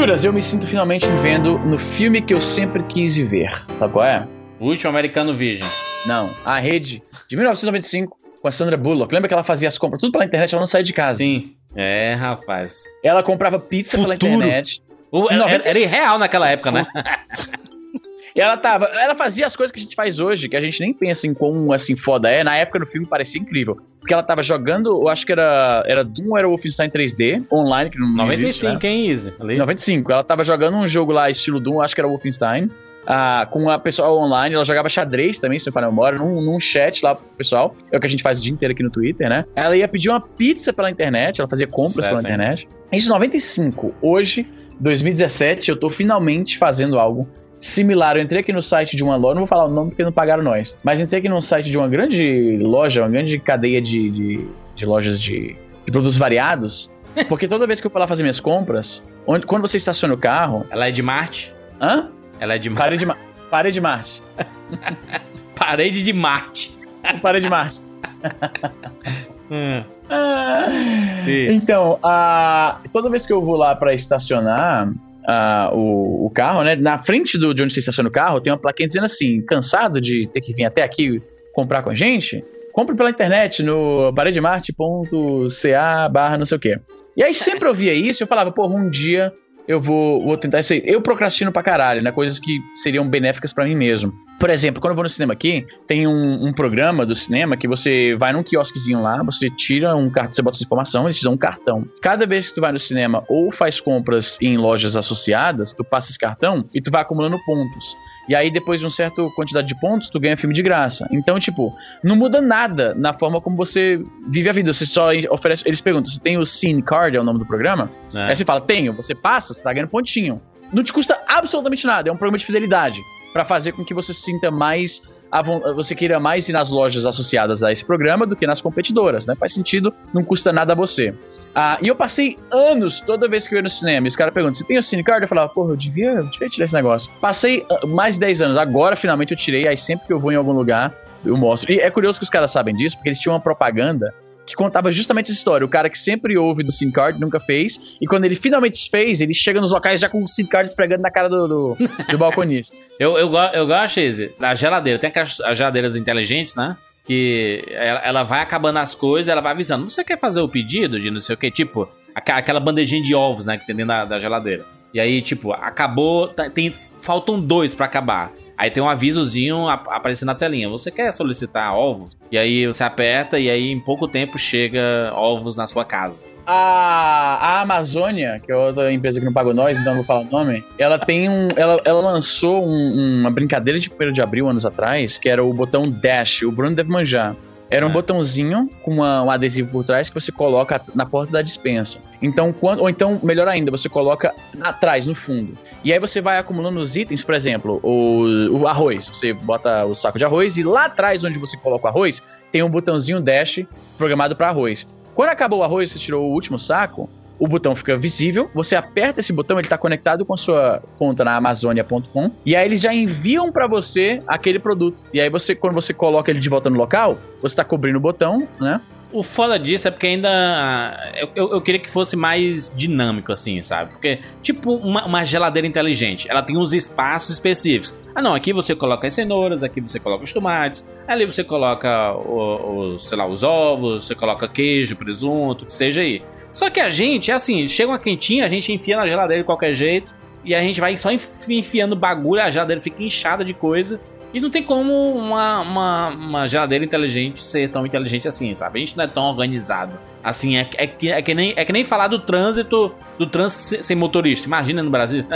Juras, eu me sinto finalmente vivendo no filme que eu sempre quis viver. Sabe qual é? O último americano virgem. Não, a rede de 1995 com a Sandra Bullock. Lembra que ela fazia as compras tudo pela internet, ela não saía de casa. Sim. É, rapaz. Ela comprava pizza pela Futuro. internet. O- era, 90 era irreal naquela época, né? E ela tava, ela fazia as coisas que a gente faz hoje, que a gente nem pensa em quão assim foda é. Na época no filme parecia incrível. Porque ela tava jogando, eu acho que era era Doom ou era Wolfenstein 3D online, que não, não existe, né? 95, hein? Ali. 95. Ela tava jogando um jogo lá, estilo Doom, acho que era Wolfenstein. ah, com a pessoa online, ela jogava xadrez também, se falar a memória, num, num chat lá pro pessoal. É o que a gente faz o dia inteiro aqui no Twitter, né? Ela ia pedir uma pizza pela internet, ela fazia compras Sucesso, pela hein? internet. Isso em 95. Hoje, 2017, eu tô finalmente fazendo algo similar. Eu entrei aqui no site de uma loja, não vou falar o nome porque não pagaram nós, mas entrei aqui num site de uma grande loja, uma grande cadeia de, de, de lojas de, de produtos variados. Porque toda vez que eu for lá fazer minhas compras, onde, quando você estaciona o carro. Ela é de Marte? Hã? Ela é de Marte. Parede de, parede de Marte. Parede de Marte. Parede de Marte. Hum. Ah, então, a, toda vez que eu vou lá pra estacionar ah, o, o carro, né? Na frente do, de onde você estaciona o carro, tem uma plaquinha dizendo assim: cansado de ter que vir até aqui comprar com a gente? Compre pela internet no paredemarte.ca barra não sei o quê. E aí sempre eu via isso, eu falava, pô, um dia eu vou, vou tentar isso aí. Eu procrastino pra caralho, né? Coisas que seriam benéficas pra mim mesmo. Por exemplo, quando eu vou no cinema aqui, tem um, um programa do cinema que você vai num quiosquezinho lá, você tira um cartão, você bota sua informação, eles te dão um cartão. Cada vez que tu vai no cinema ou faz compras em lojas associadas, tu passa esse cartão e tu vai acumulando pontos. E aí, depois de uma certa quantidade de pontos, tu ganha filme de graça. Então, tipo, não muda nada na forma como você vive a vida. Você só oferece. Eles perguntam: você tem o Cine Card, é o nome do programa? É. Aí você fala, tenho, você passa, você tá ganhando pontinho. Não te custa absolutamente nada, é um programa de fidelidade. Pra fazer com que você se sinta mais. Você queira mais ir nas lojas associadas a esse programa do que nas competidoras, né? Faz sentido, não custa nada a você. Ah, e eu passei anos toda vez que eu ia no cinema. E os caras perguntam: você tem o Cine Card? Eu falava, porra, eu devia, eu devia tirar esse negócio. Passei ah, mais de 10 anos. Agora, finalmente, eu tirei. Aí sempre que eu vou em algum lugar, eu mostro. E é curioso que os caras sabem disso, porque eles tinham uma propaganda que contava justamente essa história. O cara que sempre ouve do SIM card nunca fez. E quando ele finalmente fez, ele chega nos locais já com o SIM card esfregando na cara do, do, do balconista. Eu, eu, eu gosto, Izzy, da geladeira. Tem aquelas as geladeiras inteligentes, né? Que ela, ela vai acabando as coisas, ela vai avisando. Você quer fazer o pedido de não sei o que? Tipo, aquela bandejinha de ovos, né? Que tem dentro da, da geladeira. E aí, tipo, acabou. tá- Tem, faltam dois pra acabar. Aí tem um avisozinho ap- aparecendo na telinha. Você quer solicitar ovos? E aí você aperta e aí em pouco tempo chega ovos na sua casa. A, a Amazônia, que é outra empresa que não pagou nós, então não vou falar o nome, ela tem um. Ela, ela lançou um- uma brincadeira de 1 de abril, anos atrás, que era o botão Dash. O Bruno deve manjar. Era um É. botãozinho com uma- um adesivo por trás que você coloca na porta da dispensa. Então, quando, ou então, melhor ainda, você coloca atrás, no fundo. E aí você vai acumulando os itens, por exemplo, o, o arroz. Você bota o saco de arroz e lá atrás, onde você coloca o arroz, tem um botãozinho dash programado para arroz. Quando acabou o arroz, você tirou o último saco, o botão fica visível, você aperta esse botão, ele está conectado com a sua conta na Amazônia.com, e aí eles já enviam para você aquele produto. E aí você, quando você coloca ele de volta no local, você está cobrindo o botão, né? O foda disso é porque ainda. Eu, eu, queria que fosse mais dinâmico, assim, sabe? Porque, tipo, uma, uma geladeira inteligente, ela tem uns espaços específicos. Ah, não, aqui você coloca as cenouras, aqui você coloca os tomates, ali você coloca, o, o, sei lá, os ovos, você coloca queijo, presunto, seja aí. Só que a gente, é assim, chega uma quentinha, a gente enfia na geladeira de qualquer jeito, e a gente vai só enfi- enfiando bagulho, a geladeira fica inchada de coisa. E não tem como uma, uma, uma geladeira inteligente ser tão inteligente assim, sabe? A gente não é tão organizado. Assim, é, é, que, é, que, nem, é que nem falar do trânsito, do trânsito sem motorista. Imagina no Brasil.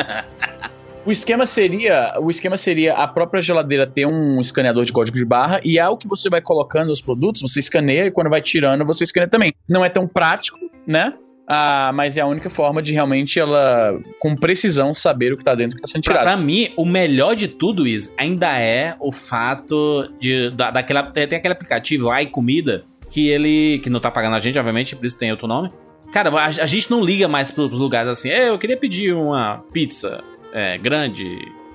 O esquema seria, o esquema seria a própria geladeira ter um escaneador de código de barra e ao que você vai colocando os produtos, você escaneia e quando vai tirando, você escaneia também. Não é tão prático, né? Ah, mas é a única forma de realmente ela, com precisão, saber o que tá dentro e o que tá sendo Pra, tirado. pra mim, o melhor de tudo isso ainda é o fato de. Da, daquela, tem, aquele aplicativo, Ai Comida, que ele. que não tá pagando a gente, obviamente, por isso tem outro nome. Cara, a, a gente não liga mais pros, lugares assim. "É, eu queria pedir uma pizza é, grande,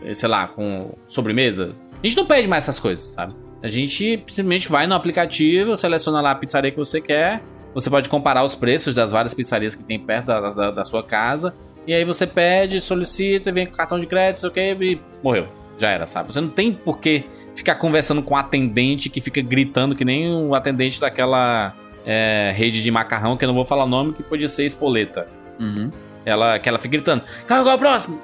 eh, sei lá, com sobremesa. A gente não pede mais essas coisas, sabe? A gente simplesmente vai no aplicativo, seleciona lá a pizzaria que você quer. Você pode comparar os preços das várias pizzarias que tem perto da, da, da sua casa. E aí você pede, solicita, vem com cartão de crédito, ok, e morreu. Já era, sabe? Você não tem por que ficar conversando com o atendente que fica gritando que nem o atendente daquela é, rede de macarrão, que eu não vou falar o nome, que podia ser espoleta. Uhum. Ela, que ela fica gritando, qual é o próximo?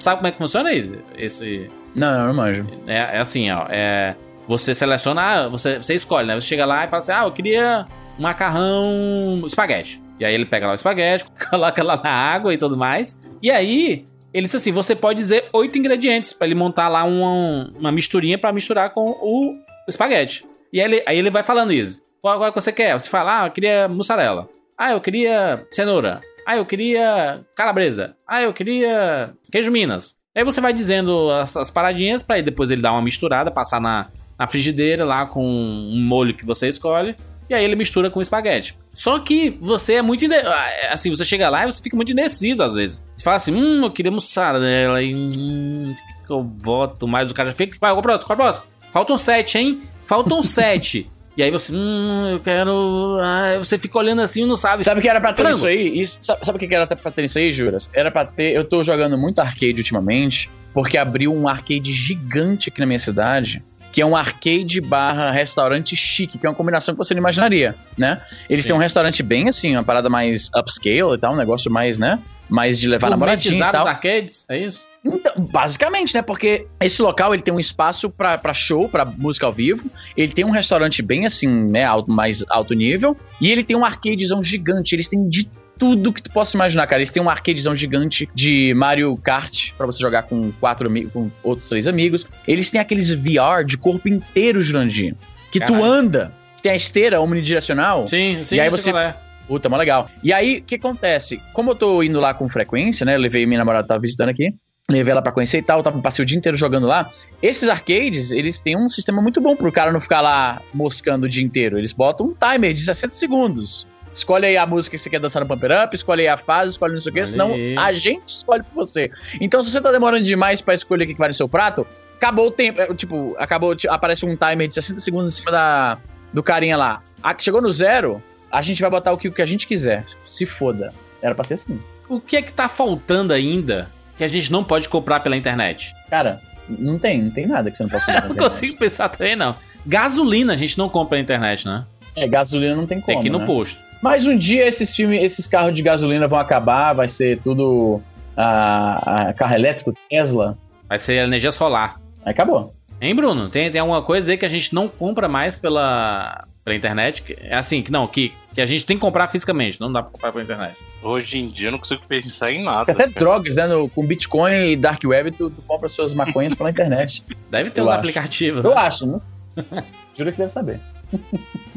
Sabe como é que funciona isso? Esse. Não, não, não manjo. É, é assim, ó. É, você seleciona, ah, você, você escolhe, né? Você chega lá e fala assim: ah, eu queria macarrão espaguete. E aí ele pega lá o espaguete, coloca lá na água e tudo mais. E aí ele disse assim: você pode dizer oito ingredientes para ele montar lá uma, uma misturinha para misturar com o espaguete. E aí ele, aí ele vai falando isso. Qual, qual que você quer? Você fala, ah, eu queria mussarela. Ah, eu queria cenoura. Ah, eu queria calabresa. Ah, eu queria queijo Minas. Aí você vai dizendo as, as paradinhas para depois ele dar uma misturada, passar na, na frigideira lá com um molho que você escolhe. E aí ele mistura com espaguete. Só que você é muito. Ah, assim, você chega lá e você fica muito indeciso às vezes. Você fala assim, hum, eu queria mussarela. E, hum, que eu boto mais? O cara já fica. Qual é o próximo? Qual é o próximo? Faltam sete, hein? Faltam sete. E aí você, hum, eu quero. Ah, você fica olhando assim e não sabe. Sabe o que era pra ter Frango. isso aí? Isso, sabe, sabe o que era pra ter isso aí, Juras? Era pra ter. Eu tô jogando muito arcade ultimamente, porque abriu um arcade gigante aqui na minha cidade que é um arcade barra restaurante chique, que é uma combinação que você não imaginaria, né? Eles Sim. têm um restaurante bem assim, uma parada mais upscale e tal, um negócio mais, né? Mais de levar namoradinho e tal. os arcades, é isso? Então, basicamente, né? Porque esse local ele tem um espaço para show, para música ao vivo. Ele tem um restaurante bem assim, né? Alto, mais alto nível. E ele tem um arcadezão gigante. Eles têm de tudo que tu possa imaginar, cara. Eles têm um arcadezão gigante de Mario Kart para você jogar com quatro com outros três amigos. Eles têm aqueles VR de corpo inteiro, Jurandir. Que Caralho. tu anda, tem a esteira omnidirecional. Sim, sim, e aí você é. Puta, mó legal. E aí, o que acontece? Como eu tô indo lá com frequência, né? levei minha namorada, tava visitando aqui. Levei ela pra conhecer e tal, tava, passei o dia inteiro jogando lá. Esses arcades, eles têm um sistema muito bom pro cara não ficar lá moscando o dia inteiro. Eles botam um timer de 60 segundos. Escolhe aí a música que você quer dançar no Pumper Up, escolhe aí a fase, escolhe não sei o quê, senão a gente escolhe por você. Então, se você tá demorando demais para escolher o que vai no seu prato, acabou o tempo. É, tipo, acabou, aparece um timer de 60 segundos em cima da, do carinha lá. chegou no zero, a gente vai botar o que, o que a gente quiser. Se foda. Era pra ser assim. O que é que tá faltando ainda que a gente não pode comprar pela internet? Cara, não tem, não tem nada que você não possa comprar não consigo pensar também, não. Gasolina a gente não compra pela internet, né? É, gasolina não tem como. Tem que ir no né? posto. Mas um dia esses filmes, esses carros de gasolina vão acabar, vai ser tudo a, a carro elétrico, Tesla. Vai ser energia solar. Acabou. Hein, Bruno? Tem, tem alguma coisa aí que a gente não compra mais pela, pela internet? É assim, que não, que, que a gente tem que comprar fisicamente, não dá pra comprar pela internet. Hoje em dia eu não consigo pensar em nada. Até cara. drogas, né? No, com Bitcoin e Dark Web, tu, tu compra suas maconhas pela internet. Deve ter eu uns acho. aplicativos. Eu né? acho, né? Juro que deve saber.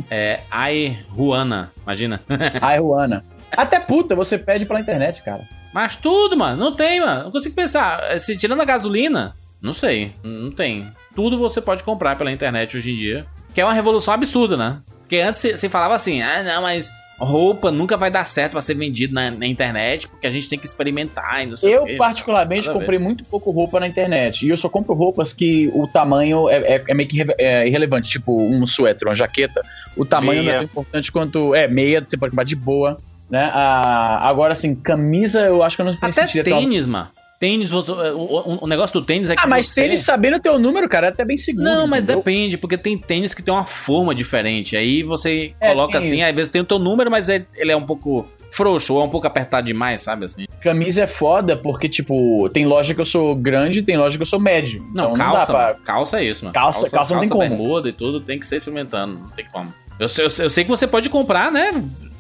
É Ai Ruana, imagina. Ai Ruana. Até puta você pede pela internet, cara. Mas tudo, mano, não tem, mano. Não consigo pensar. Se tirando a gasolina, não sei, não tem. Tudo você pode comprar pela internet hoje em dia. Que é uma revolução absurda, né? Porque antes você falava assim, ah, não, mas roupa nunca vai dar certo para ser vendido na, na, internet, porque a gente tem que experimentar e não sei Eu, o particularmente, comprei muito pouco roupa na internet. E eu só compro roupas que o tamanho é, é, é meio que é irrelevante. Tipo, um suéter, uma jaqueta. O tamanho meia. não é tão importante quanto. É, meia, você pode comprar de boa. Né? Ah, agora, assim, camisa, eu acho que eu não Até tênis, tão... mano. Tênis, você, o, o, negócio do tênis é que. Ah, mas você... tênis sabendo o teu número, cara, é até bem seguro. Não, mas entendeu? depende, porque tem tênis que tem uma forma diferente. Aí você é, coloca assim, às vezes tem o teu número, mas ele é um pouco frouxo ou é um pouco apertado demais, sabe assim? Camisa é foda porque, tipo, tem loja que eu sou grande tem loja que eu sou médio. Não, então calça, não pra... calça é isso, mano. Calça, calça, calça não tem como. bermuda e tudo, tem que ser experimentando, não tem como. Eu, eu, eu sei que você pode comprar, né,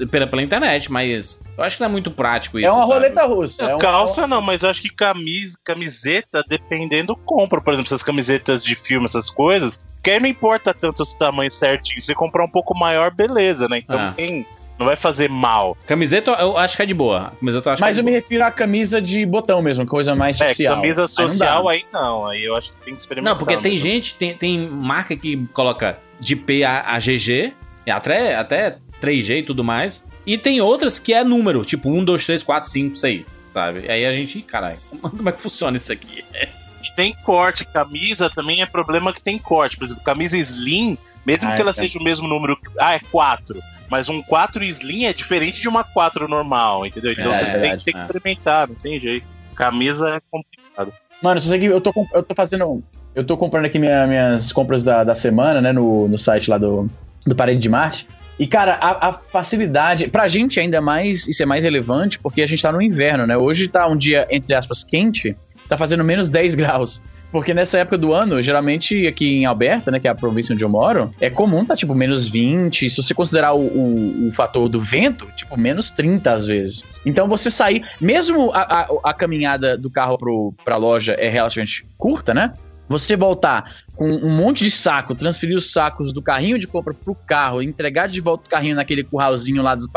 pela, pela internet, mas eu acho que não é muito prático isso. É uma sabe? roleta russa. É, é calça não, mas eu acho que camisa, camiseta, dependendo, compra. Por exemplo, essas camisetas de filme, essas coisas, que não importa tanto os tamanhos certinho. Se comprar um pouco maior, beleza, né? Então ah. tem. Não vai fazer mal. Camiseta eu acho que é de boa. Camiseta eu Mas é eu me refiro à camisa de botão mesmo, coisa mais é, social. É, camisa social aí não, aí, não. aí eu acho que tem que experimentar. Não, porque tem mesmo. gente, tem, tem marca que coloca de P a, a GG, até, até 3G e tudo mais. E tem outras que é número, tipo 1, 2, 3, 4, 5, 6, sabe? Aí a gente, caralho, como é que funciona isso aqui? tem corte, camisa também é problema que tem corte. Por exemplo, camisa slim, mesmo ah, que ela é. seja o mesmo número. Ah, é 4. Mas um 4 Slim é diferente de uma 4 normal, entendeu? Então É, você verdade, tem, tem que é. experimentar, não tem jeito. Camisa é complicado. Mano, só sei que eu tô, eu tô fazendo. Eu tô comprando aqui minha- minhas compras da, da semana, né? No, no site lá do, do Parede de Marte. E, cara, a, a facilidade. Pra gente ainda mais, isso é mais relevante, porque a gente tá no inverno, né? Hoje tá um dia, entre aspas, quente, tá fazendo menos 10 graus. Porque nessa época do ano, geralmente aqui em Alberta, né, que é a província onde eu moro, é comum tá tipo menos 20. Se você considerar o, o, o fator do vento, tipo menos 30 às vezes. Então você sair, mesmo a, a, a caminhada do carro pro, pra loja é relativamente curta, né? Você voltar com um monte de saco, transferir os sacos do carrinho de compra pro carro, entregar de volta o carrinho naquele curralzinho lá das.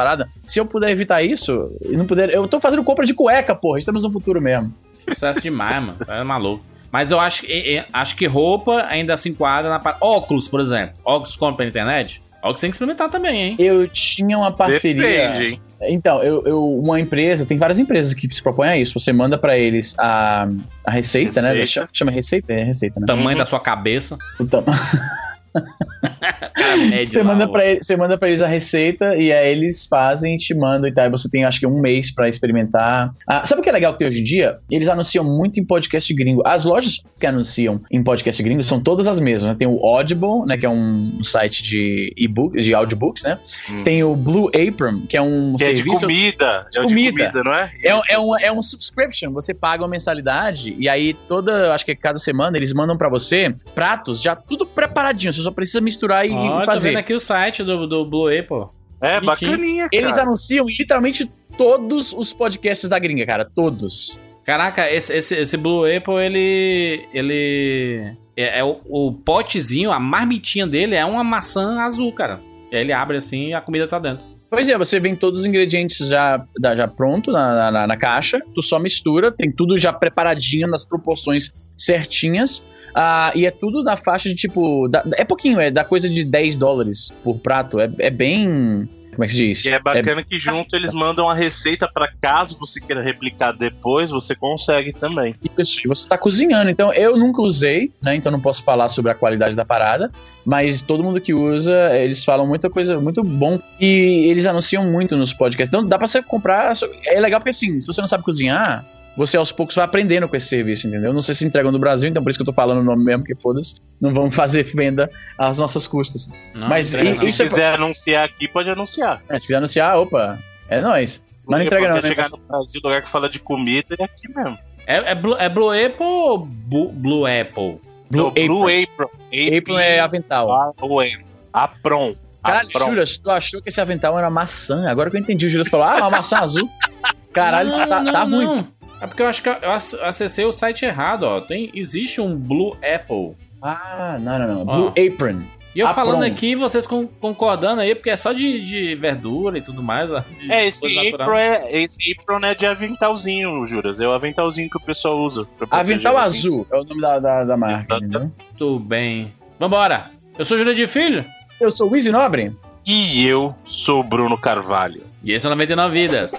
Se eu puder evitar isso, e não puder. Eu tô fazendo compra de cueca, porra. Estamos no futuro mesmo. Sucesso demais, mano. É maluco. Mas eu acho, que- é- acho que roupa ainda se enquadra na. Óculos, por exemplo. Óculos compra pela internet? Óculos tem que experimentar também, hein? Eu tinha uma parceria. Depende, hein? Então, eu, eu- uma empresa, tem várias empresas que se propõem a isso. Você manda pra eles a, a receita, né? Receita. Chama, chama receita? É receita, né? Tamanho Uhum. da sua cabeça. O tam- Cara, mede Você lá manda, pra eles, você manda pra eles a receita e aí eles fazem e te mandam e tal. E você tem, acho que, um mês pra experimentar. Ah, sabe o que é legal que tem hoje em dia? Eles anunciam muito em podcast gringo. As lojas que anunciam em podcast gringo são todas as mesmas. Né? Tem o Audible, né? Que é um site de e-book, de audiobooks, né? Hum. Tem o Blue Apron, que é um Que é de serviço. comida. É o de comida. comida, não é? É, um- é, um, é um subscription, você paga uma mensalidade e aí toda, acho que cada semana eles mandam pra você pratos já tudo preparadinho, você só precisa misturar e, Ó, e tô fazer. vendo aqui o site do, do Blue Apple. É, Bonitinho. bacaninha, cara. Eles anunciam literalmente todos os podcasts da gringa, cara, todos. Caraca, esse, esse, esse Blue Apple, ele. Ele. É, é o, o potezinho, a marmitinha dele é uma maçã azul, cara. E aí ele abre assim e a comida tá dentro. Pois é, você vem todos os ingredientes já, já pronto na, na, na caixa, tu só mistura, tem tudo já preparadinho nas proporções certinhas, ah, e é tudo na faixa de tipo, da- é pouquinho, é da coisa de 10 dólares por prato, é, é bem, como é que se diz? E é bacana que junto eles mandam a receita pra caso você queira replicar depois, você consegue também. Isso, e você tá cozinhando. Então, eu nunca usei, né? Então não posso falar sobre a qualidade da parada. Mas todo mundo que usa, eles falam muita coisa, muito bom. E eles anunciam muito nos podcasts. Então dá pra você comprar. É legal porque assim, se você não sabe cozinhar, você aos poucos vai aprendendo com esse serviço, entendeu? Não sei se entregam no Brasil, então por isso que eu tô falando o nome mesmo, que foda-se. Não vamos fazer venda às nossas custas. Não, Mas não, e- não. Se isso é- quiser anunciar aqui, pode anunciar. É, se quiser anunciar, opa, é nóis. Mas não entrega não, né? chegar no Brasil, lugar que fala de comida, é aqui mesmo. É, é, Blue, é Blue Apple ou Bu- Blue Apple? Blue Não, Blue Apron. Apron. Apron é avental. A-O-N. Apron. Caralho, Apron. Juras, tu achou que esse avental era maçã? Agora que eu entendi, o Juras falou, ah, uma maçã azul. Caralho, não, tá, não, tá ruim. É porque eu acho que eu ac- acessei o site errado, ó. Tem, existe um Blue Apple. Ah, não, não, não. Ó. Blue Apron. E eu Ah, falando aqui, vocês con- concordando aí, porque é só de, de verdura e tudo mais, ó. É, esse apron é, esse apron é de aventalzinho, Juras. É o aventalzinho que o pessoal usa. Avental azul é o nome da, da, da marca, Exato. entendeu? Muito bem. Vambora. Eu sou Júlio de Filho. Eu sou o Easy Nobre. E eu sou o Bruno Carvalho. E esse é o 99 Vidas.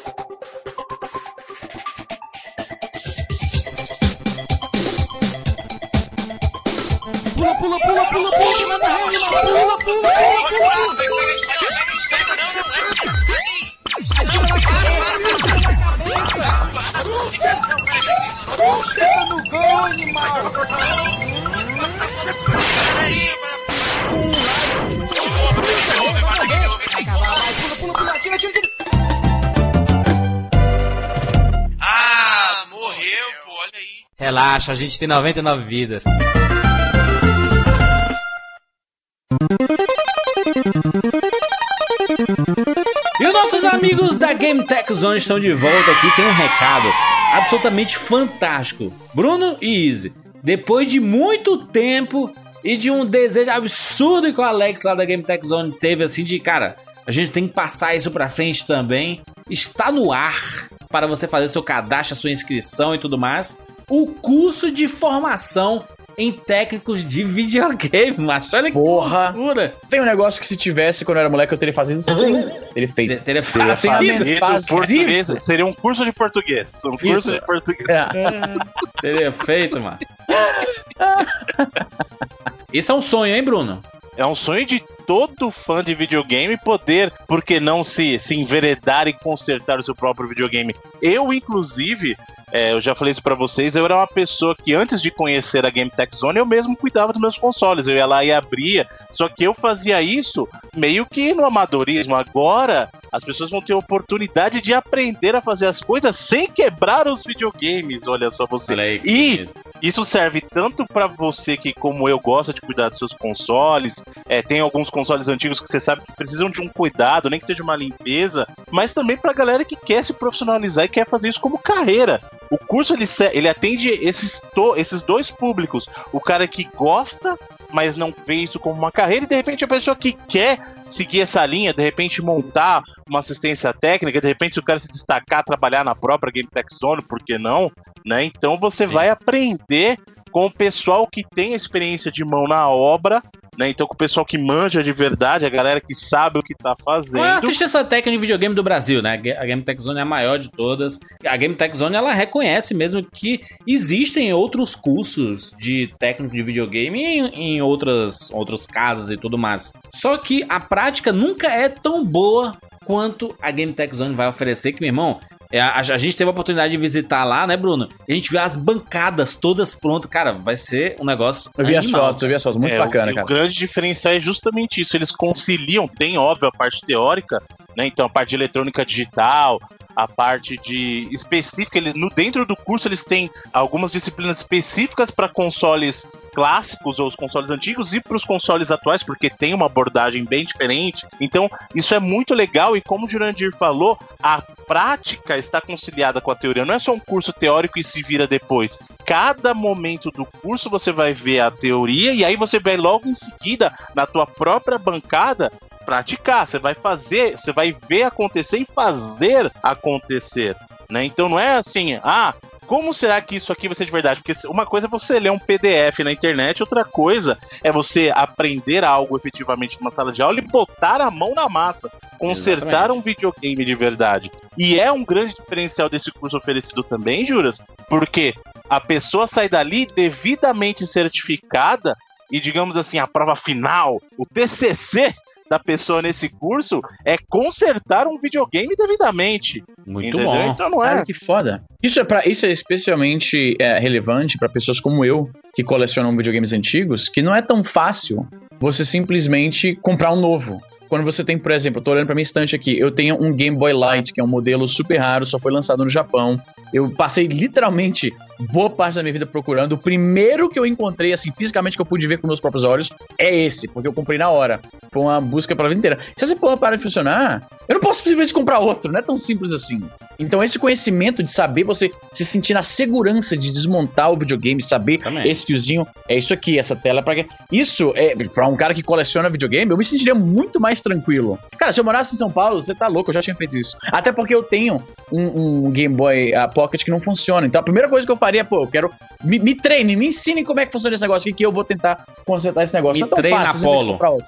Ah, morreu, pô, olha aí. Relaxa, a gente tem 99 vidas. E os nossos amigos da Game Tech Zone estão de volta aqui. Tem um recado absolutamente fantástico. Bruno e Easy, depois de muito tempo e de um desejo absurdo que o Alex lá da Game Tech Zone teve, assim, de cara, a gente tem que passar isso pra frente também. Está no ar para você fazer seu cadastro, sua inscrição e tudo mais. O curso de formação em técnicos de videogame, macho. Olha que Porra. loucura. Tem um negócio que se tivesse quando eu era moleque eu teria fazido assim. Teria feito. Teria fazido. fazido. fazido fazido. português. Seria um curso de português. Um curso Isso. de português. É. Teria feito, mano. Isso é um sonho, hein, Bruno? É um sonho de todo fã de videogame poder, por que não se, se enveredar e consertar o seu próprio videogame. Eu, inclusive, é, eu já falei isso para vocês, eu era uma pessoa que antes de conhecer a Game Tech Zone, eu mesmo cuidava dos meus consoles. Eu ia lá e abria. Só que eu fazia isso meio que no amadorismo. Agora, as pessoas vão ter oportunidade de aprender a fazer as coisas sem quebrar os videogames. Olha só você. Olha e isso serve tanto para você que, como eu, gosta de cuidar dos seus consoles. É, tem alguns consoles antigos que você sabe que precisam de um cuidado, nem que seja uma limpeza, mas também para galera que quer se profissionalizar e quer fazer isso como carreira. O curso ele, ele atende esses, to, esses dois públicos. O cara que gosta, mas não vê isso como uma carreira, e de repente a pessoa que quer seguir essa linha, de repente montar uma assistência técnica, de repente se o cara se destacar, trabalhar na própria Game Tech Zone, por que não? Né? Então você Sim. vai aprender com o pessoal que tem a experiência de mão na obra né? Então, com o pessoal que manja de verdade, a galera que sabe o que tá fazendo. Assiste essa técnica de videogame do Brasil, né? A Game Tech Zone é a maior de todas. A Game Tech Zone, ela reconhece mesmo que existem outros cursos de técnico de videogame em, em outras, outros casos e tudo mais. Só que a prática nunca é tão boa quanto a Game Tech Zone vai oferecer, que, meu irmão, a, a, gente teve a oportunidade de visitar lá, né, Bruno? E a gente viu as bancadas todas prontas. Cara, vai ser um negócio. Eu vi animal. as fotos, eu vi as fotos. Muito é, bacana, o, cara. O grande diferencial é justamente isso. Eles conciliam, tem, óbvio, a parte teórica, né? Então, a parte de eletrônica digital, a parte de específica, ele, no dentro do curso eles têm algumas disciplinas específicas para consoles clássicos ou os consoles antigos e para os consoles atuais, porque tem uma abordagem bem diferente. Então, isso é muito legal e como o Jurandir falou, a prática está conciliada com a teoria. Não é só um curso teórico e se vira depois. Cada momento do curso você vai ver a teoria e aí você vai logo em seguida na tua própria bancada praticar, você vai fazer, você vai ver acontecer e fazer acontecer. Né? Então não é assim, ah, como será que isso aqui vai ser de verdade? Porque uma coisa é você ler um PDF na internet, outra coisa é você aprender algo efetivamente numa sala de aula e botar a mão na massa, consertar Exatamente. um videogame de verdade. E é um grande diferencial desse curso oferecido também, Juras, porque a pessoa sai dali devidamente certificada e, digamos assim, a prova final, o TCC da pessoa nesse curso é consertar um videogame devidamente. Muito entendeu? bom. Então não é. Cara, que foda. Isso é, pra, isso é especialmente é, relevante para pessoas como eu, que colecionam videogames antigos, que não é tão fácil você simplesmente comprar um novo. Quando você tem, por exemplo, eu tô olhando pra minha estante aqui, eu tenho um Game Boy Light, que é um modelo super raro, só foi lançado no Japão. Eu passei literalmente boa parte da minha vida procurando. O primeiro que eu encontrei, assim, fisicamente que eu pude ver com meus próprios olhos, é esse, porque eu comprei na hora. Foi uma busca pela vida inteira. Se essa porra para de funcionar, eu não posso simplesmente comprar outro, não é tão simples assim. Então, esse conhecimento de saber você se sentir na segurança de desmontar o videogame, saber Também. esse fiozinho, é isso aqui, essa tela é quê? Isso é, pra um cara que coleciona videogame, eu me sentiria muito mais tranquilo. Cara, se eu morasse em São Paulo, você tá louco, eu já tinha feito isso. Até porque eu tenho um, um Game Boy uh, Pocket que não funciona. Então a primeira coisa que eu faria, pô, eu quero. Me, me treine, me ensine como é que funciona esse negócio aqui, que eu vou tentar consertar esse negócio. Me não é tão fácil Apolo.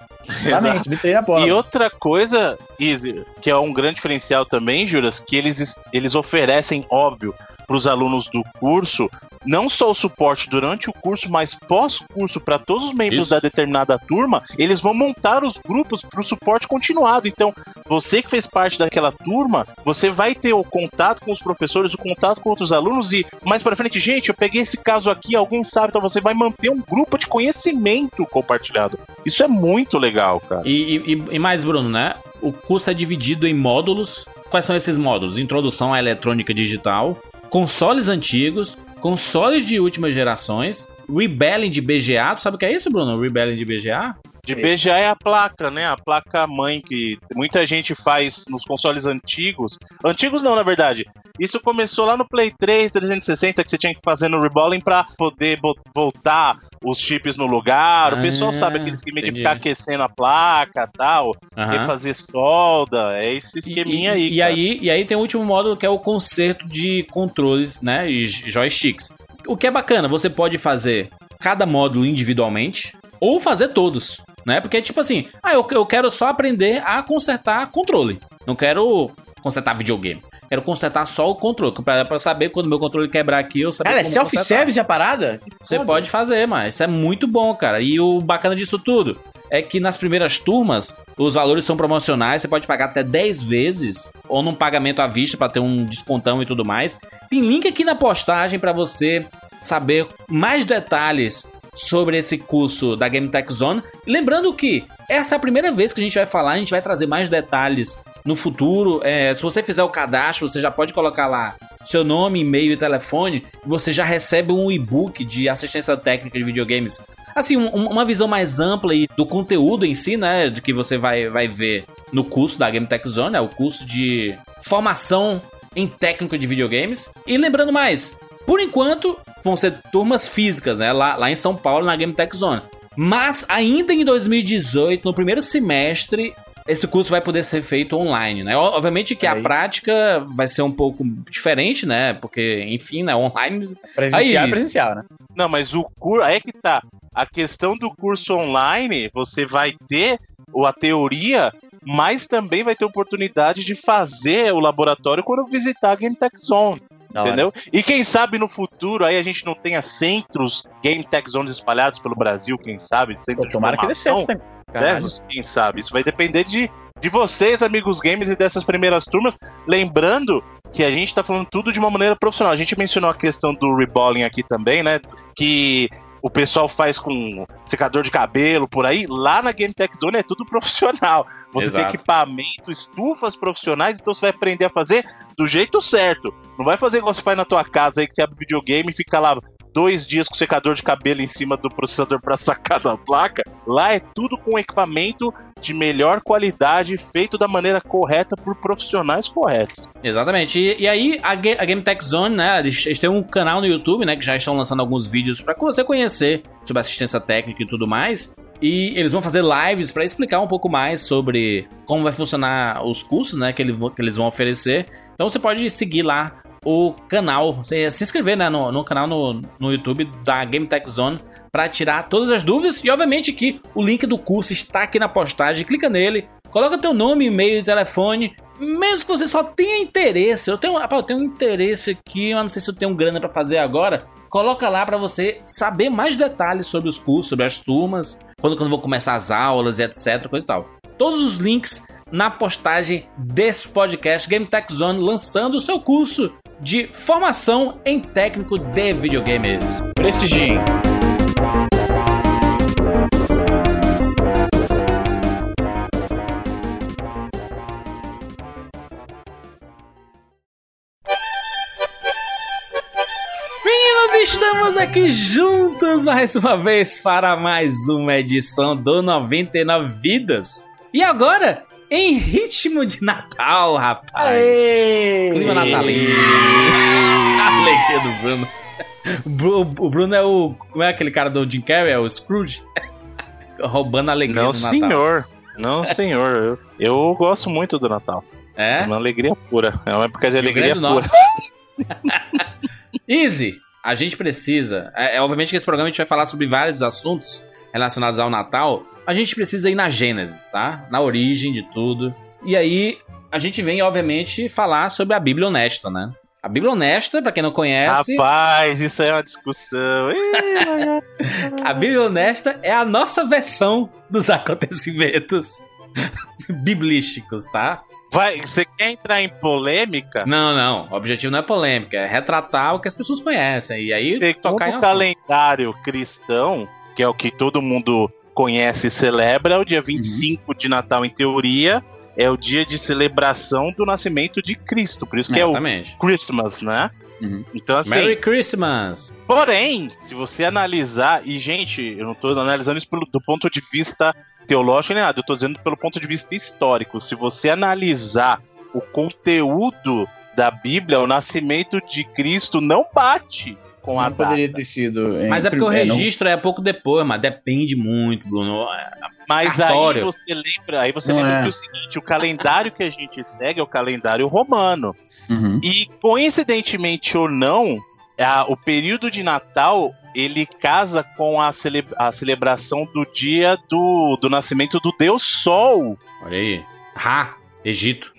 Exatamente, me treina. E outra coisa, Easy, que é um grande diferencial também, Juras, que eles, eles oferecem, óbvio, para os alunos do curso, não só o suporte durante o curso, mas pós-curso para todos os membros Isso. da determinada turma, eles vão montar os grupos para o suporte continuado. Então, você que fez parte daquela turma, você vai ter o contato com os professores, o contato com outros alunos e mais para frente, gente, eu peguei esse caso aqui, alguém sabe, então você vai manter um grupo de conhecimento compartilhado. Isso é muito legal, cara. E, e, e mais, Bruno, né? O curso é dividido em módulos. Quais são esses módulos? Introdução à eletrônica digital, consoles antigos, consoles de últimas gerações, Rebelling de BGA. Tu sabe o que é isso, Bruno? Rebelling de BGA? De BGA é a placa, né? A placa mãe que muita gente faz nos consoles antigos. Antigos não, na verdade. Isso começou lá no Play 3 360 que você tinha que fazer no reballing para poder voltar os chips no lugar. Ah, o pessoal ah, sabe aquele esquema de ficar aquecendo a placa tal, uhum. refazer solda. É esse esqueminha e, aí. E aí, e aí tem o último módulo que é o conserto de controles, né? E joysticks. O que é bacana, você pode fazer cada módulo individualmente ou fazer todos, né? Porque tipo assim, ah, eu, eu quero só aprender a consertar controle. Não quero consertar videogame. Quero consertar só o controle. Pra, pra saber quando meu controle quebrar aqui, eu saber. Ela é self-service a parada? Você pode fazer, mas isso é muito bom, cara. E o bacana disso tudo é que nas primeiras turmas os valores são promocionais, você pode pagar até 10 vezes ou num pagamento à vista para ter um descontão e tudo mais. Tem link aqui na postagem para você saber mais detalhes sobre esse curso da Game Tech Zone. Lembrando que essa é a primeira vez que a gente vai falar, a gente vai trazer mais detalhes no futuro. É, se você fizer o cadastro, você já pode colocar lá seu nome, e-mail e telefone, você já recebe um e-book de assistência técnica de videogames. Assim, um, uma visão mais ampla aí do conteúdo em si, né? Do que você vai, vai ver no curso da Game Tech Zone, é o curso de formação em técnico de videogames. E lembrando mais, por enquanto, vão ser turmas físicas, né? Lá, lá em São Paulo, na Game Tech Zone. Mas ainda em 2018, no primeiro semestre, esse curso vai poder ser feito online, né? Obviamente que a prática vai ser um pouco diferente, né? Porque, enfim, né? Online. Presencial é presencial, né? Não, mas o curso. Aí é que tá. A questão do curso online, você vai ter a teoria, mas também vai ter oportunidade de fazer o laboratório quando visitar a Game Tech Zone. Entendeu? E quem sabe no futuro aí a gente não tenha centros Game Tech Zones espalhados pelo Brasil, quem sabe? Centros Pô, tomara que dê certo, né? Quem sabe? Isso vai depender de, de vocês, amigos gamers, e dessas primeiras turmas. Lembrando que a gente tá falando tudo de uma maneira profissional. A gente mencionou a questão do reballing aqui também, né? Que o pessoal faz com secador de cabelo por aí. Lá na Game Tech Zone é tudo profissional. Você Exato. tem equipamento, estufas profissionais, então você vai aprender a fazer do jeito certo. Não vai fazer igual você faz na tua casa aí que você abre videogame e fica lá dois dias com secador de cabelo em cima do processador para sacar da placa. Lá é tudo com equipamento de melhor qualidade, feito da maneira correta por profissionais corretos. Exatamente. E, e aí, a, Ga a Game Tech Zone, né? Eles têm um canal no YouTube, né? Que já estão lançando alguns vídeos para você conhecer sobre assistência técnica e tudo mais. E eles vão fazer lives para explicar um pouco mais sobre como vai funcionar os cursos, né? Que, ele, que eles vão oferecer. Então você pode seguir lá o canal, se inscrever né, no, no canal no, no YouTube da Game Tech Zone para tirar todas as dúvidas. E obviamente que o link do curso está aqui na postagem. Clica nele, coloca teu nome, e-mail telefone. Mesmo que você só tenha interesse, eu tenho, rapaz, eu tenho um interesse aqui, mas não sei se eu tenho grana para fazer agora. Coloca lá para você saber mais detalhes sobre os cursos, sobre as turmas, quando, quando vou começar as aulas e etc, coisa e tal. Todos os links na postagem desse podcast Game Tech Zone lançando o seu curso de formação em técnico de videogames. Prestigiem. estamos aqui juntos mais uma vez para mais uma edição do 99 Vidas. E agora, em ritmo de Natal, rapaz. Aê! Clima natalino. Alegria do Bruno. O Bruno é o. Como é aquele cara do Jim Carrey? É o Scrooge? Roubando a alegria Não, do Natal. senhor. Não, senhor. Eu, eu gosto muito do Natal. É? É uma alegria pura. É uma época de alegria pura. Easy, a gente precisa. É, é, obviamente que esse programa a gente vai falar sobre vários assuntos relacionados ao Natal, a gente precisa ir na Gênesis, tá? Na origem de tudo. E aí a gente vem, obviamente, falar sobre a Bíblia honesta, né? A Bíblia honesta, para quem não conhece. Rapaz, isso aí é uma discussão. a Bíblia honesta é a nossa versão dos acontecimentos biblísticos, tá? Vai, você quer entrar em polêmica? Não, não. O objetivo não é polêmica, é retratar o que as pessoas conhecem. E aí Segundo tocar em o calendário cristão, que é o que todo mundo conhece e celebra, o dia 25 uhum. de Natal, em teoria, é o dia de celebração do nascimento de Cristo. Por isso que Exatamente. é o Christmas, né? Uhum. Então, assim, Merry Christmas! Porém, se você analisar, e gente, eu não estou analisando isso pelo, do ponto de vista teológico nem nada, eu estou dizendo pelo ponto de vista histórico. Se você analisar o conteúdo da Bíblia, o nascimento de Cristo não bate com a poderia ter sido. Mas é porque o registro é, é pouco depois, mas depende muito, Bruno. Mas Cartório. aí você lembra, aí você lembra é. que o seguinte, o calendário que a gente segue é o calendário romano. Uhum. E coincidentemente ou não, a, o período de Natal ele casa com a, cele, a celebração do dia do, do nascimento do Deus Sol. Olha aí. Ra, Egito.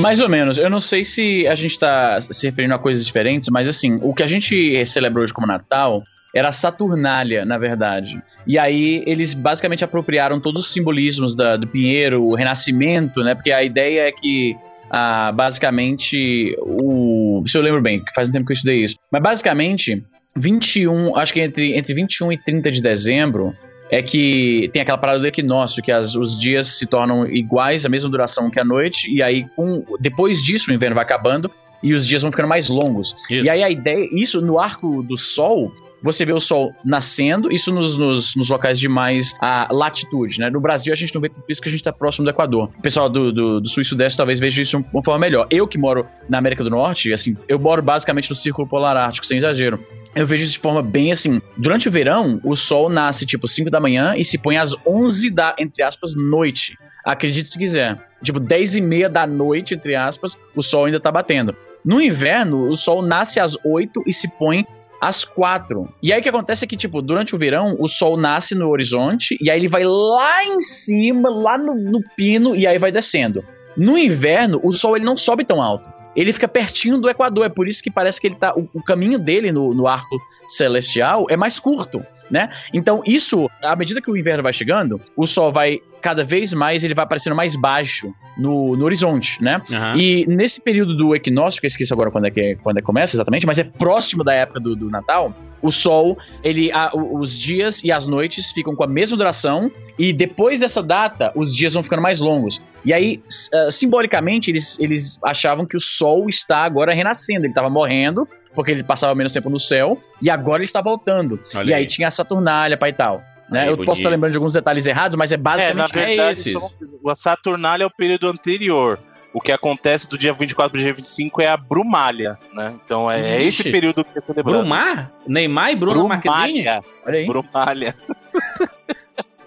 Mais ou menos. Eu não sei se a gente tá se referindo a coisas diferentes, mas assim, o que a gente celebra hoje como Natal era Saturnália, na verdade. E aí eles basicamente apropriaram todos os simbolismos da, do Pinheiro, o Renascimento, né? Porque a ideia é que ah, basicamente o. Se eu lembro bem, faz um tempo que eu estudei isso. Mas basicamente, 21, acho que entre, entre 21 e 30 de dezembro. É que tem aquela parada do equinócio, que as, os dias se tornam iguais, a mesma duração que a noite, e aí com, depois disso o inverno vai acabando e os dias vão ficando mais longos. Isso. E aí a ideia, isso no arco do sol, você vê o sol nascendo, isso nos, nos, nos locais de mais a latitude, né? No Brasil a gente não vê tudo isso que a gente tá próximo do Equador. O pessoal do, do, do sul e sudeste talvez veja isso de uma forma melhor. Eu que moro na América do Norte, assim, eu moro basicamente no Círculo Polar Ártico, sem exagero. Eu vejo isso de forma bem assim. Durante o verão, o sol nasce tipo 5 da manhã e se põe às 11 da, entre aspas, noite. Acredite se quiser. Tipo, 10 e meia da noite, entre aspas, o sol ainda tá batendo. No inverno, o sol nasce às 8 e se põe às 4. E aí o que acontece é que, tipo, durante o verão, o sol nasce no horizonte e aí ele vai lá em cima, lá no, no pino, e aí vai descendo. No inverno, o sol ele não sobe tão alto. Ele fica pertinho do Equador, é por isso que parece que ele tá. O, o caminho dele no, no arco celestial é mais curto, né? Então, isso, à medida que o inverno vai chegando, o sol vai cada vez mais, ele vai aparecendo mais baixo no, no horizonte, né? Aham. E nesse período do equinócio, que eu esqueci agora quando é que, quando é que começa exatamente, mas é próximo da época do, do Natal, o sol, ele, a- os dias e as noites ficam com a mesma duração, e depois dessa data, os dias vão ficando mais longos. E aí, ah, simbolicamente, eles, eles achavam que o sol está agora renascendo, ele estava morrendo, porque ele passava menos tempo no céu, e agora ele está voltando. Olha e aí aí. tinha a Saturnália pai e tal. Né? Aí, eu bonito. posso estar lembrando de alguns detalhes errados, mas é É, na basicamente isso. verdade, isso, são- a Saturnália é o período anterior. O que acontece do dia 24 pro dia 25 é a Brumália, né? Então é, é esse Ixi. período que é celebrado. Brumar? Neymar e Bruno Marquezine? Olha aí. Brumália.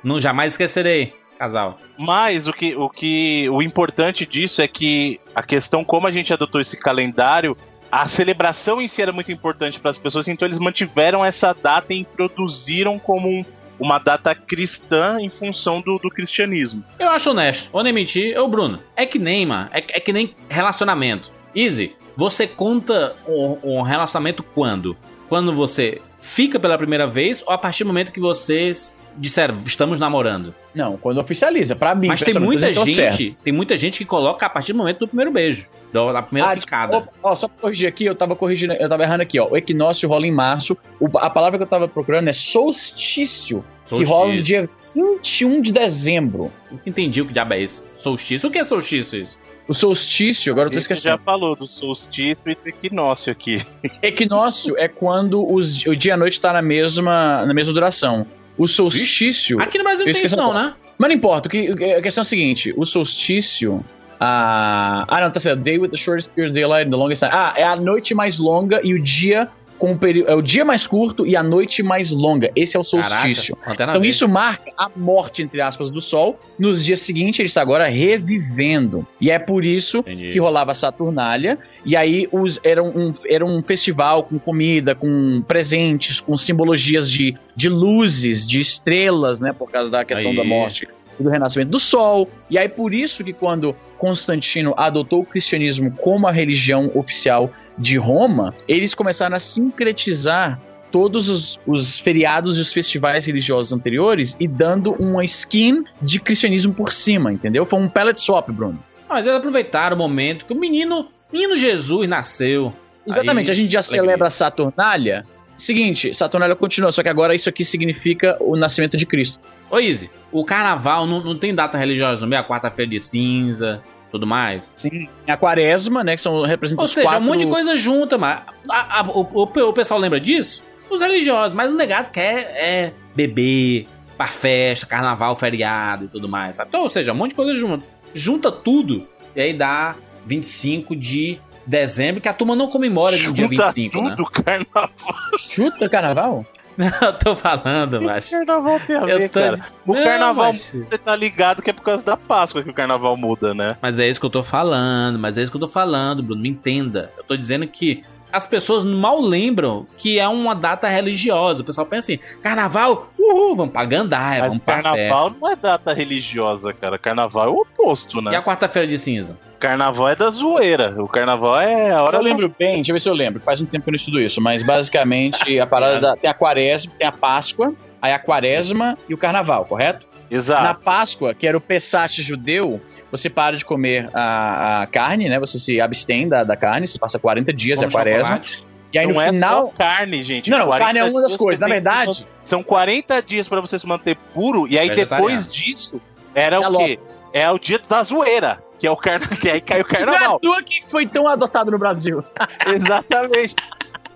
Não jamais esquecerei, casal. Mas o que, o que o importante disso é que a questão como a gente adotou esse calendário, a celebração em si era muito importante para as pessoas, então eles mantiveram essa data e introduziram como um- uma data cristã em função do, do cristianismo. Eu acho honesto, ou nem mentir, ô Bruno, é que nem, mano, é, é que nem relacionamento. Easy, você conta um, um relacionamento quando? Quando você fica pela primeira vez ou a partir do momento que vocês disseram, estamos namorando? Não, quando oficializa. Pra mim, Mas tem muita eu gente, tem muita gente que coloca a partir do momento do primeiro beijo, da primeira Ah, ficada. ó, só pra corrigir aqui, eu tava corrigindo, eu tava errando aqui, ó. O equinócio rola em março. O- a palavra que eu tava procurando é solstício, que Solstício. rola no dia 21 de dezembro. Entendi o que diabo é isso. Solstício? O que é solstício isso? O solstício, agora eu tô A gente já esquecendo. falou do solstício e do equinócio aqui. Equinócio é quando os- o dia e a noite tá na mesma, na mesma duração. O solstício. Aqui no Brasil Eu não tem isso não, né? Mas não importa, que, que- a questão é a seguinte: o solstício. Ah, ah, não, tá certo. Day with the shortest period of daylight and the longest time. Ah, é a noite mais longa e o dia com o período. É o dia mais curto e a noite mais longa. Esse é o solstício. Caraca, Então isso marca a morte, entre aspas, do Sol. Nos dias seguintes, ele está agora revivendo. E é por isso Entendi. que rolava a Saturnália. E aí os, era, um, era um festival com comida, com presentes, com simbologias de, de luzes, de estrelas, né? Por causa da questão Aí. da morte e do renascimento do Sol. E aí por isso que quando Constantino adotou o cristianismo como a religião oficial de Roma, eles começaram a sincretizar todos os, os feriados e os festivais religiosos anteriores e dando uma skin de cristianismo por cima, entendeu? Foi um palette swap, Bruno. Ah, mas eles aproveitaram o momento que o menino, menino Jesus nasceu. Exatamente, Aí, a gente já celebra a Saturnália. Seguinte, Saturnália continua, só que agora isso aqui significa o nascimento de Cristo. Ô, Izzy, o carnaval não, não tem data religiosa, não é a quarta-feira de cinza, tudo mais. Sim. A quaresma, né, que são representam Ou seja, quatro... um monte de coisa junta, mas a- a- o, o- o pessoal lembra disso? Os religiosos, mas o negado quer é beber, pra festa, carnaval, feriado e tudo mais, sabe? Então, ou seja, um monte de coisa junta. Junta tudo e aí dá 25 de dezembro, que a turma não comemora no dia Junta 25, né? tudo, carnaval. Chuta carnaval? eu tô falando, O mas... carnaval tem a Eu ver, tô- cara. O Não, carnaval, mas- você tá ligado que é por causa da Páscoa que o carnaval muda, né? Mas é isso que eu tô falando, mas é isso que eu tô falando, Bruno. Me entenda. Eu tô dizendo que as pessoas mal lembram que é uma data religiosa. O pessoal pensa assim, carnaval, uhul, vamos pra gandaia, Mas vamos pra carnaval festa. não é data religiosa, cara. Carnaval é o oposto, E a né? quarta-feira de cinza? Carnaval é da zoeira. O carnaval é a hora Eu lembro bem, deixa eu ver se eu lembro. Faz um tempo que eu não estudo isso, mas basicamente a parada da, tem a quaresma, tem a Páscoa, aí a quaresma e o carnaval, correto? Exato. Na Páscoa, que era o Pessach judeu, você para de comer a, a carne, né? Você se abstém da, da carne, você passa 40 dias, é a Como quaresma. chocolate. E aí não no é final. só carne, gente. Não, não, 40 carne é uma das coisas. Na se verdade, São 40 dias pra você se manter puro, e aí depois disso, era Você o quê? É o dia da zoeira, que é o carnaval, que aí cai o não é carnaval. toa que foi tão adotado no Brasil. Exatamente.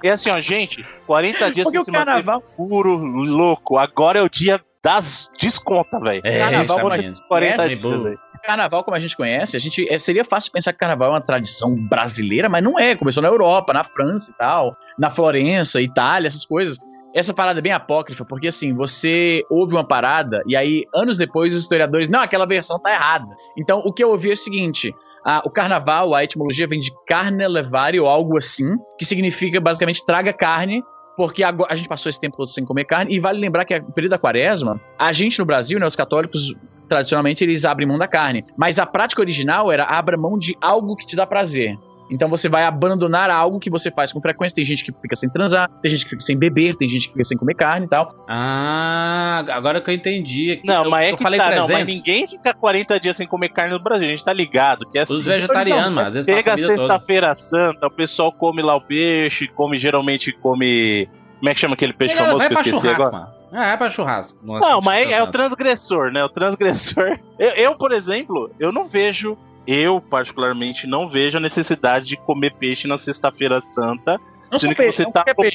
E assim, ó, gente, 40 dias Porque pra o se manter carnaval. puro, louco. Agora é o dia das desconta, velho. É, carnaval tá esses 40 Esse dias, velho. Carnaval, como a gente conhece, a gente é, seria fácil pensar que carnaval é uma tradição brasileira, mas não é. Começou na Europa, na França e tal, na Florença, Itália, essas coisas. Essa parada é bem apócrifa, porque assim, você ouve uma parada e aí, anos depois, os historiadores, não, aquela versão tá errada. Então, o que eu ouvi é o seguinte: a- o carnaval, a etimologia vem de carne levare ou algo assim, que significa basicamente traga carne. Porque agora, a gente passou esse tempo todo sem comer carne, e vale lembrar que no período da quaresma, a gente no Brasil, né, os católicos, tradicionalmente eles abrem mão da carne. Mas a prática original era abra mão de algo que te dá prazer. Então você vai abandonar algo que você faz com frequência. Tem gente que fica sem transar, tem gente que fica sem beber, tem gente que fica sem comer carne e tal. Ah, agora que eu entendi. aqui, Não, eu, mas é eu que falei tá, 300. não, mas ninguém fica 40 dias sem comer carne no Brasil, a gente tá ligado, que é assim. Os vegetarianos, mano, às vezes Chega sexta-feira santa, o pessoal come lá o peixe, come geralmente come. Como é que chama aquele peixe É, famoso vai que eu esqueci agora? mano. É, é pra churrasco. Não, mas é, é o transgressor, né? O transgressor. Eu, eu, por exemplo, eu não vejo, eu particularmente não vejo a necessidade de comer peixe na sexta-feira santa. Não Sendo que peixe, você não tá qualquer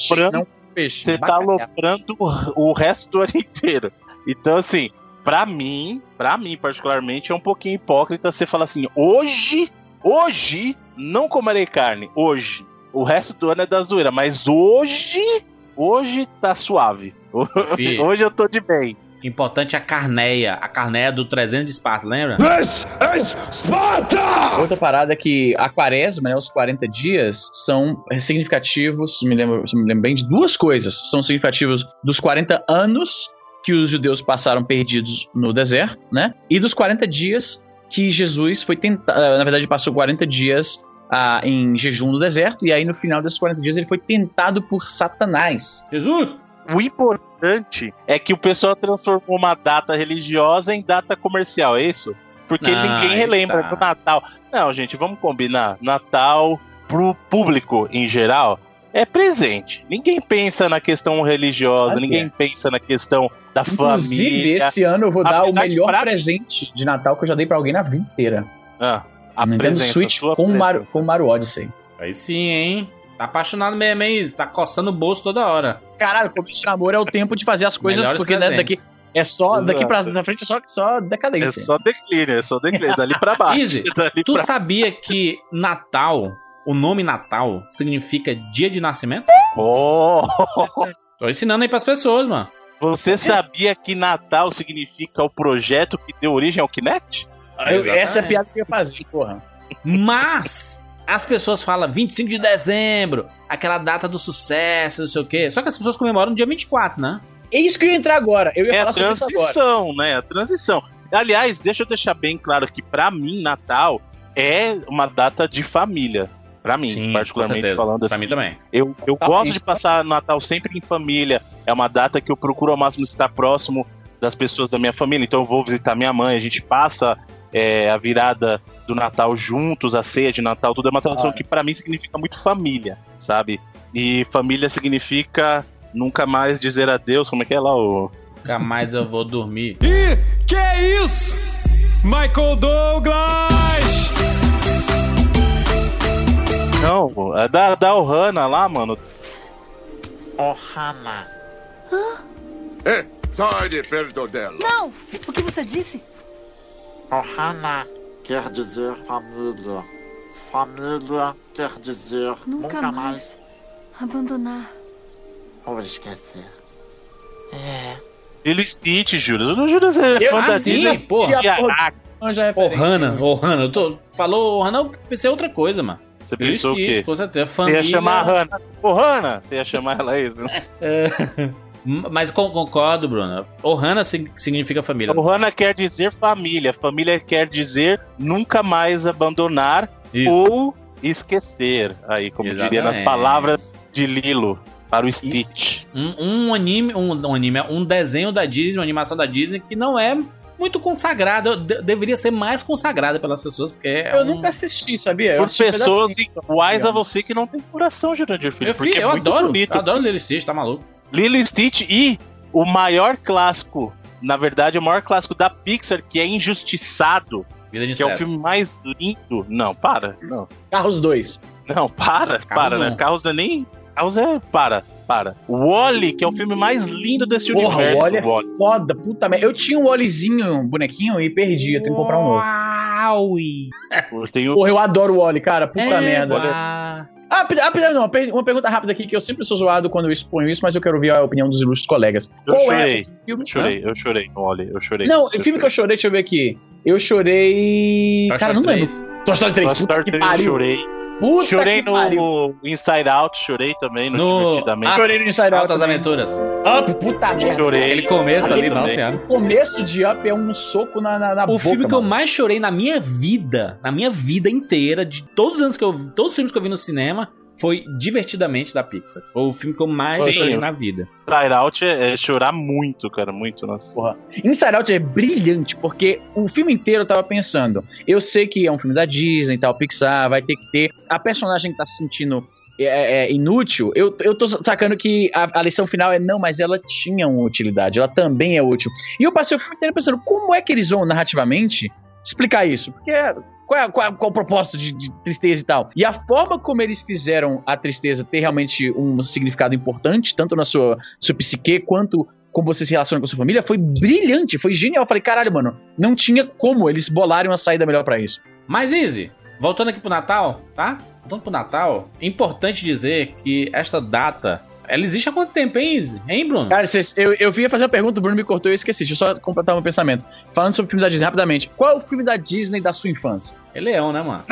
peixe. Você tá aloprando o resto do ano inteiro. Então, assim, pra mim, pra mim particularmente, é um pouquinho hipócrita você falar assim: hoje, hoje, não comerei carne. Hoje. O resto do ano é da zoeira, mas hoje, hoje tá suave. Hoje, hoje eu tô de bem. Importante é a carneia. A carneia do 300 de Esparta, lembra? This is Sparta! Outra parada é que a quaresma, né, os 40 dias, são significativos, se me lembro, me lembro bem, de duas coisas. São significativos dos 40 anos que os judeus passaram perdidos no deserto, né? E dos 40 dias que Jesus foi tentar, na verdade, passou 40 dias ah, em jejum no deserto, e aí no final desses 40 dias ele foi tentado por Satanás. Jesus! O importante é que o pessoal transformou uma data religiosa em data comercial, é isso? Porque Ah, ninguém relembra tá. do Natal. Não, gente, vamos combinar. Natal, pro público em geral, é presente. Ninguém pensa na questão religiosa, que ninguém pensa na questão da Inclusive, família. esse ano eu vou dar o melhor pra presente de Natal que eu já dei pra alguém na vida inteira. Ah, a Nintendo presença, Switch com o Mario, com o Mario Odyssey. Aí sim, hein? Tá apaixonado mesmo, hein? Tá coçando o bolso toda hora. Caralho, começo de namoro é o tempo de fazer as coisas, Melhores porque né, daqui é só Exato. daqui pra pra frente é só, só É decadência. só declínio, é só declínio, dali pra baixo. Easy, dali Tu pra... sabia que Natal, o nome Natal, significa dia de nascimento? Oh, Tô ensinando aí pras pessoas, mano. você sabia que Natal significa o projeto que deu origem ao Kinect? Eu- essa é a piada que eu ia fazer, porra. Mas as pessoas falam 25 de dezembro, aquela data do sucesso, não sei o quê. Só que as pessoas comemoram no dia 24, né? É isso que eu ia entrar agora. Eu ia É a falar sobre isso agora. transição, né? A transição. Aliás, deixa eu deixar bem claro que pra mim Natal é uma data de família. Pra mim, particularmente falando Pra assim. mim também. Eu, eu Tá, gosto isso de passar Natal sempre em família. É uma data que eu procuro ao máximo estar próximo das pessoas da minha família. Então eu vou visitar minha mãe, a gente passa é, a virada do Natal juntos, a ceia de Natal, tudo é uma tradição Ah. que pra mim significa muito família, sabe? E família significa nunca mais dizer adeus, como é que é lá o. Nunca mais eu vou dormir. E que é isso? Michael Douglas! Não, é da, da Ohana lá, mano. Ohana. Sai de perto dela. Não! O que você disse? Ohana quer dizer família. Família quer dizer Nunca nunca, mais. mais Abandonar. ou esquecer. É. Lilo Stitch, Júlio. Não, Júlio, você é fã ah, da Disney. porra. Então já é Ohana, Ohana. Eu tô... Falou Ohana, eu pensei outra coisa, mano. Você Lilo pensou o Stitch, quê? Com certeza. Você Família. ia chamar a Hannah. Ô, Hannah! Você ia chamar ela isso, viu? Mas con- concordo, Bruno. Ohana sig- significa família. Ohana quer dizer família. Família quer dizer nunca mais abandonar Isso. ou esquecer. Aí, como diria nas Exatamente. palavras de Lilo para o Stitch. Um, um anime, um, um anime, um desenho da Disney, uma animação da Disney que não é muito consagrado. De- deveria ser mais consagrada pelas pessoas, porque é Eu um- nunca assisti, sabia? Eu Por assisti pessoas iguais a você que não tem coração, Jurandir Filho. Porque filho, é eu muito adoro. bonito. Eu adoro Lilo Stitch, tá maluco? Lilo e Stitch e o maior clássico, na verdade, o maior clássico da Pixar, que é Injustiçado, Vida de que é o filme mais lindo. Não, para. Não, Carros 2. não para, para, né? Carros não é nem. Carros é. Para, para. Wally, que é o filme mais lindo desse Porra, universo. o Wally é Wall-E. foda, puta merda. Eu tinha um Wallyzinho, um bonequinho, e perdi. Eu tenho que comprar um novo. Uau! Eu tenho. Porra, eu adoro o Wally, cara. Puta É, merda. Ah, rapidão, não. Uma pergunta rápida aqui, que eu sempre sou zoado quando eu exponho isso, mas eu quero ouvir a opinião dos ilustres colegas. Eu Qual chorei. é o filme? Eu chorei, eu chorei Wally, eu chorei. Não, o filme que eu chorei, deixa eu ver aqui. Eu chorei. Toy cara, não lembro. 3. Toy Story 3. Toy Story que 3 eu pariu. chorei. Puta Chorei que pariu. no Inside Out, chorei também no, No- Divertidamente. Ah, Chorei no Inside Out. Altas também. Aventuras. Up, puta merda. Chorei. Aquele começo ali, nossa senhora. O começo de Up é um soco na, na, na O boca. filme que eu mais chorei na minha vida, na minha vida inteira, de todos os anos que eu vi, todos os filmes que eu vi no cinema, foi Divertidamente da Pixar. Foi o filme que eu mais Sim. chorei na vida. Inside Out é, é chorar muito, cara, muito. Nossa. Porra. Inside Out é brilhante, porque o filme inteiro eu tava pensando. Eu sei que é um filme da Disney e tal, Pixar, vai ter que ter. A personagem que tá se sentindo é, é inútil, eu, eu tô sacando que a, a lição final é não, mas ela tinha uma utilidade, ela também é útil. E eu passei o filme inteiro pensando, como é que eles vão narrativamente explicar isso? Porque qual é, qual é- qual é o propósito de, de tristeza e tal? E a forma como eles fizeram a tristeza ter realmente um significado importante, tanto na sua, sua psique quanto como você se relaciona com a sua família, foi brilhante, foi genial. Eu falei, caralho, mano, não tinha como eles bolarem uma saída melhor pra isso. Mas, Izzy, voltando aqui pro Natal, tá? Voltando pro Natal, é importante dizer que esta data, ela existe há quanto tempo, hein, Izzy? Hein, Bruno? Cara, vocês- eu, eu ia fazer uma pergunta, o Bruno me cortou e eu esqueci. Deixa eu só completar meu pensamento. Falando sobre o filme da Disney rapidamente. Qual é o filme da Disney da sua infância? É Leão, né, mano?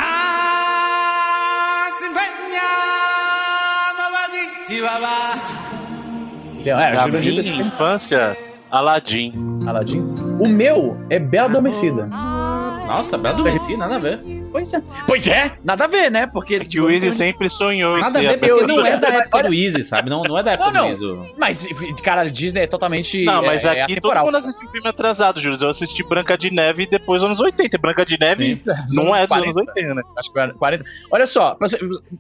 É, é, o filme da minha infância, Aladdin. Aladdin. O meu é Bela Adormecida. Nossa, Bela Adormeci, nada a ver. Pois é. Pois é, nada a ver, né? Porque. Que o Easy sempre sonhou em Nada a ver, porque eu- não é da época olha- do Easy, sabe? Não, não é da época Não, não. do Easy. Mas, caralho, Disney é totalmente. Não, mas é, é aqui todo atemporal. mundo assistiu filme atrasado, Júlio. Eu assisti Branca de Neve depois dos anos 80. Branca de Neve não é dos anos 80, né? Acho que 40. Olha só, pra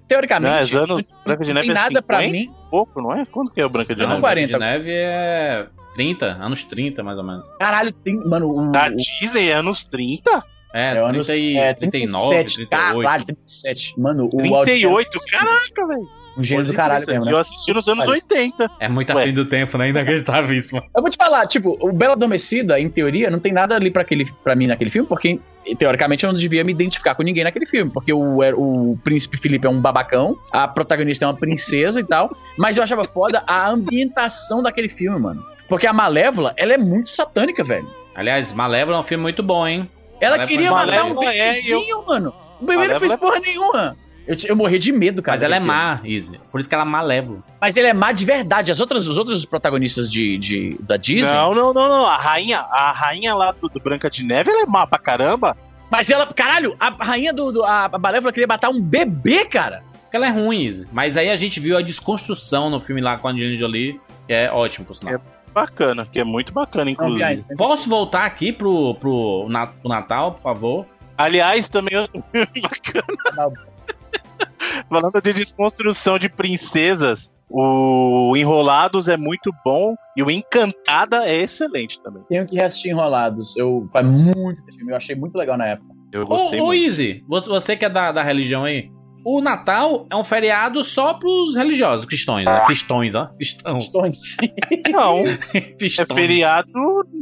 teoricamente. Não, é anos, Branca de não Neve tem é nada pra 50 mim. e pouco, não é? Quando que é o Branca de Não, Neve? 40. de Neve é 30, anos 30, mais ou menos. Caralho, tem. Mano, o. Da Disney é anos 30? É, é anos- 30 e, é, 39, 37, 38. Caralho, 37. Mano, o 38? Caraca, velho. Um gênio do caralho mesmo, né? Eu assisti nos anos Olha. 80. É muito Ué. frente do tempo, né? Inacreditável isso, mano. Eu vou te falar, tipo, o Bela Adormecida, em teoria, não tem nada ali pra, aquele, pra mim naquele filme, porque teoricamente eu não devia me identificar com ninguém naquele filme, porque o, o príncipe Felipe é um babacão, a protagonista é uma princesa e tal, mas eu achava foda a ambientação daquele filme, mano. Porque a Malévola, ela é muito satânica, velho. Aliás, Malévola é um filme muito bom, hein? Ela Malévola- queria matar um Malévola é, bebezinho, mano. O bebê não Malévola fez é- porra nenhuma. Eu, eu morri de medo, cara. Mas ela é má, Izzy. Por isso que ela é malévola. Mas ele é má de verdade. As outras, os outros protagonistas de, de- da Disney. Não, não, não, não. A rainha, a rainha lá do, do Branca de Neve, ela é má pra caramba. Mas ela, caralho, a rainha do. do- a Malévola queria matar um bebê, cara. Porque ela é ruim, Izzy. Mas aí a gente viu a desconstrução no filme lá com a Angelina Jolie, que é ótimo, por sinal. É. Bacana, que é muito bacana, vi inclusive. ainda. Posso voltar aqui pro, pro, na- pro Natal, por favor? Aliás, também bacana. Falando de desconstrução de princesas, o Enrolados é muito bom e o Encantada é excelente também. Tenho que reassistir Enrolados. Eu, faz muito tempo. Eu achei muito legal na época. Eu gostei Ô, ô muito. Izzy, você você que é da, da religião aí, o Natal é um feriado só pros religiosos, cristãos, né? Cristões, ó. Cristãos. Questões. Não, é Cristãos. feriado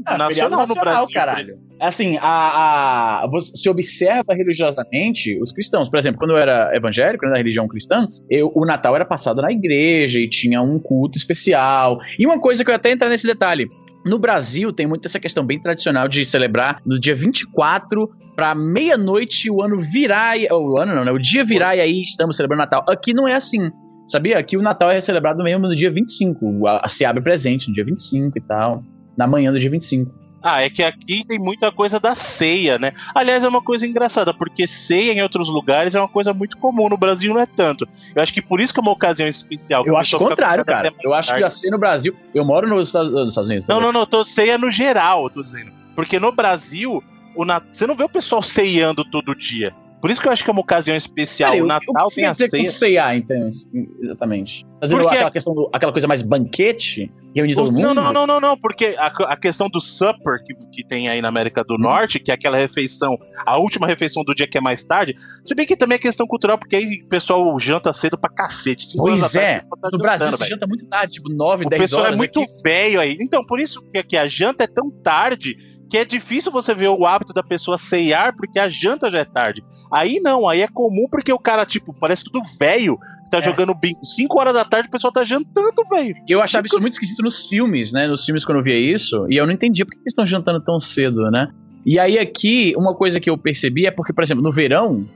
nacional, feriado no nacional, Brasil. caralho. Assim, a, a, você se observa religiosamente os cristãos. Por exemplo, quando eu era evangélico, né, da religião cristã, eu, o Natal era passado na igreja e tinha um culto especial. E uma coisa que eu ia até entrar nesse detalhe. No Brasil tem muito essa questão bem tradicional de celebrar no dia 24 pra meia-noite o ano virar, e- o ano não, né? O dia virar e aí estamos celebrando Natal. Aqui não é assim. Sabia? Aqui o Natal é celebrado mesmo no dia 25. A- Se abre presente no dia 25 e tal. Na manhã do dia 25. Ah, é que aqui tem muita coisa da ceia, né? Aliás, é uma coisa engraçada, porque ceia em outros lugares é uma coisa muito comum, no Brasil não é tanto. Eu acho que por isso que é uma ocasião especial. Eu acho o contrário, cara. Eu acho que tarde. a ser no Brasil. Eu moro nos Estados, Unidos. Não, também. não, não, tô ceia no geral, eu tô dizendo. Porque no Brasil, o Nat... você não vê o pessoal ceando todo dia. Por isso que eu acho que é uma ocasião especial. Peraí, o o Natal que você tem a dizer ceia. com ceia, então? Exatamente. Fazendo Porque- aquela questão do- aquela coisa mais banquete, reunir todo mundo? Não, não, não, não, não, porque a, a questão do supper que, que tem aí na América Hum. do Norte, que é aquela refeição, a última refeição do dia que é mais tarde, se bem que também é questão cultural, porque aí o pessoal janta cedo pra cacete. Pois tarde, é. o pessoal tá No Brasil você janta muito tarde, tipo 9, O 10 pessoal horas. é muito aqui. velho aí. Então, por isso que, que a janta é tão tarde que é difícil você ver o hábito da pessoa ceiar, porque a janta já é tarde. Aí não, aí é comum porque o cara, tipo, parece tudo velho, tá É. jogando bingo. 5 horas da tarde o pessoal tá jantando, velho. Eu achava isso muito esquisito nos filmes, né? Nos filmes quando eu via isso, e eu não entendia por que eles estão jantando tão cedo, né? E aí aqui, uma coisa que eu percebi é porque, por exemplo, no verão,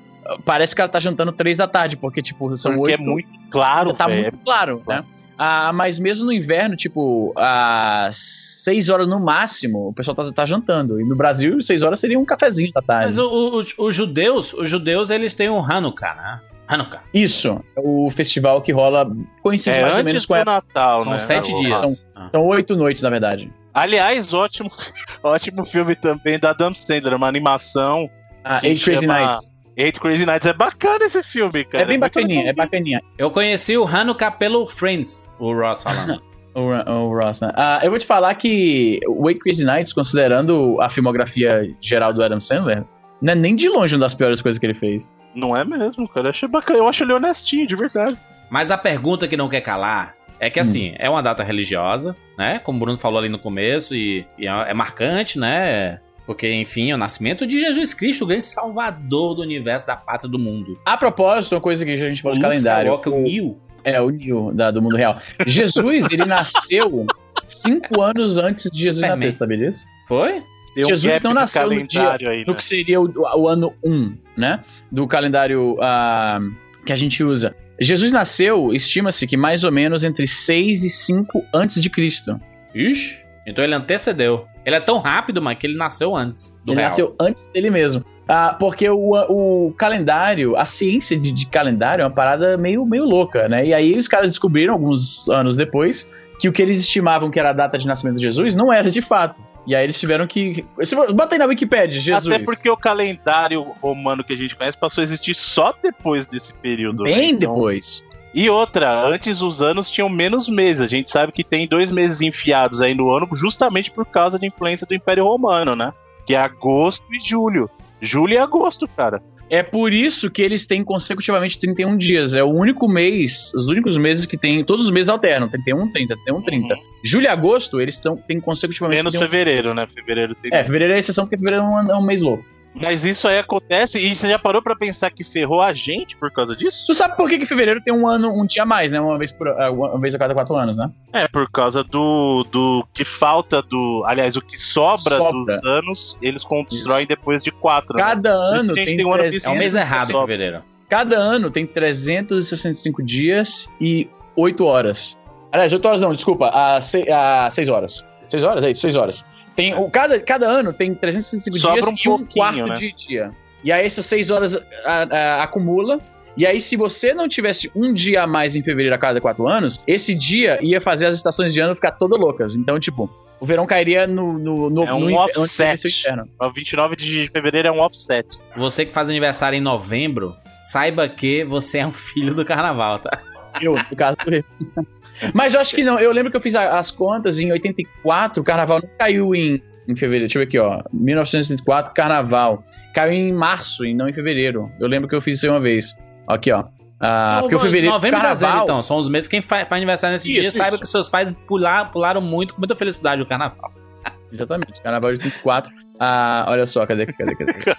parece que ela tá jantando 3 da tarde, porque, tipo, são Porque 8. é muito claro, tá velho. muito claro, né? Ah, mas mesmo no inverno, tipo, às 6 horas no máximo, o pessoal tá, tá jantando. E no Brasil, 6 horas seria um cafezinho da tarde. Mas o- o- os, judeus, os judeus, eles têm um Hanukkah, né? Hanukkah. Isso, é o festival que rola, coincide É mais ou menos com a época. Natal, São né? sete O- dias. São- Ah. São oito noites, na verdade. Aliás, ótimo, ótimo filme também da Adam Sandler, uma animação. Ah, Eight Crazy chama- Nights. Eight Crazy Nights. É bacana esse filme, cara. É bem muito bacaninha, é bacaninha. Eu conheci o Hanukkah pelo Friends, o Ross falando. O, o Ross, né? Ah, eu vou te falar que o Eight Crazy Nights, considerando a filmografia geral do Adam Sandler, não é nem de longe uma das piores coisas que ele fez. Não é mesmo, cara. Eu achei bacana. Eu acho ele honestinho, de verdade. Mas a pergunta que não quer calar é que, assim, é uma data religiosa, né? Como o Bruno falou ali no começo, e, e é é marcante, né? Porque, enfim, é o nascimento de Jesus Cristo, o grande salvador do universo, da pátria do mundo. A propósito, uma coisa que a gente falou de calendário. Skywalker, o Neo. É, o Neo da- do mundo real. Jesus, ele nasceu cinco anos antes de Jesus Superman. nascer, sabia disso? Foi? Um Jesus gap não nasceu no calendário aí, No né? que seria o, o ano 1, né? Do calendário ah, que a gente usa. Jesus nasceu, estima-se que mais ou menos entre 6 e 5 antes de Cristo. Ixi. Então ele antecedeu. Ele é tão rápido, mas que ele nasceu antes do ele real. nasceu antes dele mesmo. Ah, porque o, o calendário, a ciência de, de calendário é uma parada meio, meio louca, né? E aí os caras descobriram, alguns anos depois, que o que eles estimavam que era a data de nascimento de Jesus não era de fato. E aí eles tiveram que. Bota aí na Wikipedia, Jesus. Até porque o calendário romano que a gente conhece passou a existir só depois desse período. né? Bem Então- depois. E outra, antes os anos tinham menos meses. A gente sabe que tem dois meses enfiados aí no ano, justamente por causa da influência do Império Romano, né? Que é agosto e julho. Julho e agosto, cara. É por isso que eles têm consecutivamente 31 dias. É o único mês, os únicos meses que tem. Todos os meses alternam: 31, 30, 31, 30. Julho e agosto, eles tão, têm consecutivamente. Menos 31. fevereiro, né? Fevereiro tem. É, fevereiro é exceção porque fevereiro é um, é um mês louco. Mas isso aí acontece e você já parou pra pensar que ferrou a gente por causa disso? Tu sabe por que, que fevereiro tem um ano, um dia a mais, né? Uma vez, por, ah, uma vez a cada quatro anos, né? É, por causa do, do que falta do. Aliás, o que sobra, Sobra. dos anos, eles constroem depois de quatro. né? Cada ano a gente tem, tem um ano 300 É um mês errado fevereiro. Cada ano tem 365 dias e 8 horas. Aliás, 8 horas não, desculpa, a 6 horas. 6 horas? É isso, 6 horas. Tem, o, cada, cada ano tem 365 Sobra dias um e um quarto né? de dia. E aí essas 6 horas a- a- acumula. E aí, se você não tivesse um dia a mais em fevereiro a cada 4 anos, esse dia ia fazer as estações de ano ficar todas loucas. Então, tipo, o verão cairia no, no, no, É um no offset. inverno. O 29 de fevereiro é um offset. Você que faz aniversário em novembro, saiba que você é um filho do carnaval, tá? Eu, no caso do Rio. Mas eu acho que não. Eu lembro que eu fiz a- as contas em 84, o carnaval não caiu em, em fevereiro. Deixa eu ver aqui, ó. 1984, carnaval. Caiu em março e não em fevereiro. Eu lembro que eu fiz isso aí uma vez. Aqui, ó. Ah, porque o fevereiro. Novembro carnaval, dezembro, então. São os meses que quem fa- faz aniversário nesse Isso, dia, saiba isso. que seus pais pular, pularam muito, com muita felicidade o carnaval. Exatamente, carnaval de 84. Ah, olha só, cadê, cadê, cadê?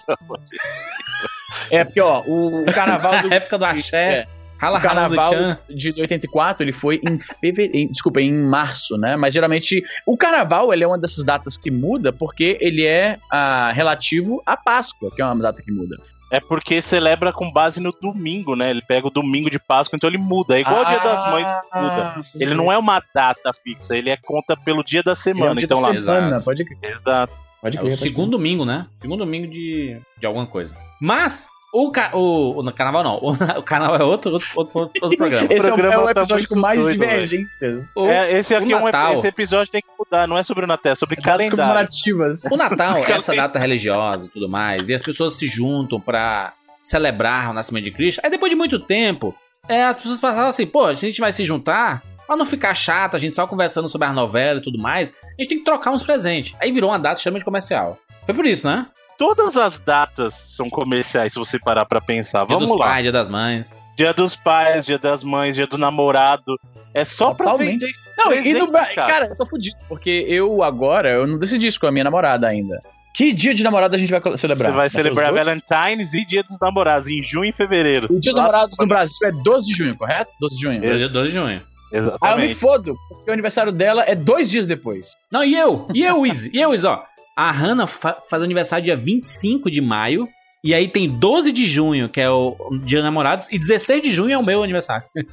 É porque, ó, o, o carnaval do. Na época do axé, É. Rala, o carnaval de 84, ele foi em fevereiro, desculpa, em março, né? Mas geralmente o carnaval, ele é uma dessas datas que muda porque ele é ah, relativo à Páscoa, que é uma data que muda. É porque celebra com base no domingo, né? Ele pega o domingo de Páscoa, então ele muda. É igual o Dia das Mães que muda. Ele não é uma data fixa, ele é conta pelo dia da semana. é um dia então da lá. semana, pode crer. Exato. Pode É crer, o pode segundo domingo, né? Segundo domingo de, de alguma coisa. Mas, o, ca... o, o carnaval não. O, o carnaval é outro, outro, outro, outro programa. Esse é o, programa é o tá episódio com muito mais doido, divergências. O, É, esse aqui é um Natal. esse episódio tem que mudar, não é sobre o Natal, é sobre calendário. comemorativas. O Natal, essa data religiosa e tudo mais, e as pessoas se juntam pra celebrar o nascimento de Cristo. Aí depois de muito tempo, é, as pessoas falavam assim, pô, se a gente vai se juntar, pra não ficar chato, a gente só conversando sobre as novelas e tudo mais, a gente tem que trocar uns presentes. Aí virou uma data extremamente comercial. Foi por isso, né? Todas as datas são comerciais, se você parar pra pensar. Dia Vamos dos lá. pais, dia das mães. Dia dos pais, dia das mães, dia do namorado. É só pra Totalmente. vender. Não, e presente, no Bra- cara. cara. eu tô fudido, porque eu agora, eu não decidi isso com a minha namorada ainda. Que dia de namorada a gente vai celebrar? Você vai celebrar? Valentine's e dia dos namorados, em junho e fevereiro. O dia dos Nossa, namorados no Brasil é 12 de junho, correto? 12 de junho. Dia 12 de junho. Ah, eu me Exatamente. fodo, porque o aniversário dela é dois dias depois. Não, e eu? E eu, Izzy? E eu, Izzy, ó? A Hannah fa- faz aniversário dia 25 de maio. E aí tem 12 de junho, que é o dia dos namorados. E 16 de junho é o meu aniversário.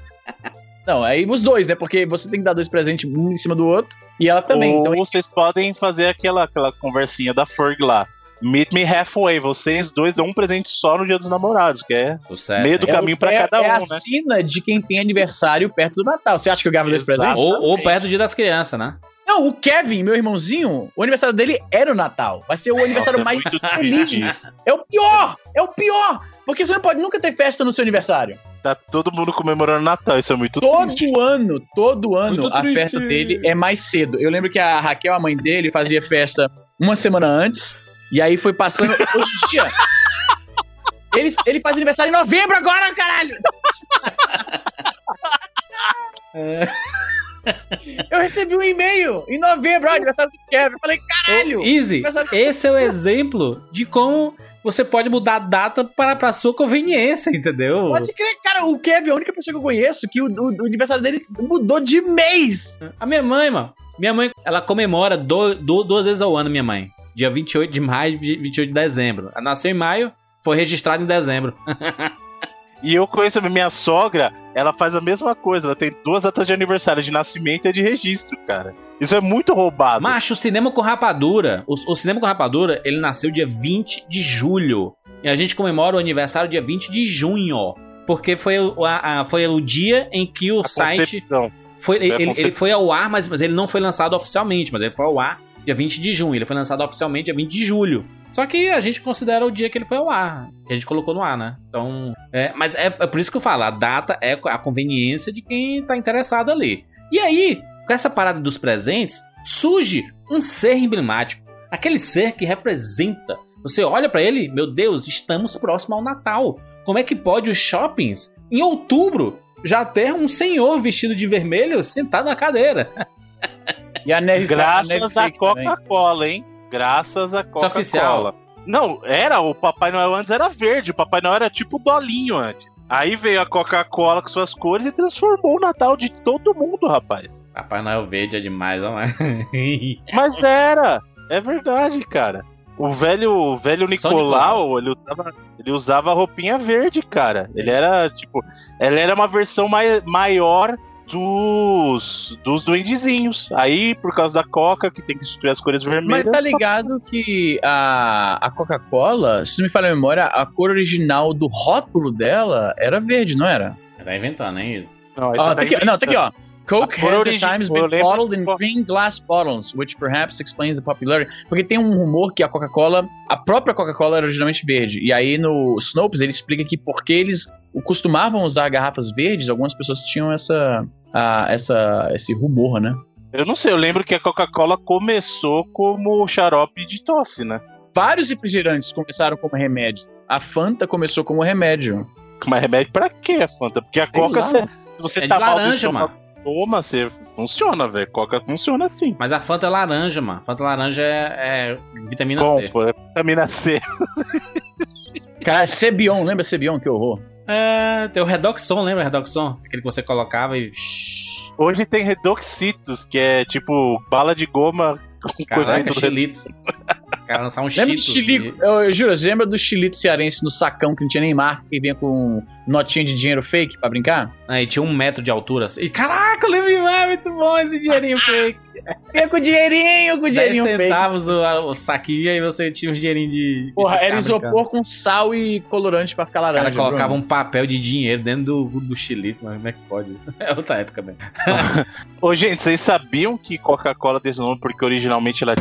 Não, aí os dois, né? Porque você tem que dar dois presentes um em cima do outro. E ela também. Ou Então, vocês podem fazer aquela, aquela conversinha da Ferg lá. Meet me halfway. Vocês dois dão um presente só no dia dos namorados, que é Sucesso. meio do hein? caminho pra é, cada um, é a né? sina de quem tem aniversário perto do Natal. Você acha que eu ganhava dois presentes? Ou, ou perto do dia das crianças, né? Não, o Kevin, meu irmãozinho, o aniversário dele era o Natal. Vai ser o aniversário Nossa, é mais feliz. isso. É o pior! É o pior! Porque você não pode nunca ter festa no seu aniversário. Tá todo mundo comemorando Natal, isso é muito Todo triste. ano, todo ano, Muito a triste. festa dele é mais cedo. Eu lembro que a Raquel, a mãe dele, fazia festa uma semana antes. E aí foi passando. Hoje em dia. Ele, ele faz aniversário em novembro agora, caralho! Eu recebi um e-mail em novembro, ó, aniversário do Kevin. Eu falei, caralho! Easy, Aniversário- esse é o exemplo de como você pode mudar a data para, para sua conveniência, entendeu? Pode crer, cara, o Kevin é a única pessoa que eu conheço que o, o- o aniversário dele mudou de mês. A minha mãe, mano. Minha mãe, ela comemora do- do- duas vezes ao ano, minha mãe. Dia 28 de maio e 28 de dezembro. Nasceu em maio, foi registrada em dezembro. E eu conheço a minha sogra, ela faz a mesma coisa. Ela tem duas datas de aniversário, de nascimento e de registro, cara. Isso é muito roubado. Macho, o cinema com rapadura. O, o cinema com rapadura, ele nasceu dia 20 de julho. E a gente comemora o aniversário dia 20 de junho. Porque foi o, a- a- foi o dia em que o A site. concepção. Foi, a ele, ele foi ao ar, mas, mas ele não foi lançado oficialmente. Mas ele foi ao ar dia 20 de junho. Ele foi lançado oficialmente dia 20 de julho. Só que a gente considera o dia que ele foi ao ar. Que a gente colocou no ar, né? Então. é, mas é, é por isso que eu falo: a data é a conveniência de quem tá interessado ali. E aí, com essa parada dos presentes, surge um ser emblemático. Aquele ser que representa. Você olha pra ele, meu Deus, estamos próximo ao Natal. Como é que pode os shoppings, em outubro, já ter um senhor vestido de vermelho sentado na cadeira? E a neve Graças à. Coca-Cola, hein? Graças à é oficial. Coca-Cola. Não, era, o Papai Noel antes era verde, o Papai Noel era tipo dolinho antes. Aí veio a Coca-Cola com suas cores e transformou o Natal de todo mundo, rapaz. Papai Noel verde é demais, não é? Mas era, é verdade, cara. O velho, o velho Nicolau, ele usava, ele usava roupinha verde, cara. Ele era, tipo, ela era uma versão mai, maior dos, dos duendezinhos. Aí, por causa da Coca, que tem que substituir as cores Mas vermelhas. tá ligado que a, a Coca-Cola, se não me falha a memória, a cor original do rótulo dela era verde, não era? Tá inventando, hein, isso? Não, Ó, essa tá aqui, não, tá aqui, ó. Coke A cor has at times been bottled in green glass bottles, which perhaps explains the popularity. Porque tem um rumor que a Coca-Cola, a própria Coca-Cola era originalmente verde. E aí no Snopes ele explica que porque eles costumavam usar garrafas verdes, algumas pessoas tinham essa, a- essa esse rumor, né? Eu não sei, eu lembro que a Coca-Cola começou como xarope de tosse, né? Vários refrigerantes começaram como remédio. A Fanta começou como remédio. Mas remédio pra quê, Fanta? Porque a Sei Coca, lá. cê- se você É de tá mal do laranja, estômago, mano. Toma, você funciona, velho. Coca funciona assim. Mas a Fanta é laranja, mano. Fanta laranja é, é vitamina C. Bom, pô, é vitamina C. Cara, Cebion, lembra Cebion? Que horror. É, tem o Redoxon, lembra o Redoxon? Aquele que você colocava e. Hoje tem Redoxitos, que é tipo bala de goma com coisa dentro do cara lançar um Lembra do Cheetos. Chilico? Eu, eu juro, você lembra do Chilito cearense no sacão que não tinha nem marca e vinha com notinha de dinheiro fake pra brincar? Aí tinha um metro de altura. assim. E caraca, eu lembro demais, muito bom esse dinheirinho fake. Vinha com dinheirinho, com 10 dinheirinho fake. centavos o, o saquinho e aí você tinha uns dinheirinhos de. de Porra, era brincando. isopor com sal e colorante pra ficar O laranja. cara colocava Bruno. um papel de dinheiro dentro do, do xilito, mas como é que pode isso? É outra época mesmo. Ô, gente, vocês sabiam que Coca-Cola tem esse nome porque originalmente ela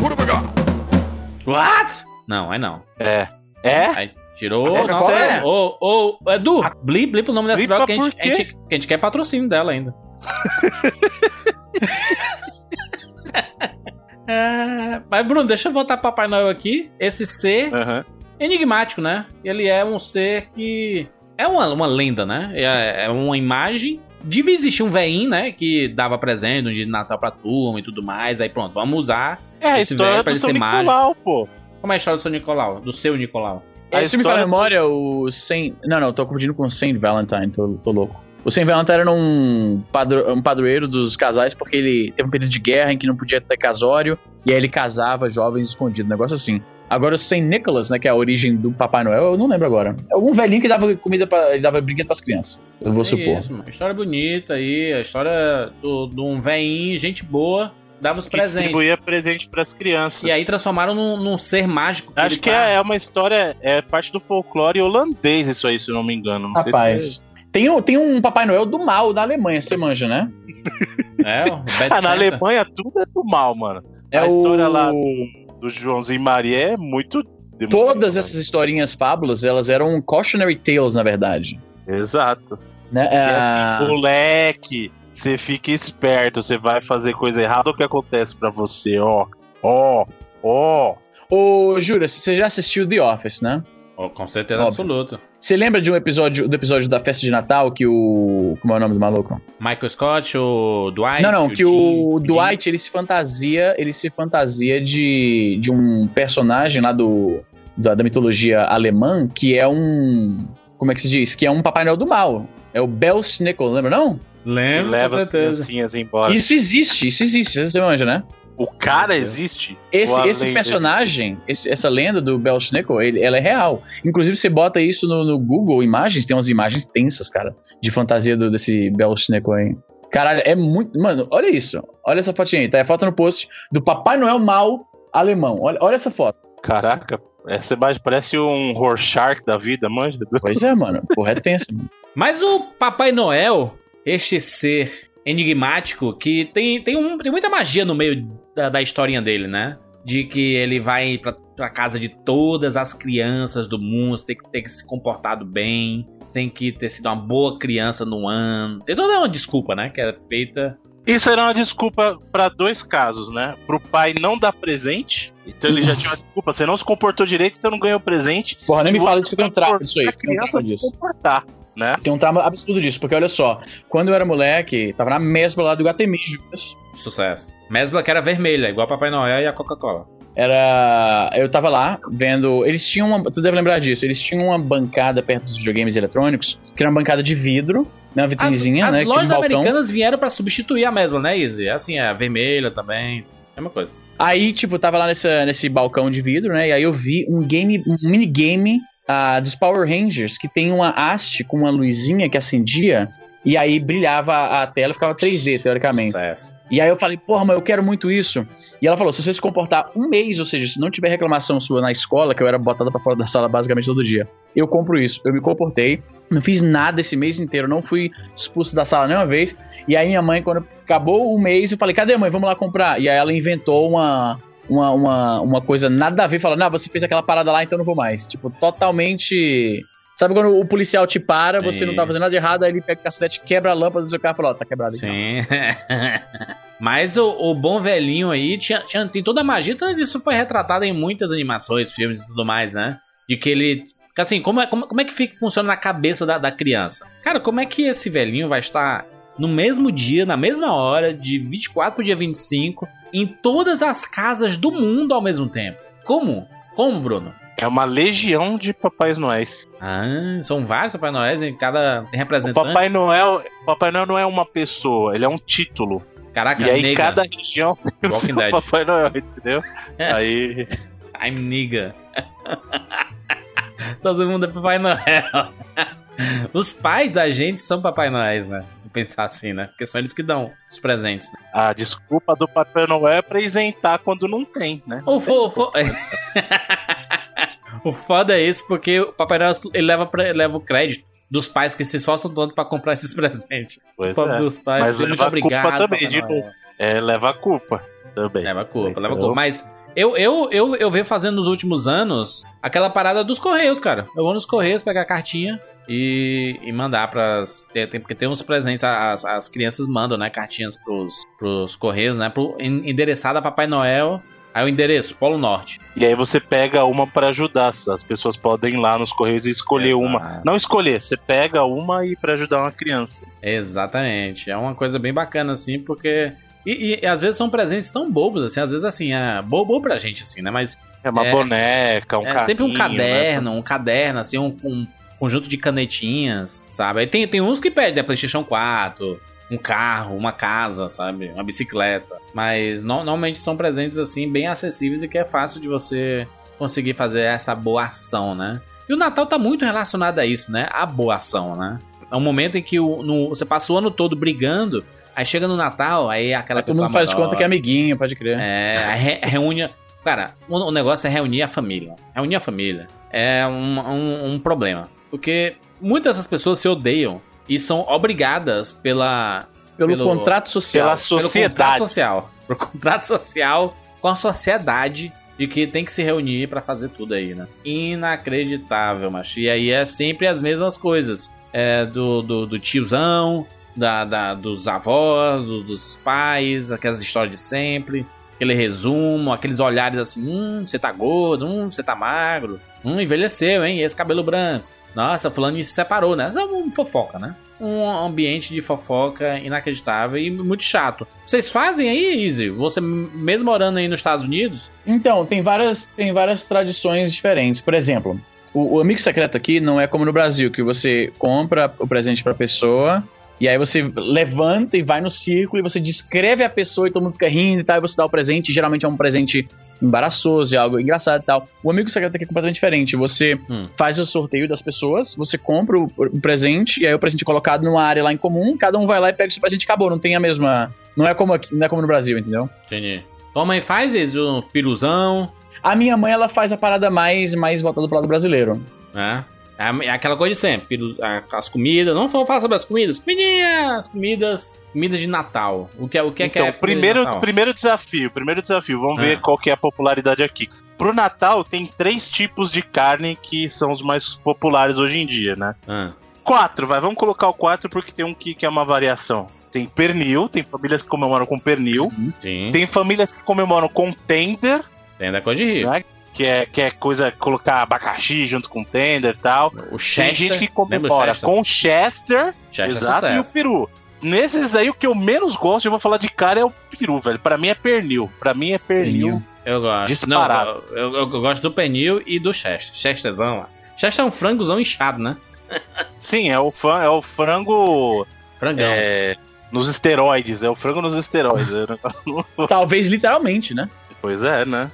What? Não, é não. é. É? Aí tirou. É não, sério? Ô, ô, Edu, blip, blip o nome dessa droga que a gente, a, gente, que a gente quer patrocínio dela ainda. É, mas, Bruno, deixa eu voltar pro Papai Noel aqui. Esse ser Aham. enigmático, né? Ele é um ser que. É uma, uma lenda, né? É, é uma imagem. Devia existir um veinho, né? Que dava presente no dia de Natal pra turma e tudo mais. Aí pronto, vamos usar. É a Esse história velho pra ele ser mágico. Nicolau, pô. Como é a história do seu Nicolau? Do seu Nicolau? A Esse me fala a memória, o Saint... Não, não, tô confundindo com o Saint Valentine, tô, tô louco. O Saint Valentine era um, padro... um padroeiro dos casais porque ele teve um período de guerra em que não podia ter casório, e aí ele casava jovens escondidos, um negócio assim. Agora o Saint Nicholas, né, que é a origem do Papai Noel, eu não lembro agora. É algum velhinho que dava comida para dava brinquedo pras crianças. Eu vou É supor. Isso, mano. História bonita aí, a história do- de um veinho, gente boa, dava os Que presentes. distribuía presente pras crianças. E aí transformaram num, num ser mágico. Acho ele que tá- é, é uma história, é parte do folclore holandês isso aí, se eu não me engano. Não sei se Rapaz. Tem, um- tem um Papai Noel do mal da Alemanha, você manja, né? É, o Bad Ah, na. Alemanha tudo é do mal, mano. É a história o- lá do, do Joãozinho Maria é muito. Todas essas historinhas fábulas, elas eram cautionary tales, na verdade. Exato. Né? E Ah, assim, moleque, você fica esperto, você vai fazer coisa errada, o que acontece pra você? Ó, ó, ó. Ô, Jura, você já assistiu The Office, né? Oh, com certeza Óbvio. absoluta. Você lembra de um episódio do episódio da festa de Natal que o. Como é o nome do maluco? Michael Scott, o Dwight. não, não, que o Jim- Dwight ele se fantasia, ele se fantasia de, de um personagem lá do da, da mitologia alemã que é um como é que se diz? Que é um Papai Noel do mal. É o Belsnickel, lembra não? Que Lembro, com leva as certeza. criancinhas embora. Isso existe, isso existe, você manja, né? O cara existe? Esse, esse personagem, esse- essa lenda do Belsnickel, ele, ela é real. Inclusive, você bota isso no, no Google Imagens, tem umas imagens tensas, cara, de fantasia do, desse Belsnickel aí. Caralho, é muito. Mano, olha isso. Olha essa fotinha aí. Tá a foto no post do Papai Noel mal alemão. Olha, olha essa foto. Caraca, essa imagem parece um Rorschach da vida, manja? Pois é, mano. Porra, é tensa, mano. Mas o Papai Noel, este ser enigmático, que tem, tem, um, tem muita magia no meio da, da historinha dele, né? De que ele vai pra, pra casa de todas as crianças do mundo, você tem que ter se comportado bem, você tem que ter sido uma boa criança no ano. Tem toda uma desculpa, né? Que é feita. Isso era uma desculpa pra dois casos, né? Pro pai não dar presente, então ele já tinha uma desculpa, você não se comportou direito, então não ganhou presente. Porra, nem me fala disso que eu tenho um pra trauma disso aí. a criança se comportar, né? Tem um trauma absurdo disso, porque olha só. Quando eu era moleque, tava na mesma lá do Gatemijucas. Sucesso. Mesbla que era vermelha, igual a Papai Noel e a Coca-Cola. Era. Eu tava lá vendo. Eles tinham uma. Tu deve lembrar disso. Eles tinham uma bancada perto dos videogames eletrônicos, que era uma bancada de vidro, né? Uma As, vitrinezinha, as né? que tinha um lojas balcão. americanas vieram pra substituir a Mesbla, né, Izzy? É Assim, é a vermelha também. Mesma coisa. Aí, tipo, tava lá nessa, nesse balcão de vidro, né? E aí eu vi um game, um minigame ah, dos Power Rangers, que tem uma haste com uma luzinha que acendia. E aí brilhava a tela, ficava 3D, teoricamente. Sucesso. E aí eu falei, porra, mas eu quero muito isso. E ela falou, se você se comportar um mês, ou seja, se não tiver reclamação sua na escola, que eu era botada pra fora da sala basicamente todo dia, eu compro isso. Eu me comportei, não fiz nada esse mês inteiro, não fui expulso da sala nenhuma vez. E aí minha mãe, quando acabou o mês, eu falei, cadê mãe, vamos lá comprar? E aí ela inventou uma... Uma, uma, uma coisa nada a ver, falando, não, você fez aquela parada lá, então eu não vou mais. Tipo, totalmente. Sabe quando o policial te para, você Sim. não tá fazendo nada de errado, aí ele pega o cacete, quebra a lâmpada do seu carro e fala, ó, tá quebrado aqui. Sim. Mas o, o bom velhinho aí tinha, tinha- tem toda a magia, tudo isso foi retratado em muitas animações, filmes e tudo mais, né? De que ele. Assim, como é, como, como é que fica, funciona na cabeça da, da criança? Cara, como é que esse velhinho vai estar no mesmo dia, na mesma hora, de 24 pro dia 25, em todas as casas do mundo ao mesmo tempo? Como? Como, Bruno? É uma legião de Papais Noéis. Ah, são vários Papai Noéis em cada O representante. Papai Noel, Papai Noel não é uma pessoa, ele é um título. Caraca, e aí nega. cada região tem o Walking seu Dead. Papai Noel, entendeu? É. Aí I'm nigga. Todo mundo é Papai Noel. Os pais da gente são Papai Noéis, né? Vou pensar assim, né? Porque são eles que dão os presentes. Né? a desculpa do Papai Noel é pra isentar quando não tem, né? O, fo, fo- o foda é isso, porque o Papai Noel ele leva, pra- leva o crédito dos pais que se esforçam tanto pra comprar esses presentes. Pois O é. dos pais, Mas muito a culpa obrigado. também, de Noel. novo. É, leva a culpa também. Leva a culpa, leva a Então- culpa. Mas eu, eu, eu, eu venho fazendo nos últimos anos aquela parada dos Correios, cara. Eu vou nos Correios pegar a cartinha e, e mandar pras. Tem, tem- porque tem uns presentes, as, as crianças mandam, né? Cartinhas pros, pros Correios, né? Pro, en- endereçada a Papai Noel. Aí o endereço, Polo Norte. E aí você pega uma pra ajudar. As pessoas podem ir lá nos correios e escolher Exato. uma. Não escolher, você pega uma e pra ajudar uma criança. Exatamente. É uma coisa bem bacana, assim, porque. E, e- e às vezes são presentes tão bobos, assim, às vezes assim, é bobo pra gente, assim, né? Mas É uma É, boneca, um é sempre um carrinho, caderno, um caderno, assim, um, um conjunto de canetinhas, sabe? Aí tem, tem uns que pedem a PlayStation 4, um carro, uma casa, sabe? Uma bicicleta. Mas no- normalmente são presentes, assim, bem acessíveis e que é fácil de você conseguir fazer essa boa ação, né? E o Natal tá muito relacionado a isso, né? A boa ação, né? É um momento em que o, no- você passa o ano todo brigando, aí chega no Natal, aí aquela Aí todo pessoa mundo faz de conta que é amiguinho, pode crer. é, aí re- reúne. Cara, o, o negócio é reunir a família. Reunir a família é um, um, um problema. Porque muitas dessas pessoas se odeiam e são obrigadas pela. Pelo, pelo- contrato social. Pela Pelo contrato sociedade. social. Por contrato social com a sociedade de que tem que se reunir pra fazer tudo aí, né? Inacreditável, macho. E aí é sempre as mesmas coisas. É, do, do, do tiozão, da, da- dos avós, do- dos pais, aquelas histórias de sempre. Aquele resumo, aqueles olhares assim, hum, você tá gordo, hum, você tá magro, hum, envelheceu, hein, esse cabelo branco. Nossa, fulano se separou, né? É uma fofoca, né? Um ambiente de fofoca inacreditável e muito chato. Vocês fazem aí, Easy? Você mesmo morando aí nos Estados Unidos? Então, tem várias, tem várias tradições diferentes. Por exemplo, o, o amigo secreto aqui não é como no Brasil, que você compra o presente pra pessoa, e aí você levanta e vai no círculo e você descreve a pessoa e todo mundo fica rindo e tal, e você dá o presente, e geralmente é um presente embaraçoso, é algo engraçado e tal. O amigo secreto aqui é completamente diferente. Você Hum. faz o sorteio das pessoas, você compra o, o presente, e aí o presente é colocado numa área lá em comum, cada um vai lá e pega o seu presente e acabou. Não tem a mesma. Não é como aqui, não é como no Brasil, entendeu? Entendi. Tua mãe faz isso, um piruzão, A minha mãe, ela faz a parada mais, mais voltada pro lado brasileiro. É é aquela coisa de sempre. As comidas. Não vamos falar sobre as comidas. Comidinhas! Comidas. Comidas de Natal. O que é o que é que então, é de primeiro, Natal? primeiro desafio, primeiro desafio, vamos Ah. ver qual que é a popularidade aqui. Pro Natal tem três tipos de carne que são os mais populares hoje em dia, né? Ah, Quatro, vai, vamos colocar o quatro porque tem um que, que é uma variação. Tem pernil, tem famílias que comemoram com pernil, sim. tem famílias que comemoram com tender, Tem da coisa de rir. né? Que é, que é coisa, colocar abacaxi junto com tender e tal. O Tem Chester. gente que comemora Chester? com Chester, Chester é exato, e o peru. Nesses aí, o que eu menos gosto, eu vou falar de cara, é o peru, velho. Pra mim é pernil. Pra mim é pernil. Pernil. Eu gosto. Disparado. Não, eu, eu- eu gosto do pernil e do Chester. Chesterzão lá. Chester é um frangozão inchado, né? Sim, é o, fã, é o frango Frangão. é, nos esteroides. É o frango nos esteroides. É Talvez literalmente, né? Pois é, né?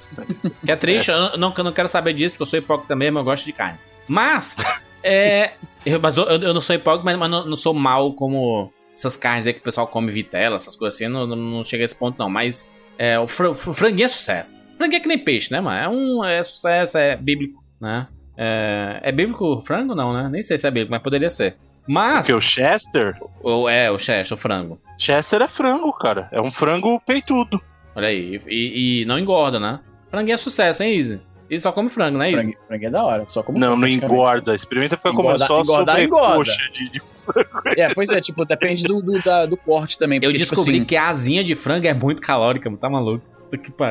Que é triste, eu não, eu não quero saber disso, porque eu sou hipócrita mesmo, eu gosto de carne. Mas, é. Eu, mas eu, eu não sou hipócrita, mas, mas não, não sou mal como essas carnes aí que o pessoal come vitela, essas coisas assim, não, não, não chega a esse ponto, não. Mas é, o, fr, o franguinho é sucesso. Franguinho é que nem peixe, né, mano? É um é sucesso, é bíblico, né? É, é bíblico o frango? Não, né? Nem sei se é bíblico, mas poderia ser. Mas. Porque o Chester, o- é, o Chester, o frango. Chester é frango, cara. É um frango peitudo. Olha aí. E, e não engorda, né? Franguinho é sucesso, hein, Izzy? E só come frango, né, Izzy? Frango, frango é da hora, só como Não, não praticamente. engorda. Experimenta ficar comendo Engorda- só engordar, engorda. sobrecoxa de, de É, pois é, tipo, depende do, do, da- do corte também. Eu tipo descobri assim, que a asinha de frango é muito calórica, mano. Tá maluco?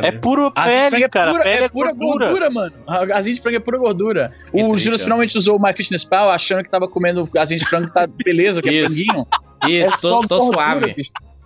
É puro pele, frango cara. é pura, pele é pura gordura. mano. A asinha de frango é pura gordura. Que o ó. finalmente usou o MyFitnessPal achando que tava comendo asinha de frango, tá beleza, que é franguinho. Isso, é só tô, tô gordura, suave.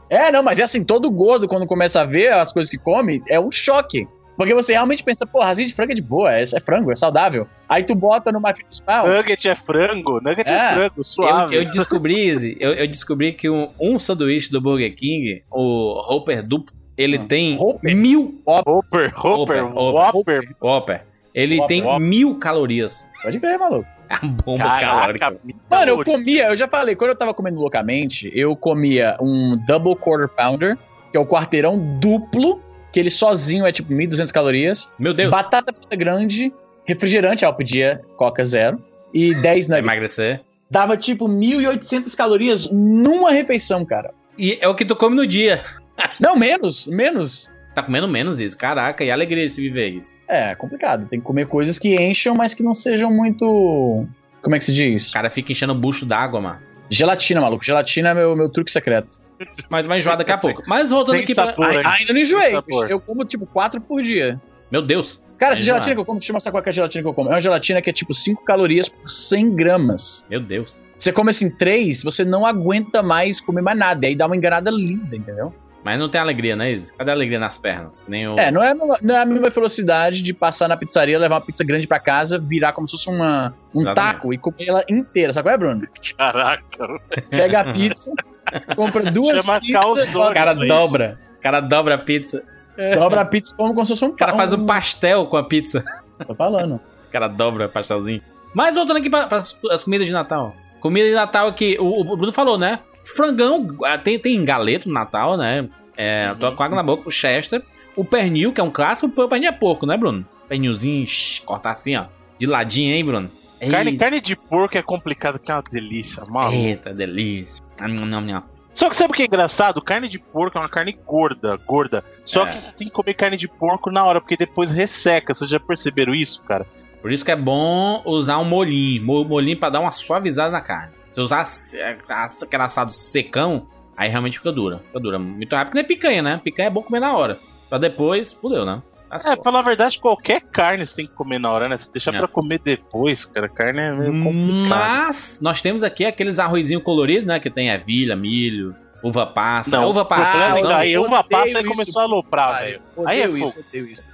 É, não, mas é assim, todo gordo quando começa a ver as coisas que come, é um choque. Porque você realmente pensa, pô, asinha de frango é de boa, é, é frango, é saudável. Aí tu bota numa fita spal. Nugget é frango, nugget é, É. frango, Eu, suave. eu descobri, Izzy, eu, eu descobri que um, um sanduíche do Burger King, o Hopper duplo, ele Ah. tem Hopper? mil Hopper, Hopper, Hopper. Hopper. Ele Whopper, tem Whopper. mil calorias. Pode ver, maluco. A bomba calórica. Caraca, Mano, eu comia, eu já falei, quando eu tava comendo loucamente, eu comia um Double Quarter Pounder, que é o quarteirão duplo, que ele sozinho é tipo 1.200 calorias. Meu Deus, Batata frita grande, refrigerante, aí eu pedia Coca Zero, e 10 vai nuggets. emagrecer. Dava tipo 1.800 calorias numa refeição, cara. E é o que tu come no dia. Não, menos, menos. Tá comendo menos isso, caraca, e a alegria de se viver isso. É, complicado. Tem que comer coisas que encham, mas que não sejam muito. Como é que se O diz? cara fica enchendo o bucho d'água, mano. Gelatina, maluco. Gelatina é meu, meu truque secreto. Mas vai enjoar daqui a pouco. Mas voltando Sem aqui pra... Ai, né? Ainda não enjoei. Eu como tipo 4 por dia. meu Deus. Cara, essa gelatina que eu como, deixa eu mostrar qual que é a gelatina que eu como. É uma gelatina que é tipo 5 calorias por 100 gramas. Meu Deus. Você come assim 3, você não aguenta mais comer mais nada. E aí dá uma enganada linda, entendeu? Mas não tem alegria, né, Izzy? Cadê a alegria nas pernas? Nem o... É, não é, a mesma- não é a mesma velocidade de passar na pizzaria, levar uma pizza grande pra casa, virar como se fosse uma, um Exatamente. taco e comer ela inteira. Sabe qual é, Bruno? Caraca. Pega a pizza, compra duas Chama pizzas. O cara dobra. O cara dobra a pizza. dobra a pizza come como se fosse um O cara faz um pastel com a pizza. Tô falando. O cara dobra o pastelzinho. Mas voltando aqui para as comidas de Natal. Comida de Natal que o, o Bruno falou, né? Frangão, ah, tem, tem galeto no Natal, né? É, tô com água na boca, o Chester. O pernil, que é um clássico, o pernil é pouco, né, Bruno? Pernilzinho, shh, cortar assim, ó. De ladinho, hein, Bruno? Carne, Eita, carne de porco é complicado, que é uma delícia, maluco. Eita, delícia. Nham, nham, nham. Só que sabe o que é engraçado? Carne de porco é uma carne gorda, gorda. Só É. que tem que comer carne de porco na hora, porque depois resseca. Vocês já perceberam isso, cara? Por isso que é bom usar um molhinho. mo- Molhinho pra dar uma suavizada na carne. Se usar a- aquele assado secão, aí realmente fica dura. Fica dura muito rápido. Nem picanha, né? Picanha é bom comer na hora. Pra depois, fudeu, né? É, pra falar a verdade, qualquer carne você tem que comer na hora, né? Se deixar É. pra comer depois, cara, carne é meio complicado. Mas nós temos aqui aqueles arrozinhos coloridos, né? Que tem ervilha, milho, uva passa. Não, uva passa. são- nisso aí, uva passa aí isso, começou a aloprar, velho. Aí é fogo.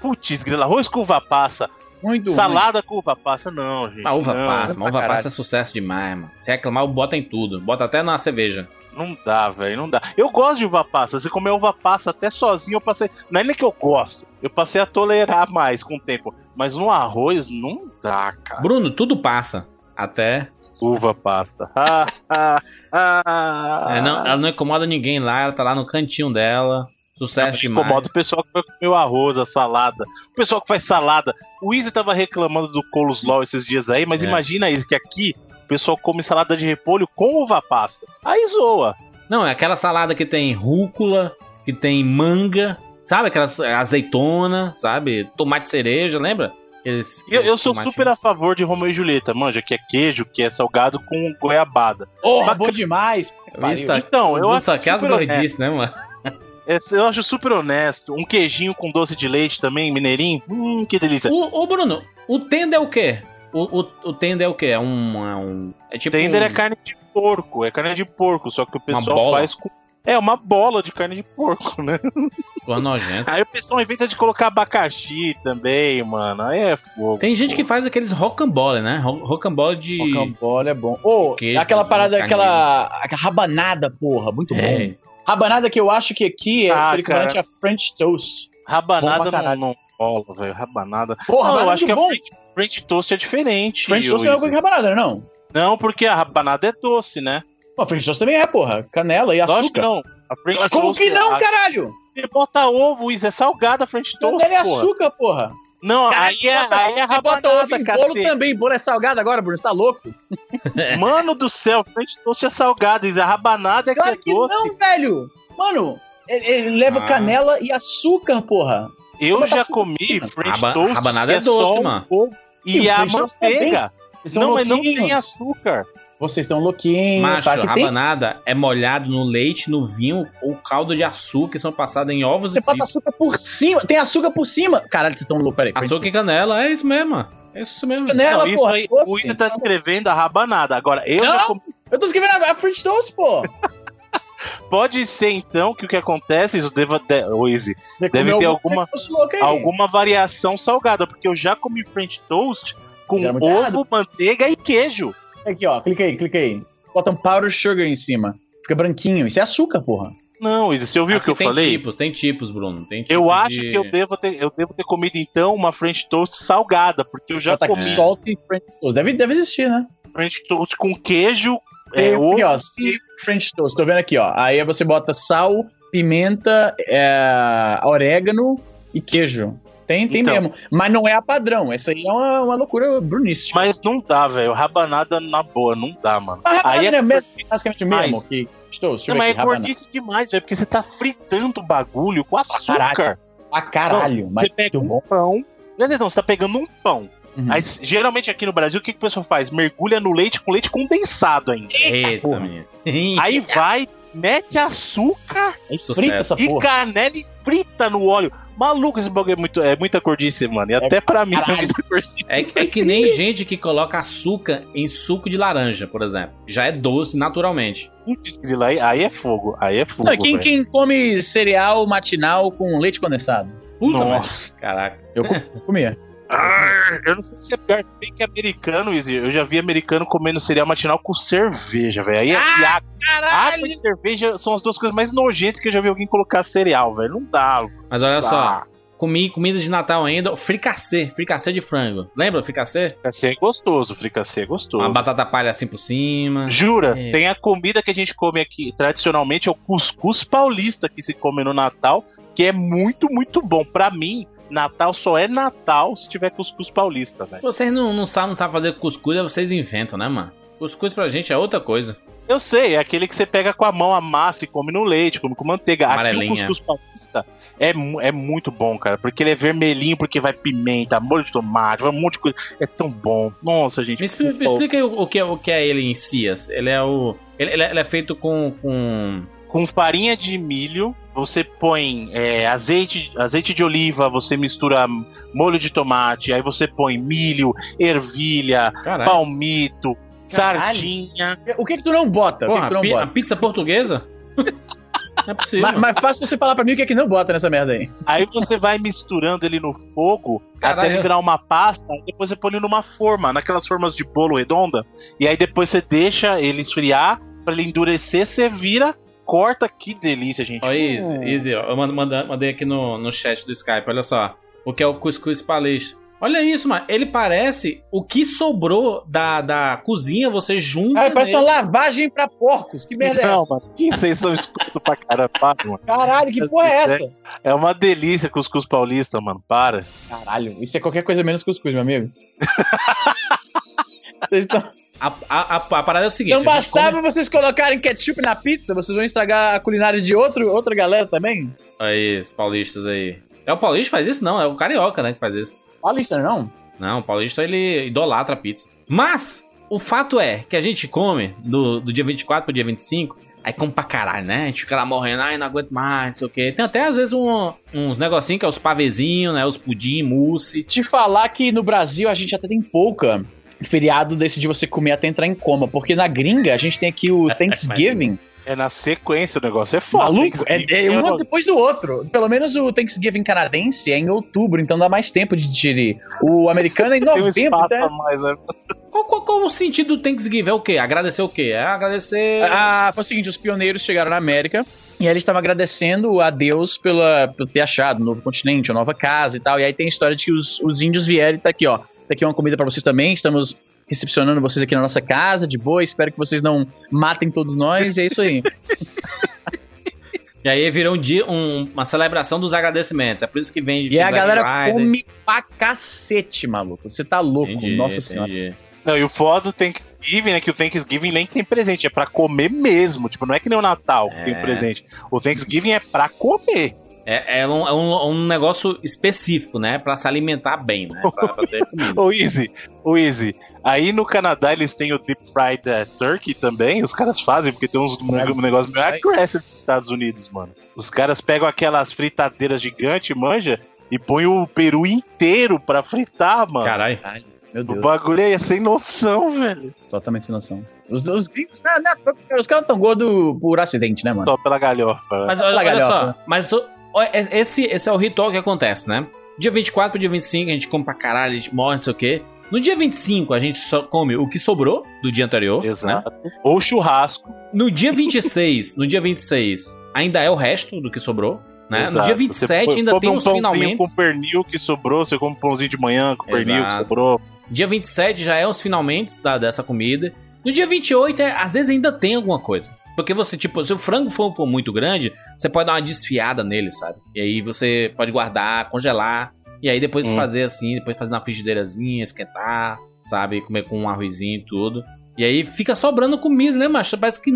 Putz, grila, arroz com uva passa. Muito ruim. Salada com uva passa, não, gente. Uma uva não, passa, pra uva caralho. passa é sucesso demais, mano. Se reclamar, bota em tudo. Bota até na cerveja. Não dá, velho, não dá. Eu gosto de uva passa. Se comer uva passa até sozinho, eu passei. Não é nem que eu gosto. Eu passei a tolerar mais com o tempo. Mas no arroz não dá, cara. Bruno, tudo passa. Até. Uva passa. Ah, ah, ah. É, não, ela não incomoda ninguém lá, ela tá lá no cantinho dela. Sucesso demais. Incomoda o pessoal que vai comer o arroz, a salada. O pessoal que faz salada. O Easy tava reclamando do coleslaw esses dias aí, mas É. imagina isso, que aqui o pessoal come salada de repolho com uva passa. Aí zoa. Não, é aquela salada que tem rúcula, que tem manga, sabe? Aquelas azeitona, sabe? Tomate cereja, lembra? Aqueles- E Eu, eu sou super a favor de Romeu e Julieta, manja, que é queijo, que é salgado com goiabada. Porra, Bacana. bom demais. Isso Então, eu isso acho é as gordices, né, mano? Esse eu acho super honesto. Um queijinho com doce de leite também, mineirinho. Hum, que delícia. O, o Bruno, o tender é o quê? O, o, o tender é o quê? É um. É, um, é tipo. Tender um- é carne de porco, é carne de porco, só que o pessoal faz com. É, uma bola de carne de porco, né? Porra nojento. Aí o pessoal inventa de colocar abacaxi também, mano. Aí é fogo. Tem gente que faz aqueles rocambole, né? Ro- Rocambole de. Rocambole é bom. Ô, Queijo, aquela parada, aquela, aquela rabanada, porra, muito bom. É. Rabanada que eu acho que aqui é Ah, seria equivalente a French toast. Rabanada não, não rola, velho. Rabanada. Porra, não, eu acho é que a bom. French, French toast é diferente. French toast é coisa que rabanada, não é não? Não, porque a rabanada é doce, né? Pô, French toast também é, porra. Canela e Lógico açúcar. que não. A French Como toast que não, a- caralho? Você bota ovo, isso é salgada a French toast, Canela é açúcar, porra. Não, aí é, bota- aí é você bota ovo em bolo cacete. também. Bolo é salgado agora, Bruno. Você tá louco? Mano do céu, French toast é salgado, é rabanada é Claro que é doce. não, velho. Mano, ele, ele leva Ah. canela e açúcar, porra. Eu Bota já açúcar comi. French Raba- toast, rabanada que é doce, mano. ovo E, E a é bem- manteiga. Não, mas não tem açúcar. Vocês estão louquinhos, Macho, sabe? que tem- rabanada é molhado no leite, no vinho ou caldo de açúcar que são passados em ovos Você e bota fritos. açúcar por cima. Tem açúcar por cima. Caralho, vocês estão loucos. Peraí. Açúcar e canela, é isso mesmo. É isso mesmo. Canela, não, isso porra. aí, doce. o Ita tá descrevendo a rabanada. Agora, eu Não, já eu tô escrevendo a French Toast, pô. pode ser então que o que acontece, isso deva. De, Você Deve ter algum alguma- alguma variação salgada, porque eu já comi French toast com muito ovo, errado. manteiga e queijo. Aqui, ó, clica aí, clica aí. Bota um powder sugar em cima. Fica branquinho. Isso é açúcar, porra. Não, Izzy, você ouviu o Acho que eu tem falei? tipos, tem tipos, Bruno. Tem tipos Eu acho de- que eu devo, ter, eu devo ter comido então uma French toast salgada, porque eu já Bota comi salt e French toast. Deve, deve existir, né? French toast com queijo, Tem é, ovo aqui, ó, e French toast. Tô vendo aqui, ó. Aí você bota sal, pimenta, é, orégano e queijo. Tem, tem Então. mesmo. Mas não é a padrão. Essa aí é uma, uma loucura brunística. Mas não dá, velho. Rabanada na boa, não dá, mano. Mas rabanada Aí é é mesmo, basicamente o mesmo demais. que. Deixa Não, mas aqui, é gordice demais, velho, porque você tá fritando o bagulho com açúcar. caralho. Ah, caralho. Mas Você pega um bom. pão. Não, não, você tá pegando um pão. Uhum. Aí, geralmente aqui no Brasil, o que, que o pessoal faz? Mergulha no leite com leite condensado ainda. Eita, menino. Aí vai, mete açúcar Sucesso. frita essa e canela e frita no óleo. Maluco, esse bagulho é, muito, é muita gordice, mano. E até pra mim é caralho. muita gordice. É, é que nem gente que coloca açúcar em suco de laranja, por exemplo. Já é doce naturalmente. Putz, aí, aí é fogo. Aí é fogo. Não, quem, quem come cereal matinal com leite condensado? Puta, mas- Nossa. Caraca. Eu co- comia. Ah, eu não sei se é pior bem que americano, Izzy. Eu já vi americano comendo cereal matinal com cerveja, velho. Aí Ah, e água, água e cerveja são as duas coisas mais nojentas que eu já vi alguém colocar cereal, velho. Não dá. Mas olha só, Ah, comi comida de Natal ainda, fricassê, fricassê de frango. Lembra fricassê? fricassê é gostoso, fricassê é gostoso. Uma batata palha assim por cima. Juras, É. tem a comida que a gente come aqui tradicionalmente, é o cuscuz paulista que se come no Natal, que é muito, muito bom. Pra mim, Natal só é Natal se tiver cuscuz paulista, velho. Vocês não, não, sabem, não fazer cuscuz, aí vocês inventam, né, mano? Cuscuz pra gente é outra coisa. Eu sei, é aquele que você pega com a mão, amassa e come no leite, come com manteiga. Aqui o Amarelinha. cuscuz paulista é, é muito bom, cara, porque ele é vermelhinho, porque vai pimenta, molho de tomate, vai um monte de coisa. É tão bom. Nossa, gente. Me, expli- me explica aí o, o que, é- o que é ele em si. Ele é o. Ele, ele é, ele é feito com. com... Com farinha de milho, você põe é, azeite, azeite de oliva, você mistura molho de tomate, aí você põe milho, ervilha, Caralho. palmito, Caralho. sardinha. O que que tu não bota? o que Porra, que tu não pi- a bota? pizza portuguesa? não é possível. Mas, mas fácil você falar pra mim o que é que não bota nessa merda aí. Aí você vai misturando ele no fogo Caralho. até ele virar uma pasta, aí depois você põe ele numa forma, naquelas formas de bolo redonda, e aí depois você deixa ele esfriar pra ele endurecer, você vira, corta, que delícia, gente. Ó, Easy, Easy, ó. Eu mando- manda- mandei aqui no, no chat do Skype, olha só. O que é o cuscuz paulista. Olha isso, mano. Ele parece o que sobrou da, da cozinha, você junta. Ah, parece nele. uma lavagem pra porcos. Que merda é Não, essa? mano, que vocês são escutos pra caramba, para, mano. Caralho, que porra é essa? É uma delícia cuscuz paulista, mano, para. Caralho, isso é qualquer coisa menos cuscuz, meu amigo. Vocês estão... A, a, a, a parada é o seguinte. Não a bastava vocês colocarem ketchup na pizza, vocês vão estragar a culinária de outro, outra galera também? come- Aí, os paulistas aí. É o paulista que faz isso? Não, é o carioca, né, que faz isso. Paulista, não? Não, o paulista ele idolatra a pizza. Mas, o fato é que a gente come do, do dia 24 pro dia 25, aí come pra caralho, né? A gente fica lá morrendo, ai, não aguento mais, não sei o quê. Tem até às vezes um- uns negocinhos que é os pavezinhos, né? Os pudim, mousse. Te falar que no Brasil a gente até tem pouca feriado desse de você comer até entrar em coma, porque na gringa a gente tem aqui o Thanksgiving. É na sequência o negócio, é foda. Maluco, é, é um depois do outro. Pelo menos o Thanksgiving canadense é em outubro, então dá mais tempo de digerir. O americano é em Tem um novembro, espaço né? a mais, né? Qual, qual, qual o sentido do Thanksgiving? É o quê? Agradecer o quê? É agradecer. Ah, foi o seguinte, os pioneiros chegaram na América e aí eles estavam agradecendo a Deus pela, por ter achado um novo continente, uma nova casa e tal. E aí tem a história de que os, os índios vieram e tá aqui, ó. Tá aqui uma comida pra vocês também. Estamos recepcionando vocês aqui na nossa casa, de boa. Espero que vocês não matem todos nós. E é isso aí. E aí virou um dia, um- uma celebração dos agradecimentos. É por isso que vem. E a galera Friday. come pra cacete, maluco. Você tá louco, Entendi, nossa senhora. Não, e o foda do Thanksgiving é que o Thanksgiving nem tem presente, é pra comer mesmo. Tipo, não é que nem o Natal que É. tem presente. O Thanksgiving é pra comer. É, é um, é um- um negócio específico, né? Pra se alimentar bem, né? Pra, pra ter comida. Ô, Easy, ô, Easy. Aí no Canadá eles têm o Deep Fried eh, Turkey também, os caras fazem, porque tem uns um negócio meio agressivo dos Estados Unidos, mano. Os caras pegam aquelas fritadeiras gigantes, manja, e põem o peru inteiro pra fritar, mano. Caralho. Meu O Deus, bagulho aí é sem noção, velho. totalmente sem noção. Os, os gringos, não, não, os caras tão gordos por acidente, né, mano? Só pela galhofa. Mas olha, olha galhofa. só, mas o- é- esse, esse é o ritual que acontece, né? Dia 24 pro dia 25 a gente come pra caralho, a gente morre, não sei o quê. No dia 25 a gente só come o que sobrou do dia anterior, né? Exato. Ou churrasco. No dia 26, no dia 26 ainda é o resto do que sobrou, né? No Exato. dia Você 27 come ainda tem um os pãozinho finalmente. com pernil que sobrou, você come um pãozinho de manhã com pernil que Exato. sobrou. Dia 27 já é os finalmente da, dessa comida. No dia 28, é, às vezes ainda tem alguma coisa. Porque você, tipo, se o frango for, for muito grande, você pode dar uma desfiada nele, sabe? E aí você pode guardar, congelar. E aí depois Hum. fazer assim, depois fazer na frigideirazinha, esquentar, sabe? Comer com um arrozinho e tudo. E aí fica sobrando comida, né, macho? Parece que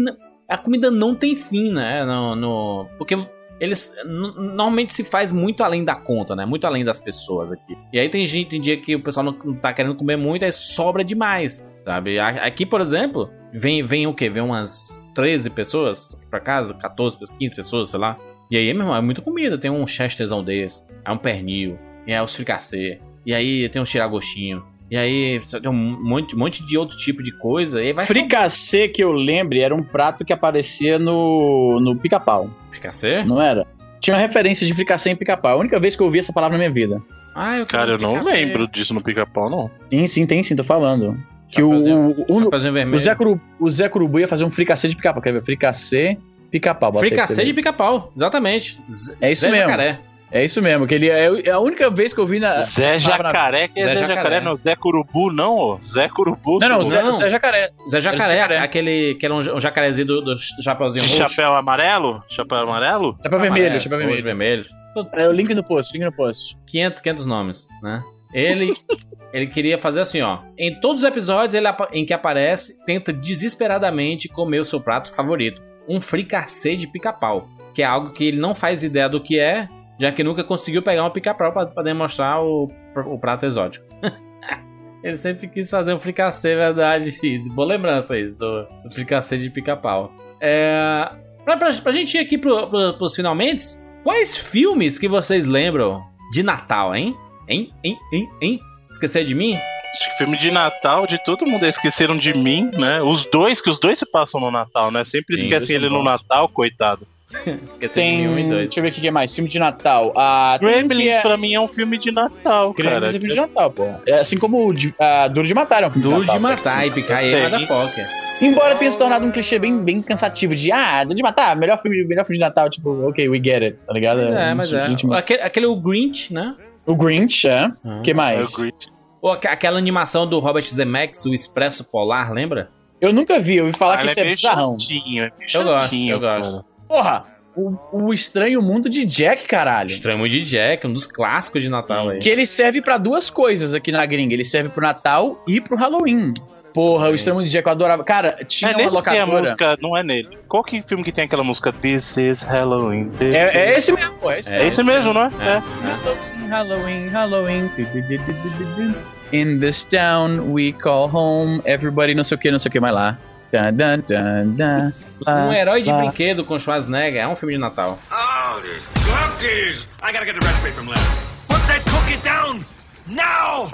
a comida não tem fim, né? No, no- porque eles normalmente se faz muito além da conta, né? Muito além das pessoas aqui. E aí tem gente, tem dia que o pessoal não, não tá querendo comer muito, aí sobra demais, sabe? Aqui, por exemplo, vem, vem o quê? Vem umas 13 pessoas pra casa, 14, 15 pessoas, sei lá. E aí, meu irmão, é muita comida. Tem um chesterzão desse, é um pernil, aí os fricassê, e aí tem um tiragostinho. E aí tem um monte, monte de outro tipo de coisa. E aí vai Fricassê que eu lembre era um prato que aparecia no, no pica-pau, Fricassê? não era? Tinha uma referência de fricassê em pica-pau. A única vez que eu ouvi essa palavra na minha vida. Ah, eu quero Cara, eu não lembro disso no pica-pau, não. Sim, sim, tem sim, tô falando. Que o, o, o, o, Zé Curu, o Zé Curubu ia fazer um fricassê de pica-pau. Quer ver? Fricassê, pica-pau. Fricassê de pica-pau, exatamente. Z- É isso Zé mesmo. Jacaré. É isso mesmo, que ele é é a única vez que eu vi na. Zé Jacaré, que é Zé Zé, Jacaré. Jacaré, não. Zé Curubu, não, ó. Zé Curubu. Não, não, Zé, Não. Zé Jacaré. Zé Jacaré, Jacaré. aquele que era um, jacarezinho do, do Chapeuzinho de roxo. chapéu amarelo? Chapéu amarelo? Chapéu vermelho, chapéu vermelho. vermelho. É o link no post, link no post. 500, 500 nomes, né? Ele, ele queria fazer assim, ó. Em todos os episódios ele, em que aparece, tenta desesperadamente comer o seu prato favorito. Um fricassê de pica-pau. Que é algo que ele não faz ideia do que é, já que nunca conseguiu pegar um pica-pau pra demonstrar o, o prato exótico. ele sempre quis fazer um fricassê, verdade. Boa lembrança isso, do, do fricassê de pica-pau. É, pra, pra, pra gente ir aqui pro, pro, pros finalmente, quais filmes que vocês lembram de Natal, hein? Hein? Hein? Hein? Hein? Esquecer de mim? Acho que filme de Natal, de todo mundo esqueceram de mim, né? Os dois, que os dois se passam no Natal, né? Sempre Sim, esquecem ele no. Natal, coitado. Esquecer Tem. de um e dois. Deixa eu ver o que que é mais. Filme de Natal. Ah, que Gremlins, é... pra mim, é um filme de Natal, cara. Gremlins é filme de Natal, pô. É assim como o de- ah, Duro de Matar é um filme Duro de Natal. de matar e picar e Tem. motherfucker. Embora tenha se tornado um clichê bem, bem cansativo de ah, Duro de Matar, melhor filme, melhor filme de Natal, tipo, ok, we get it, tá ligado? É, mas é. Gente, Aquele, aquele o Grinch, né? O Grinch, é. O que É mais? o Grinch. Ou aque- aquela animação do Robert Zemeckis, o Expresso Polar, lembra? Eu nunca vi, eu ouvi falar Ah, que isso é meio bizarrão. é Eu gosto, eu gosto. Porra, o, o Estranho Mundo de Jack, caralho. Estranho de Jack, um dos clássicos de Natal aí. Que ele serve pra duas coisas aqui na gringa. Ele serve pro Natal e pro Halloween. Porra, o Estranho Mundo de Jack eu adorava. Cara, tinha É uma nele que tem a locadora. música, não é nele. Qual que filme que tem aquela música This is Halloween? This É, é esse mesmo, pô. É esse É. É esse mesmo, não é? É. Halloween, Halloween, Halloween. In this town we call home. Everybody não sei o que, não sei o que mais lá. Dun, dun, dun, dun. Lá, Um herói de lá. brinquedo com Schwarzenegger é um filme de Natal. Oh, these cookies! I gotta get the recipe from Larry. Put that cookie down now!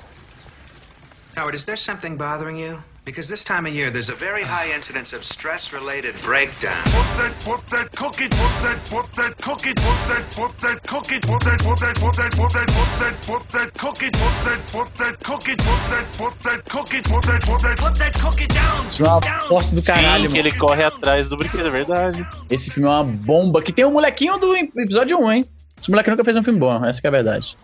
Howard, is there something bothering you? Because this time of year, there's a very high incidence of stress-related breakdown. Put that, put that cookie, put that, put that cookie, put that, put that cookie, put that, put that, put that, put that, put that, put that cookie, put that, put that cookie, put that, put that cookie, put that, put that, put that cookie down. Isso é uma do caralho, Sim, que ele corre atrás do brinquedo, é verdade. Esse filme é uma bomba. Que tem o molequinho do episódio 1, hein? Esse moleque nunca fez um filme bom, essa que é a verdade.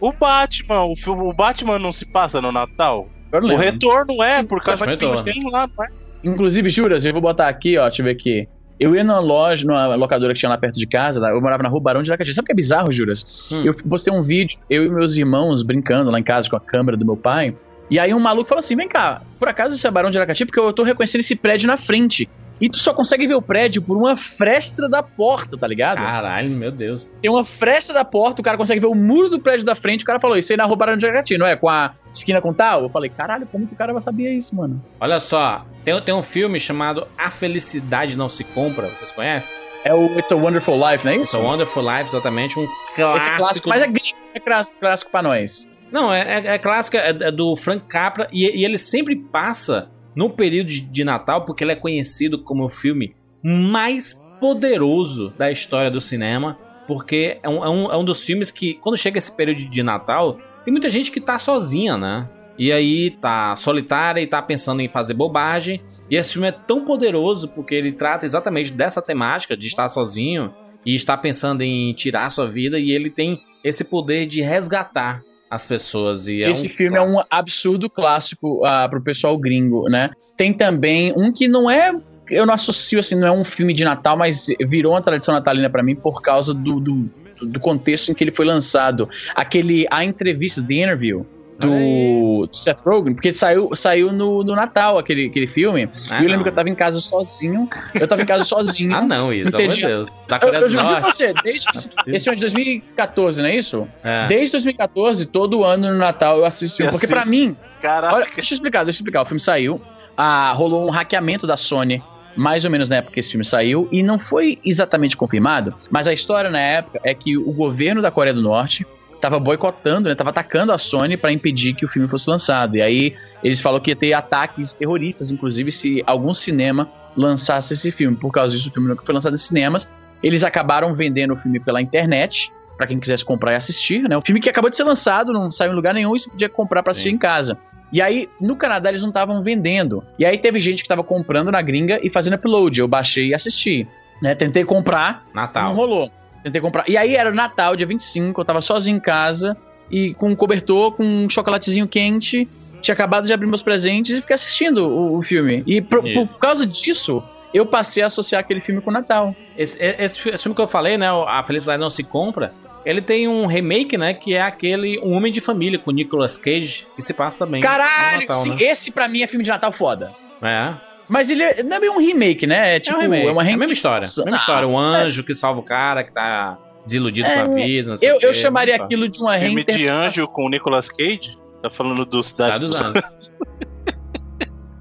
O Batman, o, filme, o Batman não se passa no Natal? O retorno é, por causa que Retorno. tem lá, não é? Inclusive, Juras, eu vou botar aqui, ó, deixa eu ver aqui. Eu ia numa loja, numa locadora que tinha lá perto de casa, lá, eu morava na rua Barão de Aracati. Sabe o que é bizarro, Juras? Hum. Eu postei um vídeo, eu e meus irmãos brincando lá em casa com a câmera do meu pai. E aí um maluco falou assim: vem cá, por acaso isso é Barão de Aracati? Porque eu tô reconhecendo esse prédio na frente. E tu só consegue ver o prédio por uma fresta da porta, tá ligado? Caralho, meu Deus. Tem uma fresta da porta, o cara consegue ver o muro do prédio da frente. O cara falou: Isso aí na rua Barão de Aracati, não é? Com a esquina com tal? Eu falei: Caralho, como que o cara vai saber isso, mano? Olha só, tem, tem um filme chamado A Felicidade Não Se Compra, vocês conhecem? É o It's a Wonderful Life, não é It's isso? a Wonderful Life, exatamente, um Esse clássico. é clássico, mas é gringo, é clássico, clássico pra nós. Não, é, é, é clássica, é, é do Frank Capra e, e ele sempre passa no período de, Natal porque ele é conhecido como o filme mais poderoso da história do cinema, porque é um, é um, é um dos filmes que, quando chega esse período de Natal, tem muita gente que tá sozinha, né? E aí tá solitária e tá pensando em fazer bobagem. E esse filme é tão poderoso porque ele trata exatamente dessa temática de estar sozinho e estar pensando em tirar sua vida e ele tem esse poder de resgatar as pessoas. E é Esse um filme é um absurdo clássico uh, pro pessoal gringo, né? Tem também um que não é. Eu não associo assim, não é um filme de Natal, mas virou uma tradição natalina pra mim por causa do, do, do contexto em que ele foi lançado. Aquele A Entrevista, The Interview. Do Seth Rogen, porque saiu, saiu no, no Natal aquele, aquele filme. Ah, e eu lembro não. que eu tava em casa sozinho. Eu tava em casa sozinho. Ah, não, isso, pelo amor de entendi. Deus. Da Eu, Coreia eu do juro pra você, desde esse filme é de 2014, não é isso? É. Desde 2014, todo ano no Natal eu assisto. Eu Porque pra assisto. mim, Caraca. olha, deixa eu explicar, deixa eu explicar. O filme saiu, ah, rolou um hackeamento da Sony, mais ou menos na época que esse filme saiu, e não foi exatamente confirmado, mas a história na época é que o governo da Coreia do Norte tava boicotando, né, tava atacando a Sony pra impedir que o filme fosse lançado. E aí eles falaram que ia ter ataques terroristas, inclusive se algum cinema lançasse esse filme. Por causa disso, o filme nunca foi lançado em cinemas. Eles acabaram vendendo o filme pela internet, pra quem quisesse comprar e assistir, né? O filme que acabou de ser lançado, não saiu em lugar nenhum, e você podia comprar pra assistir Sim. em casa. E aí, no Canadá, eles não estavam vendendo. E aí teve gente que tava comprando na gringa e fazendo upload. Eu baixei e assisti. Né? Tentei comprar, não Natal. rolou. Tentei comprar. E aí era Natal, dia 25, eu tava sozinho em casa e com um cobertor, com um chocolatezinho quente. Tinha acabado de abrir meus presentes e fiquei assistindo o, o filme. E Isso. por causa disso, eu passei a associar aquele filme com o Natal. Esse, esse esse filme que eu falei, né? A Felicidade Não Se Compra, ele tem um remake, né? Que é aquele Um Homem de Família com Nicolas Cage, que se passa também. Caralho, Natal, esse, né? esse pra mim é filme de Natal foda. É. Mas ele é, não é bem um remake, né? É tipo, é, um remake. é uma É a mesma história. reimitação. Mesma história. Um anjo que salva o cara que tá desiludido É, com a vida. Não sei Eu, eu chamaria aquilo de uma Filme de reinterpretação. anjo com o Nicolas Cage? Tá falando do. Cidade, Cidade dos Anjos.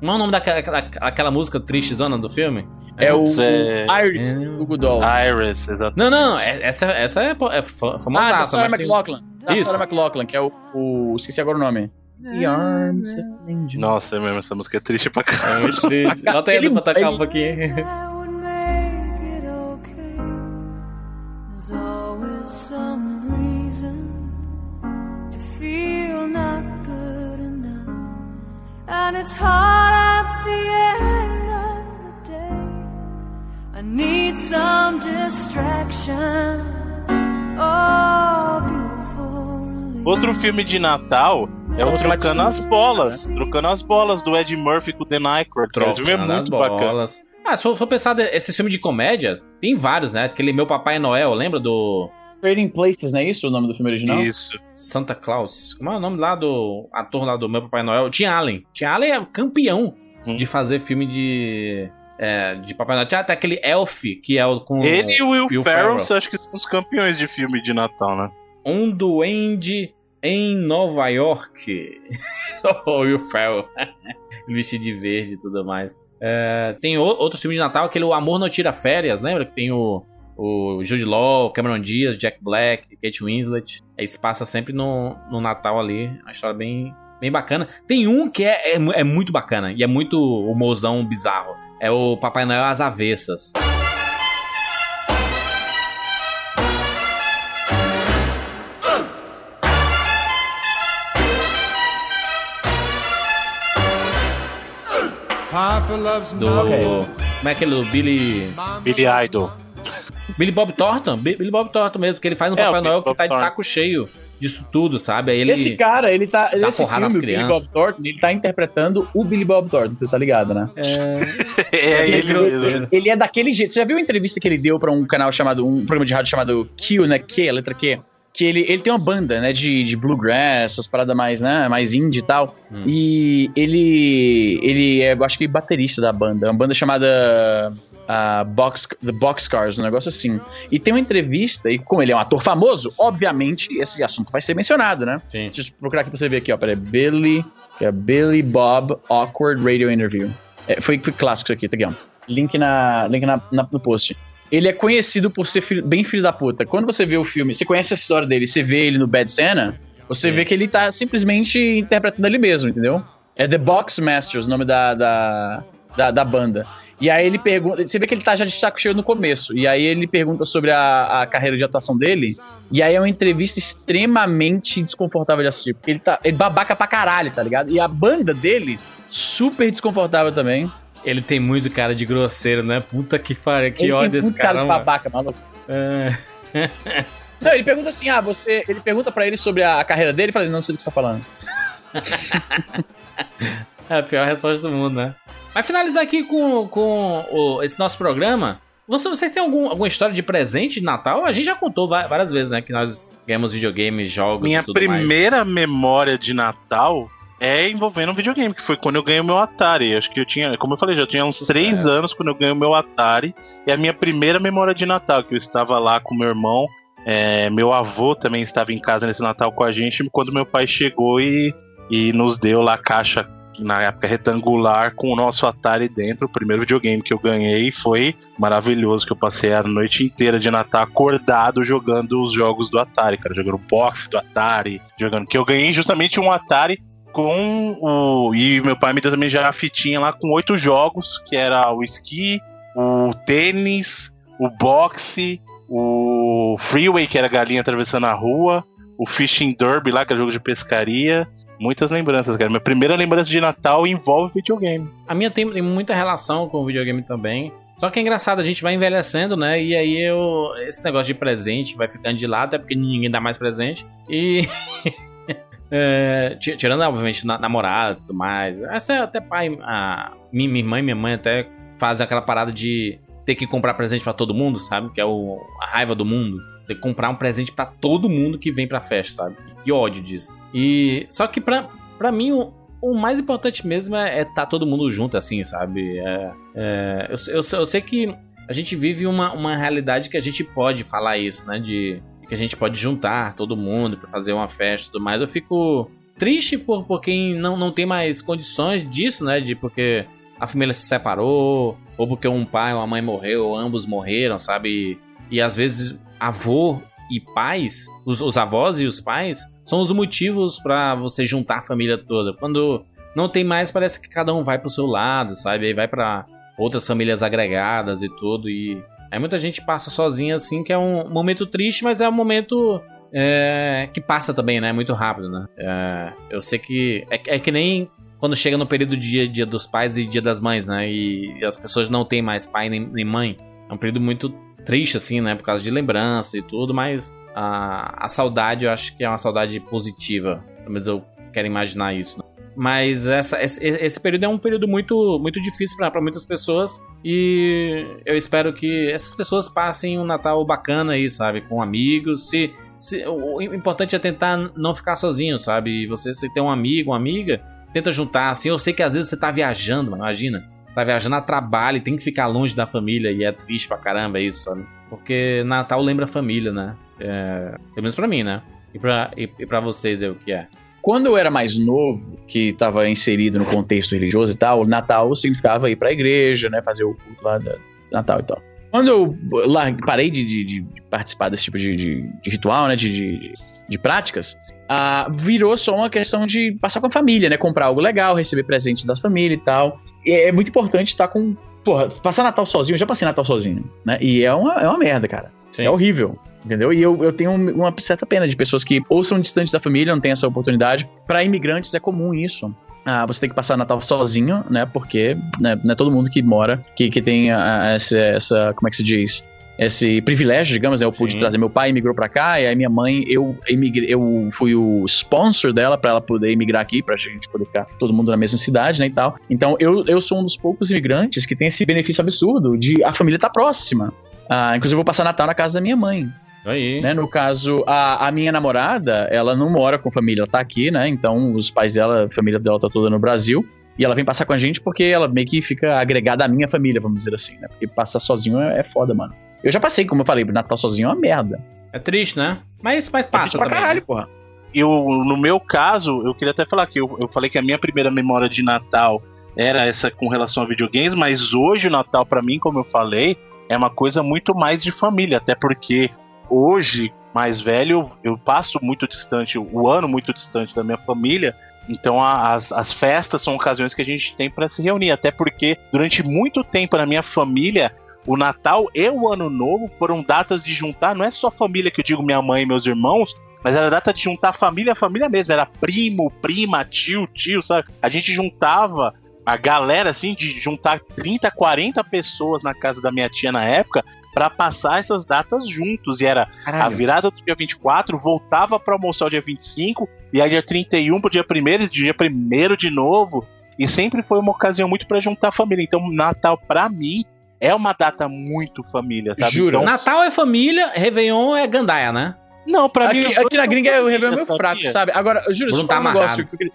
Não é o nome daquela aquela, aquela música tristezona do filme? É o, É- o Iris É. do Goodall. Iris, exato. Não, não, é- essa, essa é, é fa- Ah, da. Sarah McLaughlin. Da Isso. Sarah McLaughlin, que é o, o. Esqueci agora o nome. The Arms of an Angel. Nossa, é mesmo, essa música é triste pra É caramba. muito triste. Bota aí Ele- pra tocar um pouquinho. I would make it okay. There's always some reason to feel not good enough. And it's hard at the end of the day. I need some distraction. Oh. Outro filme de Natal é o Trocando as Bolas. Trocando as Bolas do Ed Murphy com o Dan Aykroyd. Esse filme é Trocando as muito bacana. bolas. Ah, se for, for pensar, de- esse filme de comédia, tem vários, né? Aquele Meu Papai Noel, lembra do Trading Places, não é isso o nome do filme original? Isso. Santa Claus? Como é o nome lá do ator lá do Meu Papai Noel? Tim Allen. Tim Allen é campeão Hum. de fazer filme de, é, de Papai Noel. Tinha até aquele Elf, que é o com Ele e o Will, Will Ferrell, Ferrell. acho que são os campeões de filme de Natal, né? Um Duende em Nova York. o Will Ferrell. Vestido de verde e tudo mais. É, tem o- outro filme de Natal, aquele O Amor Não Tira Férias, lembra? Que tem o, o Jude Law, Cameron Diaz, Jack Black, Kate Winslet. Aí se passa sempre no, no Natal ali. Uma história bem, bem bacana. Tem um que é, é, é muito bacana e é muito humorzão bizarro. É o Papai Noel às Avessas. Do. Como é aquele do Billy. Billy Idol. Billy Bob Thornton? Bi- Billy Bob Thornton mesmo, que ele faz um É, Papai Noel que tá de saco cheio disso tudo, sabe? Aí ele. Esse cara, ele tá. Nesse filme, o Billy. Bob Thornton, ele tá interpretando o Billy Bob Thornton, você tá ligado, né? É ele mesmo. Ele é daquele jeito. Você já viu a entrevista que ele deu pra um canal chamado. um programa de rádio chamado Q, né? Q, a letra Q. Que ele, ele tem uma banda, né? De, de bluegrass, essas paradas mais, né? Mais indie e tal. Hum. E ele. Ele é, eu acho que baterista da banda. É uma banda chamada. ah, Box, The Boxcars, um negócio assim. E tem uma entrevista, e como ele é um ator famoso, obviamente esse assunto vai ser mencionado, né? Sim. Deixa eu procurar aqui pra você ver aqui, ó. Peraí. Billy. que é Billy Bob Awkward Radio Interview. É, foi, foi clássico isso aqui, tá aqui, ó. Link, na, link na, na- no post. Ele é conhecido por ser filho- bem filho da puta. Quando você vê o filme, você conhece a história dele, você vê ele no Bad Santa, Você Sim. vê que ele tá simplesmente interpretando ele mesmo, entendeu? É The Box Masters, o nome da, da, da, da banda. E aí ele pergunta. Você vê que ele tá já de saco cheio no começo. E aí ele pergunta sobre a, a carreira de atuação dele. E aí é uma entrevista extremamente desconfortável de assistir. Porque ele tá. Ele babaca pra caralho, tá ligado? E a banda dele, super desconfortável também. Ele tem muito cara de grosseiro, né? Puta que pariu, que ele ódio tem muito cara cara. de babaca, maluco. É. Não, ele pergunta assim: ah, você. Ele pergunta pra ele sobre a, carreira dele e fala: não sei do que você tá falando. É a pior resposta do mundo, né? Mas finalizar aqui com, com o- esse nosso programa. Você, vocês têm algum, alguma história de presente de Natal? A gente já contou várias vezes, né? Que nós ganhamos videogames, jogos Minha e tudo mais. primeira memória de Natal é envolvendo um videogame, que foi quando eu ganhei o meu Atari. Acho que eu tinha, como eu falei, já tinha uns três anos quando eu ganhei o meu Atari. E a minha primeira memória de Natal, que eu estava lá com meu irmão. é, meu avô também estava em casa nesse Natal com a gente, quando meu pai chegou e, e nos deu lá a caixa, na época retangular, com o nosso Atari dentro. O primeiro videogame que eu ganhei foi maravilhoso, que eu passei a noite inteira de Natal acordado jogando os jogos do Atari, cara. Jogando boxe do Atari, jogando. Que eu ganhei justamente um Atari com o. E meu pai me deu também já a fitinha lá com oito jogos, que era o esqui, o tênis, o boxe, o freeway, que era galinha atravessando a rua, o fishing derby lá, que era jogo de pescaria. Muitas lembranças, cara. Minha primeira lembrança de Natal envolve videogame. A minha tem, tem muita relação com o videogame também. Só que é engraçado, a gente vai envelhecendo, né? E aí eu. Esse negócio de presente vai ficando de lado, até porque ninguém dá mais presente. E. é, ti- tirando, obviamente, na, namorada e tudo mais. Essa é até pai. A, minha, minha irmã e minha mãe até fazem aquela parada de ter que comprar presente pra todo mundo, sabe? Que é o, a raiva do mundo. Ter que comprar um presente pra todo mundo que vem pra festa, sabe? Que ódio disso. E. Só que pra, pra mim, o, o mais importante mesmo é estar todo mundo junto, assim, sabe? É, é, eu, eu, eu sei que a gente vive uma, uma realidade que a gente pode falar isso, né? De que a gente pode juntar todo mundo pra fazer uma festa e tudo mais. Eu fico triste por, por quem não, não tem mais condições disso, né? De porque a família se separou, ou porque um pai ou uma mãe morreu, ou ambos morreram, sabe? E, e às vezes avô e pais, os, os avós e os pais, são os motivos pra você juntar a família toda. Quando não tem mais, parece que cada um vai pro seu lado, sabe? Aí vai pra outras famílias agregadas e tudo. E aí muita gente passa sozinha, assim, que é um momento triste, mas é um momento é, que passa também, né? Muito rápido, né? É, eu sei que. É, é que nem quando chega no período de dia, dia dos pais e dia das mães, né? E, as pessoas não têm mais pai nem, nem mãe. É um período muito triste, assim, né? Por causa de lembrança e tudo, mas a, a saudade eu acho que é uma saudade positiva. Pelo menos eu quero imaginar isso. Né? Mas essa, esse, esse período é um período muito, muito difícil para muitas pessoas e eu espero que essas pessoas passem um Natal bacana aí, sabe? Com amigos. Se, se, o importante é tentar não ficar sozinho, sabe? Você se tem um amigo, uma amiga, tenta juntar. Assim, eu sei que às vezes você tá viajando, imagina. Tá viajando a trabalho e tem que ficar longe da família e é triste pra caramba isso, sabe? Porque Natal lembra família, né? É, pelo menos pra mim, né? E pra, e, e pra vocês é o que é. Quando eu era mais novo, que estava inserido no contexto religioso e tal, Natal significava ir pra igreja, né? Fazer o culto lá da Natal e tal. Quando eu parei de, de- de participar desse tipo de, de- ritual, né? De, práticas, ah, virou só uma questão de passar com a família, né? Comprar algo legal, receber presente das famílias e tal. E é muito importante estar com. Porra, passar Natal sozinho, eu já passei Natal sozinho, né? E é uma, é uma merda, cara. Sim. É horrível. Entendeu? E eu, eu tenho uma certa pena de pessoas que ou são distantes da família, não têm essa oportunidade. Para imigrantes é comum isso. Ah, você tem que passar Natal sozinho, né? Porque né, não é todo mundo que mora, que, que tem ah, essa, essa. Como é que se diz? Esse privilégio, digamos, né? Eu pude Sim. trazer meu pai, imigrou pra cá, e aí minha mãe, eu emigrei, eu fui o sponsor dela pra ela poder imigrar aqui, pra gente poder ficar todo mundo na mesma cidade, né? E tal. Então eu, eu sou um dos poucos imigrantes que tem esse benefício absurdo de a família estar próxima. Ah, inclusive, eu vou passar Natal na casa da minha mãe Aí. né? No caso, a, a minha namorada, ela não mora com família, ela tá aqui, né? Então, os pais dela, a família dela tá toda no Brasil. E ela vem passar com a gente porque ela meio que fica agregada à minha família, vamos dizer assim, né? Porque passar sozinho é, é foda, mano. Eu já passei, como eu falei, Natal sozinho é uma merda. É triste, né? Mas, mas É passa triste pra também. caralho, né? porra. Eu, no meu caso, eu queria até falar que eu, eu falei que a minha primeira memória de Natal era essa com relação a videogames, mas hoje o Natal, pra mim, como eu falei, é uma coisa muito mais de família, até porque hoje, mais velho, eu passo muito distante, o ano muito distante da minha família. Então a- as, as festas são ocasiões que a gente tem para se reunir, até porque durante muito tempo na minha família o Natal e o Ano Novo foram datas de juntar, não é só família que eu digo minha mãe e meus irmãos, mas era data de juntar família, família mesmo, era primo, prima, tio, tio, sabe? A gente juntava a galera assim de juntar 30, 40 pessoas na casa da minha tia na época para passar essas datas juntos e era a virada do dia 24, voltava para almoçar o dia 25, e aí dia 31 pro dia 1 dia 1 de novo. E sempre foi uma ocasião muito para juntar a família. Então, Natal, pra mim, é uma data muito família, sabe? Jura? Então, Natal é família, Réveillon é gandaia, né? não, pra mim. Aqui, dois aqui na gringa é o Réveillon meio sabia? fraco, sabe? Agora, eu juro, se tá um negócio que eu queria-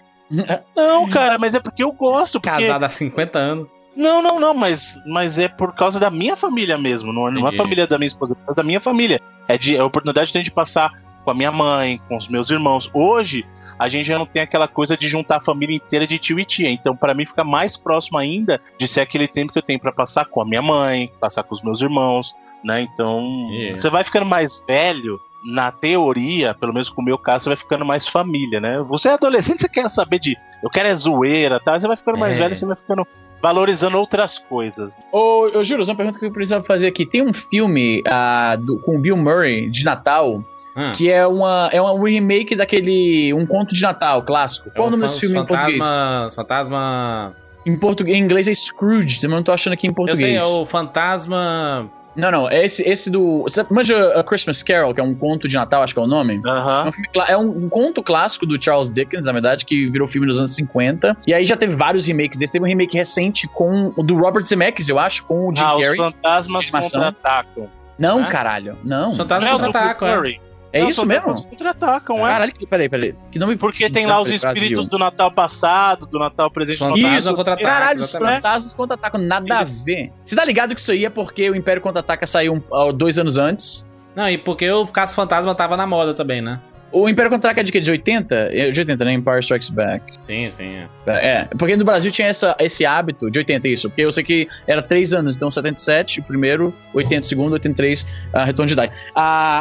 Não, cara, mas é porque eu gosto. Porque... Casado há 50 anos. Não, não, não, mas, mas é por causa da minha família mesmo. Não, não é a família da minha esposa, é por causa da minha família. É, de, é a oportunidade que tem de passar com a minha mãe, com os meus irmãos. Hoje, a gente já não tem aquela coisa de juntar a família inteira de tio e tia. Então, pra mim, fica mais próximo ainda de ser aquele tempo que eu tenho pra passar com a minha mãe, passar com os meus irmãos, né? Então, Yeah. você vai ficando mais velho. Na teoria, pelo menos com o meu caso, você vai ficando mais família, né? Você é adolescente, você quer saber de. Eu quero é zoeira, tá? Você vai ficando mais É. velho, você vai ficando valorizando outras coisas. Ô, eu juro, uma pergunta que eu precisava fazer aqui. Tem um filme ah, do- com o Bill Murray de Natal Hum. que é, uma, é um remake daquele Um Conto de Natal clássico. Qual é o nome desse filme em português? fantasma, Fantasma. Em, português, em inglês é Scrooge, eu não tô achando aqui em Eu sei, português. é o Fantasma. Não, não, é esse, esse do. Você manja A Christmas Carol, que é um conto de Natal, acho que é o nome? É Aham. um, filme é um- um conto clássico do Charles Dickens, na verdade, que virou filme nos anos 50. E aí já teve vários remakes desse. Teve um remake recente com o do Robert Zemeckis, eu acho, com o Jim Ah, os Carrey. fantasmas de animação. contra-atacam. Não, né? caralho. Não. Os fantasmas do contra-atacam, é. É Não, isso os mesmo? fantasmas Contra-atacam, é. Caralho, peraí, peraí. Que nome Porque tem lá os espíritos do Natal passado, do Natal presente Fantasma. Isso, contra-ataca, caralho, os fantasmas contra-atacam, nada Isso. a ver. Você tá ligado que isso aí é porque o Império Contra-Ataca saiu um- dois anos antes? Não, e porque o Caso Fantasma tava na moda também, né? O Império Contra-Ataca é de quê? De 80? É de 80, né? Empire Strikes Back. Sim, sim. é. É, porque no Brasil tinha essa, esse hábito de 80, isso. Porque eu sei que era três anos, então 77, o primeiro, 80 o segundo, 83, a retorno de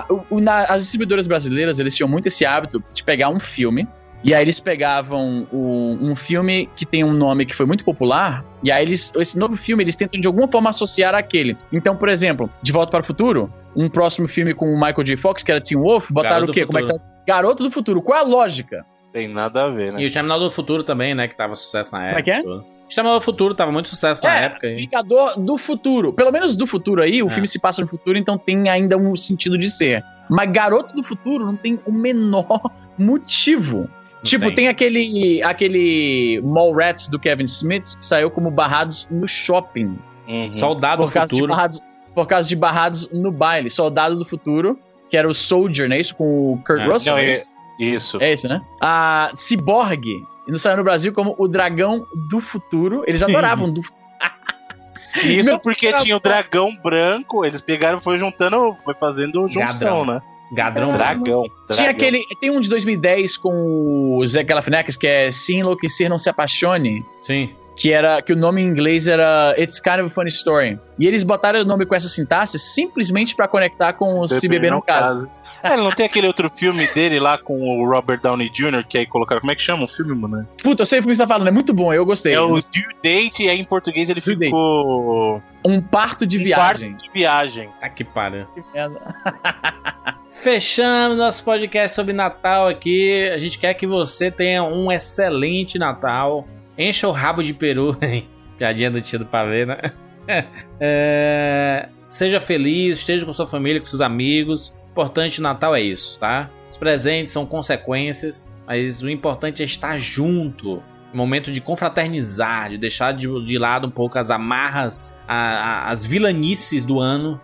o- o- na- as distribuidoras brasileiras, eles tinham muito esse hábito de pegar um filme, e aí eles pegavam o- um filme que tem um nome que foi muito popular, e aí eles, esse novo filme, eles tentam de alguma forma associar àquele. Então, por exemplo, De Volta para o Futuro, um próximo filme com o Michael J. Fox, que era Teen Wolf, botaram o quê? do Como é que tá? Garoto do Futuro. Qual é a lógica? Tem nada a ver, né? E o Exterminador do Futuro também, né? Que tava sucesso na Como é época. que é? O Exterminador do Futuro tava muito sucesso na É, época. hein? Vingador do futuro. Pelo menos do futuro aí, o É. filme se passa no futuro, então tem ainda um sentido de ser. Mas Garoto do Futuro não tem o menor motivo. tipo, tem. tem, aquele aquele Mallrats do Kevin Smith que saiu como barrados no shopping. Uhum. Soldado do Por de Futuro. barrados, por causa de barrados no baile. Soldado do Futuro, que era o Soldier, né? Isso com o Kurt É. Russell. Não, é é- isso? Isso. É esse, né? A Cyborg, não saiu no Brasil como o Dragão do Futuro. Eles adoravam do Isso Meu porque tinha o dragão branco, eles pegaram e foi juntando, foi fazendo junção, Gadrão. né? Gadrão. Dragão. Tinha dragão. aquele. Tem um de 2010 com o Zé Galifianakis, que é Se Enlouquecer Não Se Apaixone. Sim. Que era. Que o nome em inglês era It's Kind of a Funny Story. E eles botaram o nome com essa sintaxe simplesmente pra conectar com o Se Beber No Caso. É, não tem aquele outro filme dele lá com o Robert Downey Jr. que aí colocaram. Como é que chama o filme, mano? Puta, eu sei o que você tá falando, é muito bom, eu gostei. É o Due Date e aí em português ele Due Date. ficou. Um parto de Um viagem. quarto de viagem. Tá que pariu. Que merda. Fechando nosso podcast sobre Natal aqui. A gente quer que você tenha um excelente Natal. Encha o rabo de peru, hein? Piadinha do tio do pavê, né? É, Seja feliz, esteja com sua família, com seus amigos. O importante Natal é isso, tá? Os presentes são consequências, mas o importante é estar junto. Momento de confraternizar, de deixar de, de lado um pouco as amarras, a- a- as vilanices do ano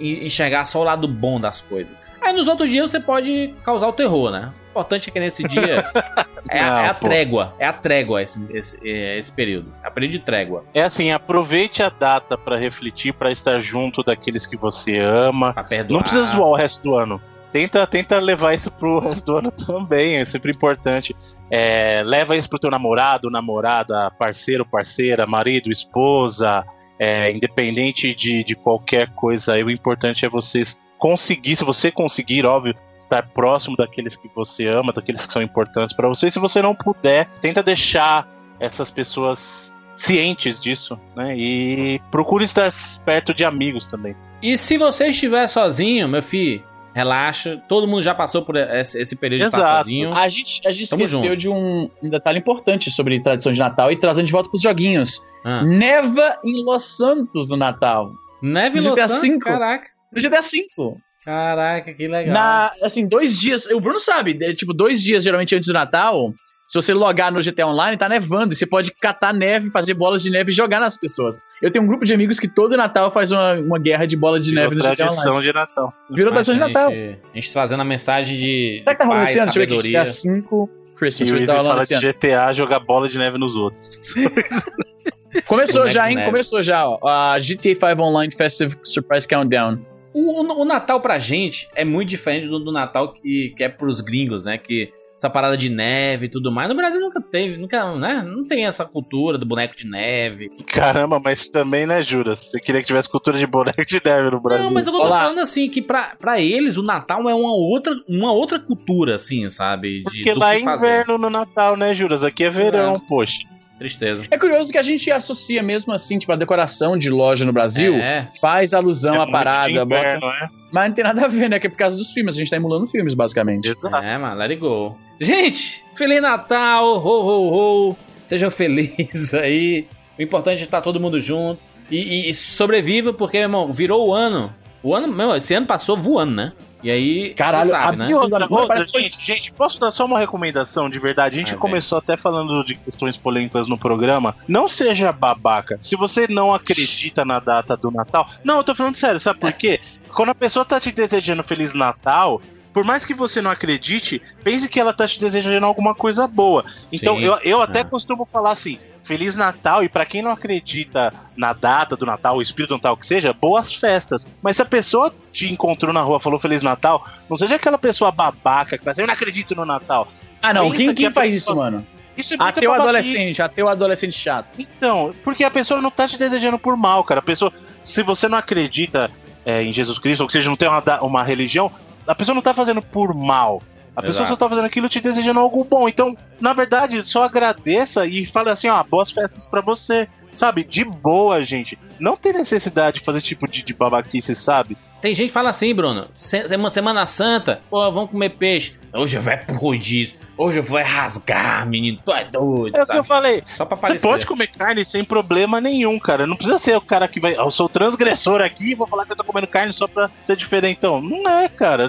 en- enxergar só o lado bom das coisas. Aí nos outros dias você pode causar o terror, né? O importante é que nesse dia é, a, Não, é a trégua. É a trégua esse, esse, é esse período. É o período de trégua. É assim, aproveite a data pra refletir, pra estar junto daqueles que você ama. Não precisa zoar o resto do ano. Tenta, tenta levar isso pro resto do ano também, é sempre importante. É, leva isso pro teu namorado, namorada, parceiro, parceira, marido, esposa, é, independente de, de qualquer coisa. aí, o importante é você conseguir, se você conseguir, óbvio, estar próximo daqueles que você ama, daqueles que são importantes pra você. E se você não puder, tenta deixar essas pessoas cientes disso, né? E procure estar perto de amigos também. E se você estiver sozinho, meu filho, relaxa. Todo mundo já passou por esse, esse período de estar Exato. sozinho. A gente, a gente Tamo esqueceu junto. de um, um detalhe importante sobre tradição de Natal e trazendo de volta pros joguinhos. Ah. Neva em Los Santos no Natal. Neve No Los Santos, caraca. No GTA V. Caraca, que legal. Na, assim, dois dias. O Bruno sabe, é, tipo, dois dias geralmente antes do Natal. Se você logar no GTA Online, tá nevando. E você pode catar neve, fazer bolas de neve e jogar nas pessoas. Eu tenho um grupo de amigos que todo Natal faz uma, uma guerra de bola de Virou neve no GTA Online. tradição de Natal. Virou Mas tradição de a Natal. gente- A gente trazendo a mensagem de, Será que tá rolando esse ano? Deixa eu ver aqui. GTA 5 Christmas. E o tá fala de. GTA jogar bola de neve nos outros. Começou já, hein? Começou já, ó. A GTA 5 Online Festive Surprise Countdown. O, o- Natal pra gente é muito diferente do, do Natal que, que é pros gringos, né? Que essa parada de neve e tudo mais. No Brasil nunca teve, nunca, né? Não tem essa cultura do boneco de neve. Caramba, mas também, né, Juras? Você queria que tivesse cultura de boneco de neve no Brasil. Não, mas eu tô Olá. falando assim, que pra, pra eles o Natal é uma outra, uma outra cultura, assim, sabe? De, Porque do lá é inverno no Natal, né, Juras? Aqui é verão, poxa. Tristeza. É curioso que a gente associa mesmo assim, tipo, a decoração de loja no Brasil É. faz alusão é à parada, bota... inverno, é? mas não tem nada a ver, né? Que é por causa dos filmes, a gente tá emulando filmes, basicamente. Exato. É, mano, let it go. Gente, Feliz Natal, ho, ho, ho. Sejam felizes aí. O importante é estar todo mundo junto. E, e, e sobreviva, porque, irmão, virou o ano. O ano, meu, esse ano passou voando, né? E aí, Caralho, sabe, né? E outra, parece que gente, gente, posso dar só uma recomendação de verdade? A gente Vai, começou até falando de questões polêmicas no programa. Não seja babaca. Se você não acredita na data do Natal. Não, eu tô falando sério, sabe por quê? Quando a pessoa tá te desejando Feliz Natal. Por mais que você não acredite, pense que ela tá te desejando alguma coisa boa. Então, Sim. eu, eu até É. costumo falar assim: Feliz Natal, e pra quem não acredita na data do Natal, o espírito do Natal que seja, boas festas. Mas se a pessoa te encontrou na rua falou Feliz Natal, não seja aquela pessoa babaca que fala assim, eu não acredito no Natal. Ah, não, Pensa quem, que quem a faz pessoa- isso, mano? Isso é Até o adolescente, até o adolescente chato. Então, porque a pessoa não tá te desejando por mal, cara. A pessoa, se você não acredita é, em Jesus Cristo, ou que seja, não tem uma, uma religião, a pessoa não tá fazendo por mal. A pessoa Exato. só tá fazendo aquilo te desejando algo bom. Então, na verdade, só agradeça e fale assim, ó, boas festas pra você. Sabe, de boa, gente. Não tem necessidade de fazer tipo de, de babaquice, sabe? Tem gente que fala assim, Bruno. se- Semana, Semana Santa, pô, vamos comer peixe. Hoje vai pro rodízio. Hoje vai rasgar, menino. Tu é doido, É o que eu falei. Só pra Você pode comer carne sem problema nenhum, cara. Não precisa ser o cara que vai. Eu sou transgressor aqui e vou falar que eu tô comendo carne só pra ser diferentão. Não é, cara.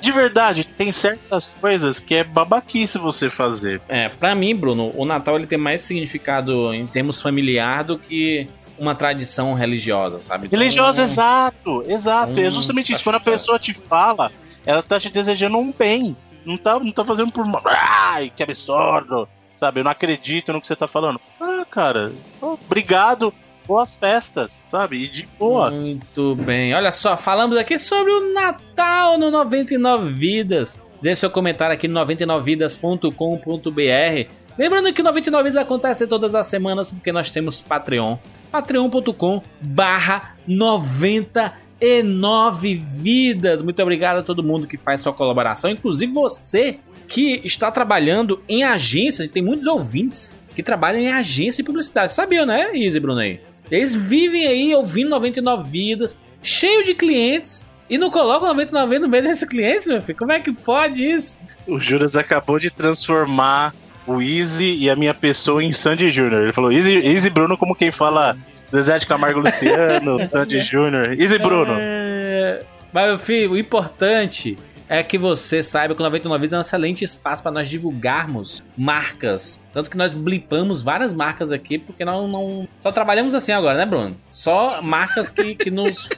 De verdade, tem certas coisas que é babaquice você fazer. É, pra mim, Bruno, o Natal ele tem mais significado em termos familiar do que uma tradição religiosa, sabe? Então, Religiosa, exato, exato. Hum, é justamente isso. Quando a é. pessoa te fala, ela tá te desejando um bem. Não tá, não tá fazendo por. Ai, que absurdo. Sabe, eu não acredito no que você tá falando. Ah, cara, obrigado. Boas festas, sabe? E de boa. Muito bem. Olha só, falamos aqui sobre o Natal no 99 Vidas. Deixe seu comentário aqui no 99vidas.com.br. Lembrando que o 99 Vidas acontece todas as semanas porque nós temos Patreon. patreon.com barra 99 vidas. Muito obrigado a todo mundo que faz sua colaboração, inclusive você que está trabalhando em agência. Tem muitos ouvintes que trabalham em agência e publicidade. Sabia, né, Bruno aí? Eles vivem aí ouvindo 99 vidas, cheio de clientes, e não colocam 99 vidas no meio desses clientes, meu filho. Como é que pode isso? O Juras acabou de transformar o Easy e a minha pessoa em Sandy Júnior. Ele falou Easy, Easy Bruno como quem fala Zezé de Camargo Luciano, Sandy Júnior. Easy Bruno. É... Mas, meu filho, o importante é que você saiba que o 99 Vidas é um excelente espaço para nós divulgarmos marcas. Tanto que nós blipamos várias marcas aqui, porque nós não. Só trabalhamos assim agora, né, Bruno? Só marcas que, que nos.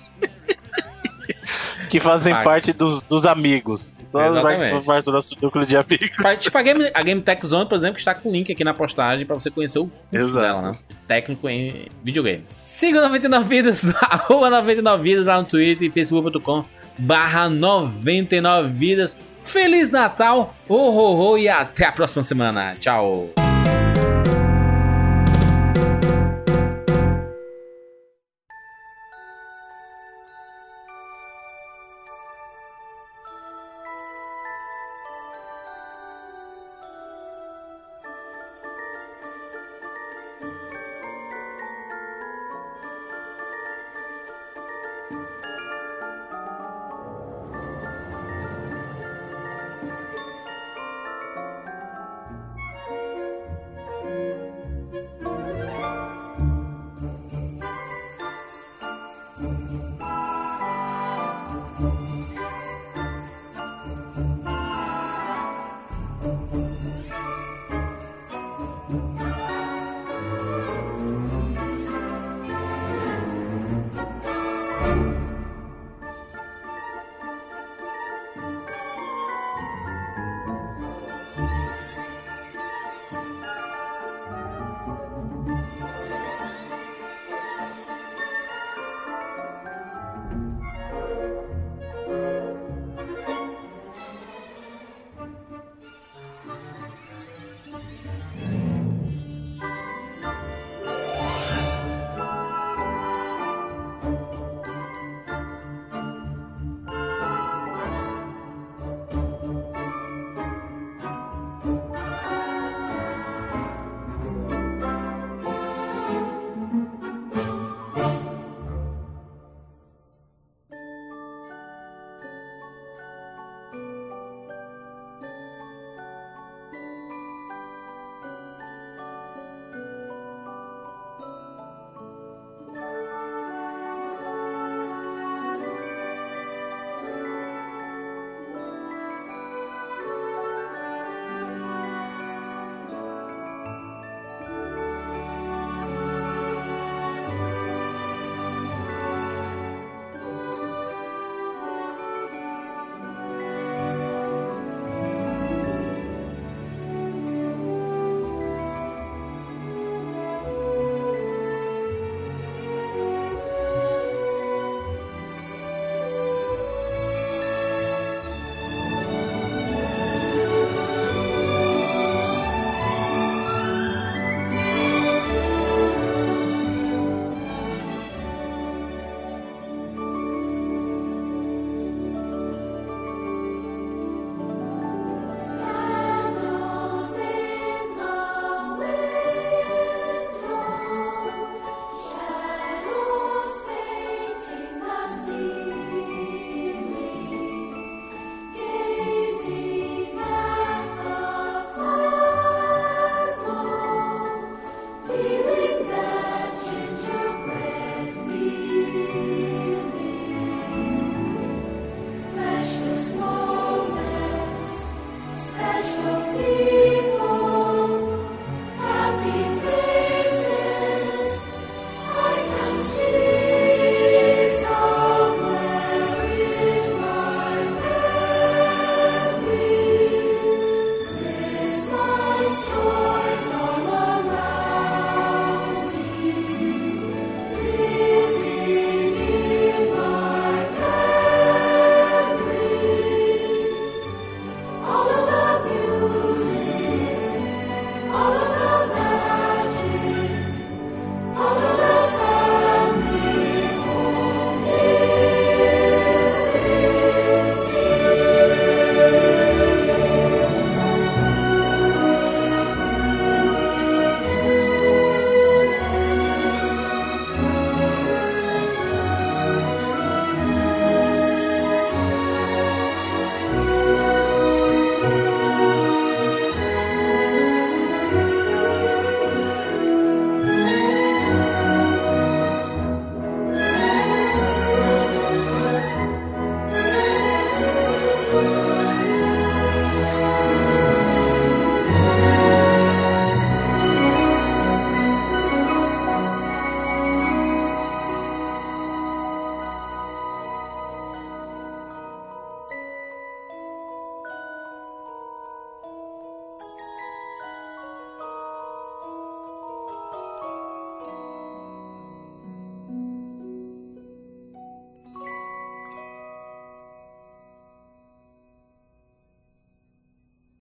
Que fazem Paga. parte dos, dos amigos. Só as marcas que fazem parte do nosso núcleo de amigos. Tipo a Game, a Game Tech Zone, por exemplo, que está com o link aqui na postagem para você conhecer o curso dela, né? Técnico em videogames. Siga o 99 Vidas, arroba 99 Vidas lá no Twitter e facebook.com barra 99 Vidas. Feliz Natal, ho, ho, ho, e até a próxima semana. Tchau.